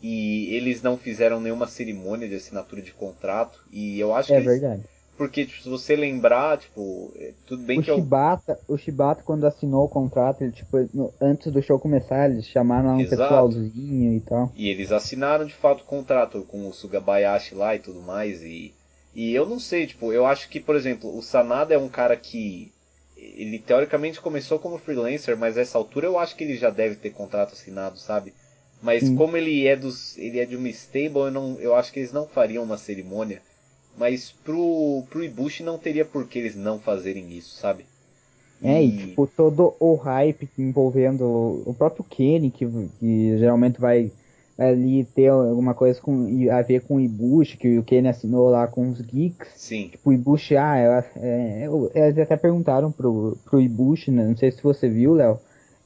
S2: e eles não fizeram nenhuma cerimônia de assinatura de contrato e eu acho
S1: é
S2: que
S1: eles, verdade.
S2: Porque, tipo, se você lembrar, tipo, é, tudo bem
S1: o
S2: que
S1: Shibata, eu... O Shibata, quando assinou o contrato, ele, tipo, no, antes do show começar, eles chamaram um Exato. pessoalzinho e tal.
S2: E eles assinaram, de fato, o contrato com o Sugabayashi lá e tudo mais. E, e eu não sei, tipo, eu acho que, por exemplo, o Sanada é um cara que... Ele, teoricamente, começou como freelancer, mas essa altura eu acho que ele já deve ter contrato assinado, sabe? Mas Sim. como ele é dos, ele é de uma stable, eu, não, eu acho que eles não fariam uma cerimônia mas pro, pro Ibushi não teria por que eles não fazerem isso, sabe?
S1: É, e, tipo, todo o hype envolvendo o próprio Kenny, que, que geralmente vai ali ter alguma coisa com, a ver com o Ibushi, que o Kenny assinou lá com os Geeks.
S2: Sim.
S1: Tipo, o Ibushi, ah, é, é, eles até perguntaram pro, pro Ibushi, né, não sei se você viu, Léo,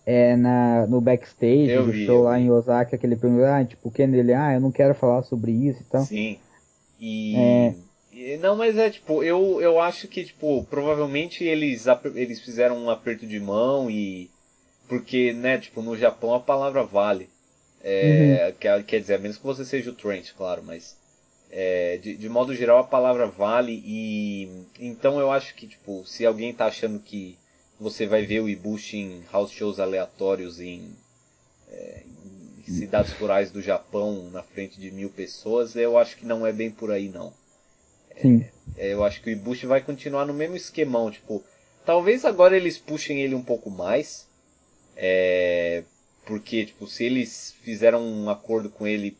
S1: é, na, no backstage
S2: eu
S1: do
S2: vi,
S1: show lá vi. em Osaka, que ele perguntou, ah, tipo, o Kenny, ele, ah, eu não quero falar sobre isso e tal.
S2: Sim. E... É, não, mas é tipo, eu, eu acho que, tipo, provavelmente eles, eles fizeram um aperto de mão e. Porque, né, tipo, no Japão a palavra vale. É, uhum. quer, quer dizer, a menos que você seja o Trent, claro, mas. É, de, de modo geral a palavra vale e. Então eu acho que, tipo, se alguém tá achando que você vai ver o Ibushi em house shows aleatórios em, é, em cidades rurais do Japão na frente de mil pessoas, eu acho que não é bem por aí não.
S1: Sim.
S2: É, eu acho que o Ibushi vai continuar no mesmo esquemão, tipo, talvez agora eles puxem ele um pouco mais, é, porque, tipo, se eles fizeram um acordo com ele,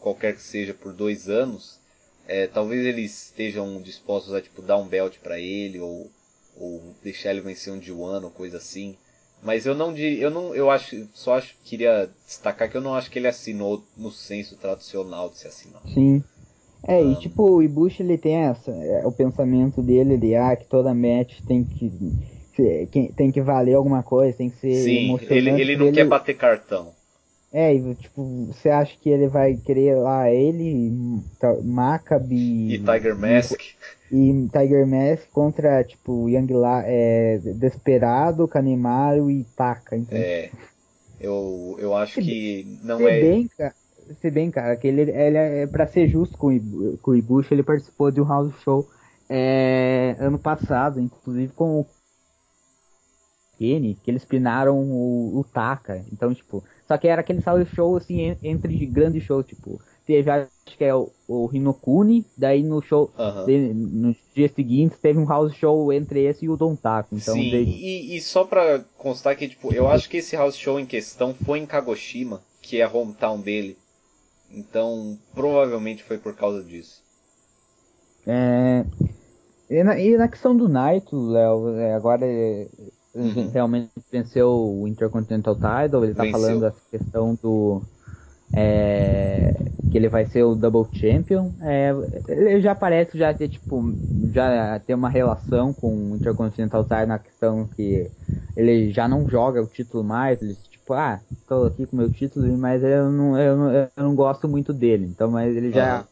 S2: qualquer que seja, por dois anos, é, talvez eles estejam dispostos a, tipo, dar um belt para ele, ou, ou deixar ele vencer um D1 ou coisa assim. Mas eu não eu não eu acho só acho queria destacar que eu não acho que ele assinou no senso tradicional de se assinar.
S1: Sim. É, e tipo, o Ibushi ele tem essa, é, o pensamento dele de ah, que toda match tem que tem que valer alguma coisa, tem que ser
S2: Sim, emocionante. Ele, ele não ele... quer bater cartão.
S1: É, e, tipo, você acha que ele vai querer lá ele, Maccabi
S2: e Tiger Mask
S1: e, e Tiger Mask contra tipo Young La, é, Desperado, Kanemaru e Taka, então.
S2: É. Eu, eu acho que não
S1: se
S2: é
S1: bem, se bem, cara, que ele, ele é pra ser justo com o, com o Ibushi, ele participou de um house show é, ano passado, inclusive com o Kenny, que eles pinaram o, o Taka. Então, tipo, só que era aquele house show assim entre grandes shows, tipo, teve acho que é o, o Hinokuni, daí no show,
S2: uhum.
S1: de, nos dias seguintes teve um house show entre esse e o Don Taco. Então,
S2: Sim, e, e, só pra constar que, tipo, eu acho que esse house show em questão foi em Kagoshima, que é a hometown dele. Então, provavelmente foi por causa disso.
S1: É... E, na, e na questão do Naito, Léo, é, agora ele uhum. realmente venceu o Intercontinental Title, ele tá venceu. falando essa questão do. É, que ele vai ser o Double Champion. É, ele já parece já ter tipo já ter uma relação com o Intercontinental Title na questão que ele já não joga o título mais, ele tipo, ah, tô aqui com o meu título, mas eu não, eu não, eu não gosto muito dele, então, mas ele já uhum.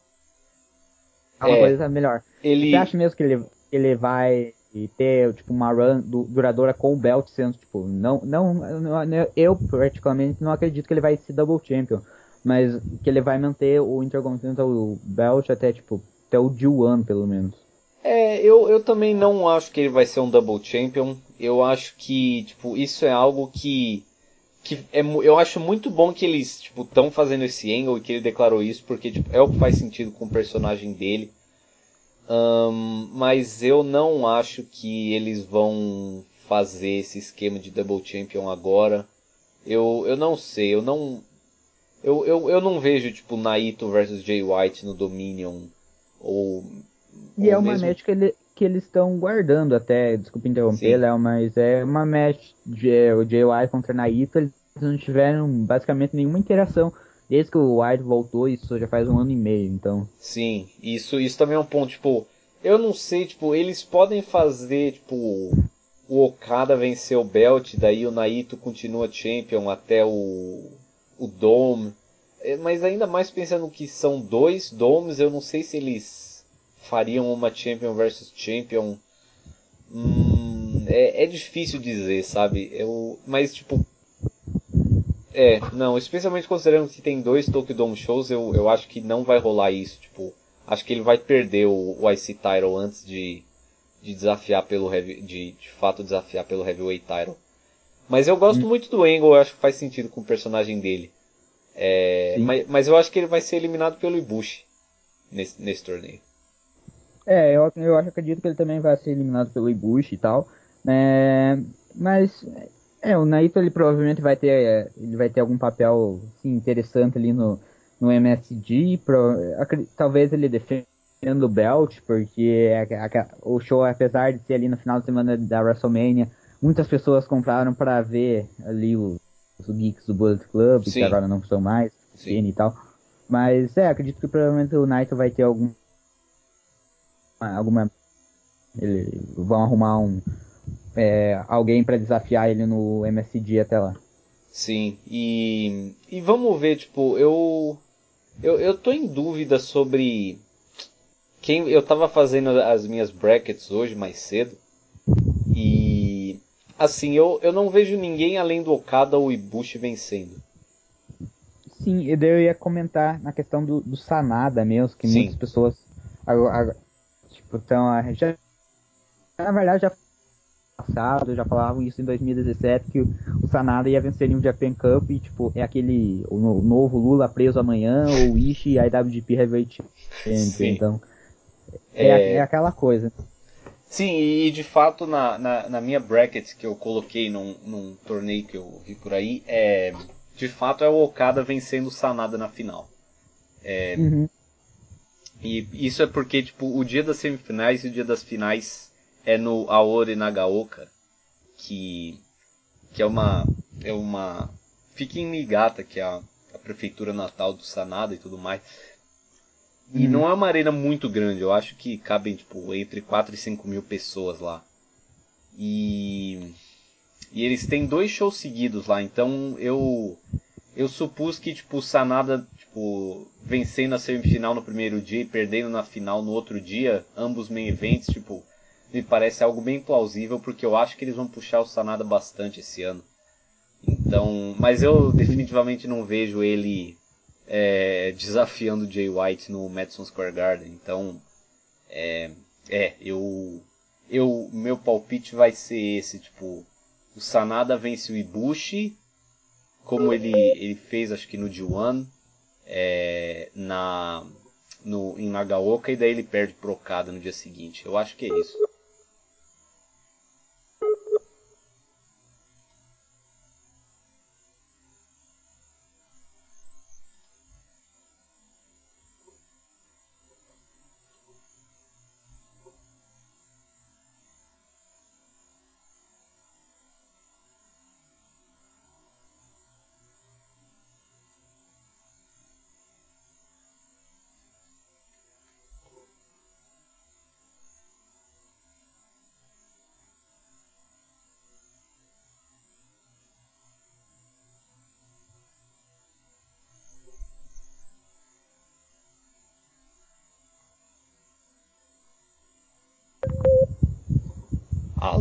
S1: é uma é, coisa melhor. Ele... Você acha mesmo que ele, ele vai ter, tipo, uma run duradoura com o belt sendo, tipo, não, não, não, eu particularmente não acredito que ele vai ser double champion, mas que ele vai manter o Intercontinental Belt até, tipo, até o D1, pelo menos.
S2: É, eu, eu também não acho que ele vai ser um Double Champion. Eu acho que, tipo, isso é algo que. Que é, eu acho muito bom que eles, tipo, estão fazendo esse angle e que ele declarou isso, porque, tipo, é o que faz sentido com o personagem dele. Um, mas eu não acho que eles vão fazer esse esquema de Double Champion agora. Eu, eu não sei, eu não. Eu, eu, eu não vejo, tipo, Naito versus Jay White no Dominion. Ou
S1: e é uma mesmo... match que, ele, que eles estão guardando até, desculpa interromper, Léo, mas é uma match de o JY contra Naito, eles não tiveram basicamente nenhuma interação desde que o White voltou, isso já faz um ano e meio, então.
S2: Sim, isso, isso também é um ponto, tipo, eu não sei, tipo, eles podem fazer, tipo, o Okada vencer o belt, daí o Naito continua champion até o, o Dome, é, mas ainda mais pensando que são dois Domes, eu não sei se eles fariam uma Champion versus Champion. Hum, é, é difícil dizer, sabe? Eu, mas tipo. É, não, especialmente considerando que tem dois Tokyo Dome shows, eu, eu acho que não vai rolar isso. Tipo, acho que ele vai perder o, o IC Title antes de, de desafiar pelo heavy, de, de fato desafiar pelo Heavyweight Title. Mas eu gosto hum. muito do Angle, eu acho que faz sentido com o personagem dele. É, mas, mas eu acho que ele vai ser eliminado pelo Ibushi nesse, nesse torneio.
S1: É, eu, eu acho, acredito que ele também vai ser eliminado pelo Ibushi e tal. É, mas é, o Naito ele provavelmente vai ter ele vai ter algum papel assim, interessante ali no, no MSG. Pro, talvez ele defenda o belt, porque o show, apesar de ser ali no final de semana da WrestleMania, muitas pessoas compraram para ver ali os, os geeks do Bullet Club, Sim. que agora não são mais, Sim. e tal. Mas é, acredito que provavelmente o Naito vai ter algum alguma ele, vão arrumar um é, alguém para desafiar ele no MSD até lá.
S2: Sim, e, e vamos ver, tipo, eu, eu eu tô em dúvida sobre quem eu tava fazendo as minhas brackets hoje mais cedo e assim, eu, eu não vejo ninguém além do Okada ou Ibushi vencendo.
S1: Sim, eu ia comentar na questão do, do Sanada mesmo, que Sim. muitas pessoas então, já, na verdade, já passado, já falavam isso em 2017, que o Sanada ia vencer em um Japan Cup e, tipo, é aquele o novo Lula preso amanhã, ou Ishii e IWGP Heavyweight Champion, então é, é... é, aquela coisa.
S2: Sim, e de fato na, na, na, minha bracket que eu coloquei num, num torneio que eu vi por aí, é, de fato é o Okada vencendo o Sanada na final. É, uhum. E isso é porque, tipo, o dia das semifinais e o dia das finais é no Aori Nagaoka, que, que é uma, é uma, fica em Niigata, que é a, a prefeitura natal do Sanada e tudo mais. E hum. não é uma arena muito grande, eu acho que cabem, tipo, entre 4 e 5 mil pessoas lá. E, e eles têm dois shows seguidos lá, então eu, eu supus que, tipo, o Sanada tipo, vencendo a semifinal no primeiro dia e perdendo na final no outro dia, ambos main events, tipo, me parece algo bem plausível, porque eu acho que eles vão puxar o Sanada bastante esse ano. Então, mas eu definitivamente não vejo ele é, desafiando Jay White no Madison Square Garden. Então, é, é, eu, eu, meu palpite vai ser esse, tipo, o Sanada vence o Ibushi, como ele, ele fez acho que no D1, é, na, no, em Nagaoka e daí ele perde pro Okada no dia seguinte. Eu acho que é isso.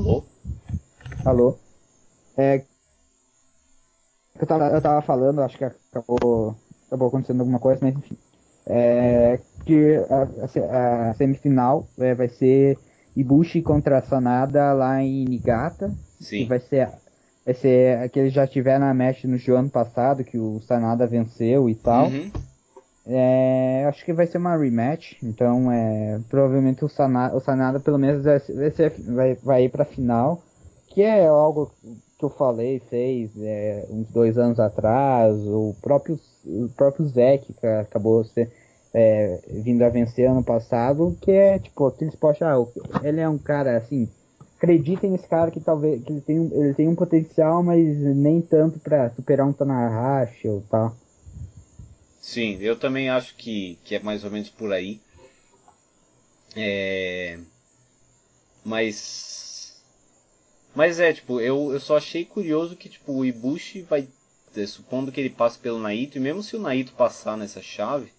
S2: Alô?
S1: Alô? É. Eu tava, eu tava falando, acho que acabou, acabou acontecendo alguma coisa, mas enfim. É, que a, a, semifinal é, vai ser Ibushi contra Sanada lá em Niigata.
S2: Sim.
S1: Que vai ser, vai ser que eles já tiveram na match no ano passado, que o Sanada venceu e tal.
S2: Uhum.
S1: É, acho que vai ser uma rematch, então é, provavelmente o Sanada, o Sanada pelo menos vai, ser, vai, vai ir pra final, que é algo que eu falei, fez é, uns dois anos atrás, o próprio, o próprio Zek que acabou ser, é, vindo a vencer ano passado, que é tipo aqueles poxa, ah, ele é um cara assim, acreditem nesse cara que talvez que ele tem ele tem um potencial, mas nem tanto para superar um Tanahashi ou tal.
S2: Sim, eu também acho que, que é mais ou menos por aí. É... Mas. Mas é, tipo, eu, eu só achei curioso que, tipo, o Ibushi vai. É, supondo que ele passe pelo Naito, e mesmo se o Naito passar nessa chave,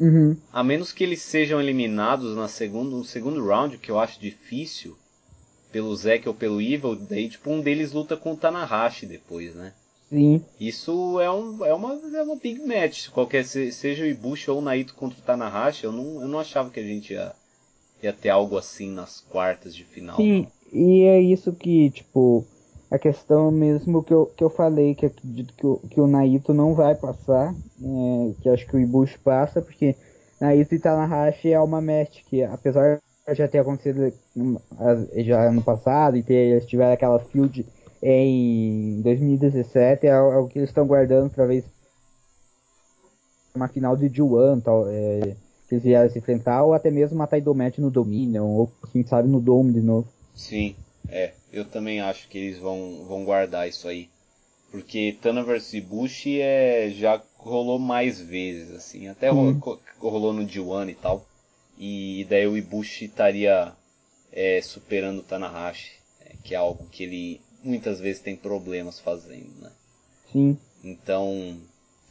S1: Uhum.
S2: a menos que eles sejam eliminados na segundo, no segundo round, que eu acho difícil, pelo Zack ou pelo Evil, daí, tipo, um deles luta com o Tanahashi depois, né?
S1: Sim.
S2: Isso é, um, é, uma, é uma big match. Qualquer, seja o Ibushi ou o Naito contra o Tanahashi, eu não, eu não achava que a gente ia, ia ter algo assim nas quartas de final.
S1: Sim, e é isso que, tipo, a questão mesmo que eu, que eu falei, que acredito que o, que o Naito não vai passar, é, que acho que o Ibushi passa, porque Naito e Tanahashi é uma match que, apesar de já ter acontecido já no passado e ter, eles tiveram aquela field em 2017 é o que eles estão guardando para ver uma final de G1 tal, é, que eles vieram se enfrentar ou até mesmo matar Idomet no Dominion ou quem sabe no Dome de novo.
S2: Sim, é, eu também acho que eles vão, vão guardar isso aí. Porque Tana vs Ibushi é, já rolou mais vezes, assim. Até hum. rolou, rolou no G1 e tal. E daí o Ibushi estaria é, superando o Tanahashi. É, que é algo que ele muitas vezes tem problemas fazendo, né?
S1: Sim.
S2: Então,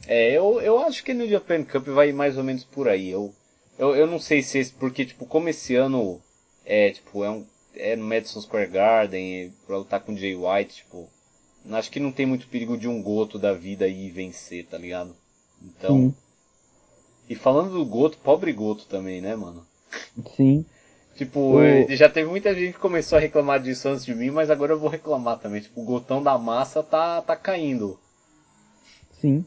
S2: é, eu, eu acho que no Japan Cup vai mais ou menos por aí. Eu, eu, eu não sei se esse, porque, tipo, como esse ano é, tipo, é, um, é no Madison Square Garden, pra lutar com Jay White, tipo, acho que não tem muito perigo de um Goto da vida aí vencer, tá ligado? Então. Sim. E falando do Goto, pobre Goto também, né, mano?
S1: Sim.
S2: Tipo, o... já teve muita gente que começou a reclamar disso antes de mim, mas agora eu vou reclamar também. Tipo, o gotão da massa tá, tá caindo.
S1: Sim.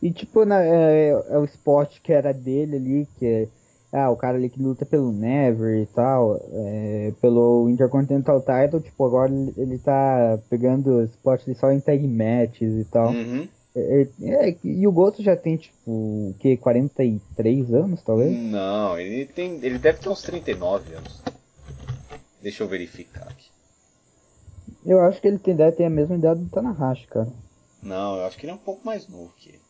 S1: E tipo, na, é, é, o esporte que era dele ali, que é ah, o cara ali que luta pelo Never e tal, é, pelo Intercontinental Title, tipo, agora ele, ele tá pegando esporte só em tag matches e tal.
S2: Uhum.
S1: É, é, e o Goto já tem, tipo, o que, 43 anos, talvez?
S2: Não, ele tem. Ele deve ter uns 39 anos. Deixa eu verificar aqui.
S1: Eu acho que ele tem, deve ter a mesma idade do Tanahashi, cara.
S2: Não, eu acho que ele é um pouco mais novo que ele.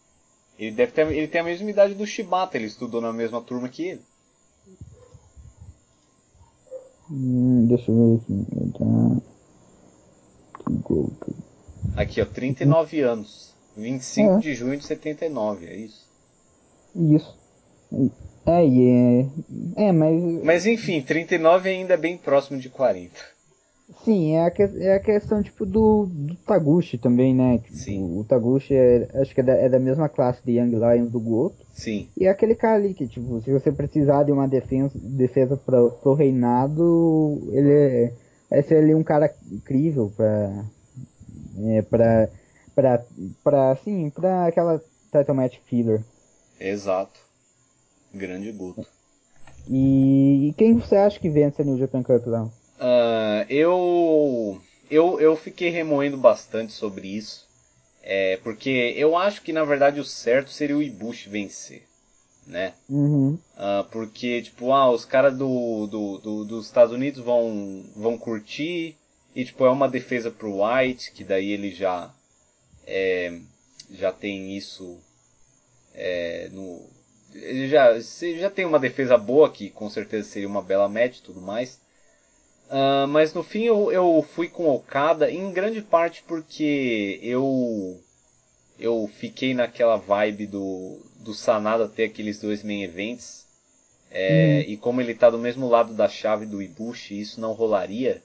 S2: Ele deve ter, ele tem a mesma idade do Shibata, ele estudou na mesma turma que ele.
S1: Hum, deixa eu ver aqui.
S2: Tá... Aqui, ó, 39 anos. 25 é. de junho de 79, é isso?
S1: Isso. É, e é, é, mas.
S2: Mas enfim, 39 ainda é bem próximo de 40.
S1: Sim, é a, que, é a questão tipo do, do Taguchi também, né? Tipo,
S2: Sim.
S1: O Taguchi é, acho que é da, é da, mesma classe de Young Lions do Goto.
S2: Sim.
S1: E é aquele cara ali que, tipo, se você precisar de uma defesa, defesa pro, pro reinado, ele é, é ser ali um cara incrível pra. É, pra pra, pra assim, pra aquela title match filler.
S2: Exato. Grande Guto.
S1: E, e, quem você acha que vence a New Japan Cup lá?
S2: Uh, eu, eu, eu fiquei remoendo bastante sobre isso. É, porque eu acho que na verdade o certo seria o Ibushi vencer. Né?
S1: Uhum.
S2: Uh, porque, tipo, ah, os caras do, do, do, dos Estados Unidos vão, vão curtir. E, tipo, é uma defesa pro White, que daí ele já é, já tem isso é, no ele já já tem uma defesa boa que com certeza seria uma bela match e tudo mais. Uh, mas no fim eu, eu fui com Okada em grande parte porque eu eu fiquei naquela vibe do do Sanada ter aqueles dois main events. É, hum. e como ele está do mesmo lado da chave do Ibushi isso não rolaria.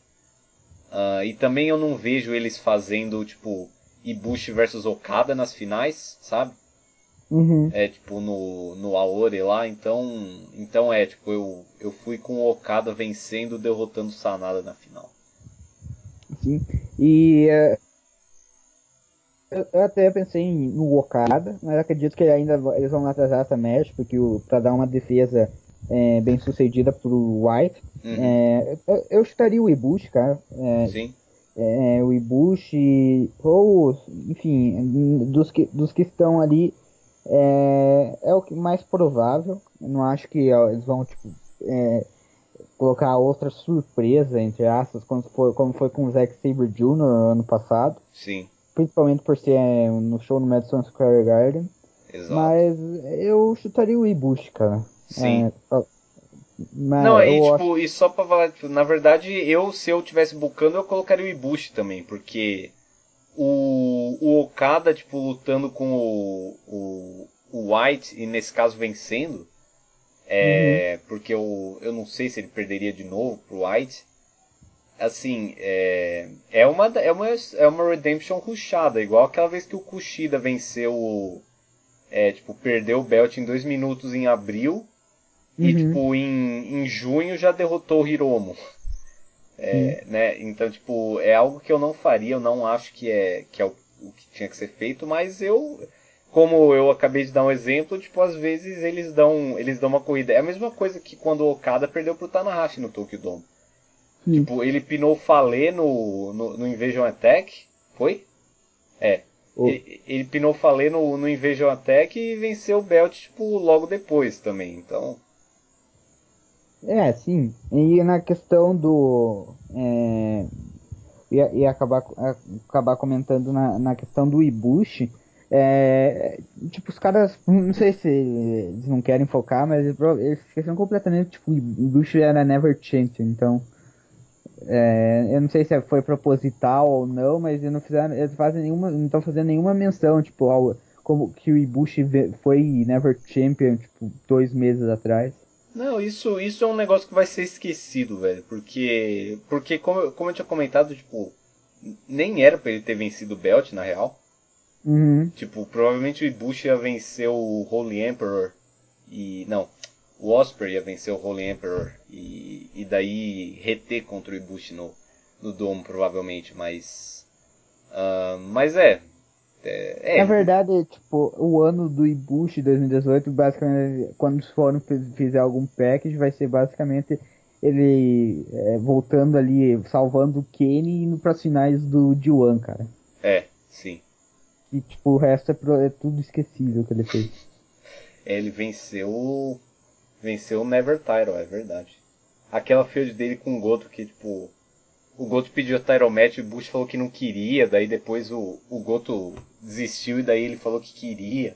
S2: Uh, e também eu não vejo eles fazendo, tipo, Ibushi versus Okada nas finais, sabe?
S1: Uhum.
S2: É tipo no, no Aore lá, então. Então é, tipo, eu, eu fui com o Okada vencendo, derrotando o Sanada na final.
S1: Sim. E uh, eu até pensei no Okada, mas acredito que ainda eles vão atrasar essa match, porque para dar uma defesa é, bem sucedida pro White. Uhum. É, eu, eu chutaria o Ibushi, cara. É,
S2: Sim
S1: é, o Ibushi, ou, enfim, dos que, dos que estão ali, é, é o que mais provável. Eu não acho que ó, eles vão, tipo, é, colocar outra surpresa, entre aspas, como foi, como foi com o Zack Sabre Jr. ano passado.
S2: Sim.
S1: Principalmente por ser é, no show no Madison Square Garden.
S2: Exato.
S1: Mas eu chutaria o Ibushi, cara.
S2: Sim.
S1: É,
S2: mas não, e tipo, e só pra falar, tipo, na verdade, eu, se eu tivesse bucando, eu colocaria o Ibushi também, porque o, o Okada, tipo, lutando com o, o, o White, e nesse caso vencendo, é, uhum. porque eu, eu não sei se ele perderia de novo pro White, assim, é, é, uma, é, uma, é uma redemption rushada, igual aquela vez que o Kushida venceu o, é, tipo, perdeu o belt em dois minutos em abril, Uhum. E, tipo, em, em junho já derrotou o Hiromo. É, uhum. né? Então, tipo, é algo que eu não faria, eu não acho que é, que é o, o que tinha que ser feito, mas eu, como eu acabei de dar um exemplo, tipo, às vezes eles dão, eles dão uma corrida. É a mesma coisa que quando o Okada perdeu pro Tanahashi no Tokyo Dome. Uhum. Tipo, ele pinou Fale no, no, no Invasion Attack, foi? É. Oh. Ele, ele pinou Fale no, no Invasion Attack e venceu o Belt, tipo, logo depois também, então...
S1: É, sim. E na questão do. É, ia, ia acabar, acabar comentando na, na questão do Ibushi. É, tipo, os caras, não sei se eles não querem focar, mas eles esqueceram completamente, tipo, o Ibushi era Never Champion, então, é, eu não sei se foi proposital ou não, mas eles não fizeram, eles fazem nenhuma, não estão fazendo nenhuma menção, tipo, ao, como que o Ibushi foi Never Champion, tipo, dois meses atrás.
S2: Não, isso, isso é um negócio que vai ser esquecido, velho. Porque, porque como, como eu tinha comentado, tipo, nem era para ele ter vencido o Belt, na real.
S1: Uhum.
S2: Tipo, provavelmente o Ibushi ia vencer o Holy Emperor. E. Não. O Osprey ia vencer o Holy Emperor. E, e daí reter contra o Ibushi no, no Domo, provavelmente. Mas. Uh, mas é. É.
S1: Na verdade, tipo, o ano do Ibushi 2018, basicamente, quando for fizer algum package, vai ser basicamente ele é, voltando ali, salvando o Kenny e indo pras finais do D1, cara.
S2: É, sim.
S1: E, tipo, o resto é, pro, é tudo esquecível que ele fez.
S2: É, ele venceu. Venceu o Never Title, é verdade. Aquela field dele com o Goto que, tipo, o Goto pediu a title match e o Bush falou que não queria, daí depois o, o Goto desistiu e daí ele falou que queria.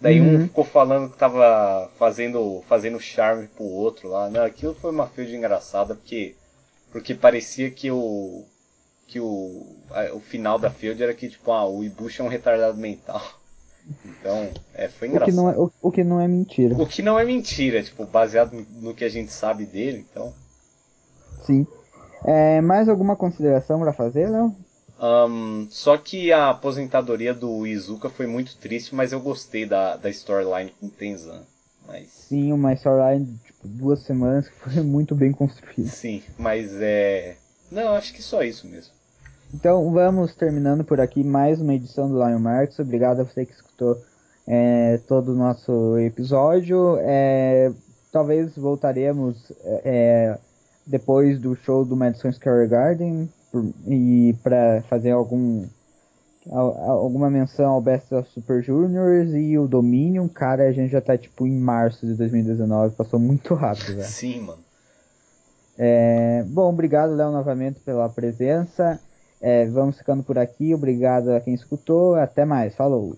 S2: Daí uhum. um ficou falando que tava fazendo, fazendo charme pro outro lá. Não, aquilo foi uma feud engraçada porque, porque parecia que o que o, a, o final da field era que tipo, ah, o Ibushi é um retardado mental. Então, é, foi engraçado.
S1: O que, não é, o, o que não é mentira.
S2: O que não é mentira, tipo, baseado no que a gente sabe dele, então.
S1: Sim. É, mais alguma consideração para fazer, Léo?
S2: Um, só que a aposentadoria do Izuka foi muito triste, mas eu gostei da, da storyline com Tenzan. Mas...
S1: Sim, uma storyline de tipo, duas semanas que foi muito bem construída.
S2: Sim, mas é. Não, acho que só isso mesmo.
S1: Então vamos terminando por aqui mais uma edição do Lion Marks. Obrigado a você que escutou é, todo o nosso episódio. É, talvez voltaremos. É, depois do show do Madison Square Garden e para fazer algum alguma menção ao Best of Super Juniors e o Dominion, cara, a gente já tá tipo em março de 2019, passou muito rápido, velho.
S2: Sim, mano.
S1: É, bom, obrigado, Léo, novamente pela presença. É, vamos ficando por aqui. Obrigado a quem escutou. Até mais. Falou.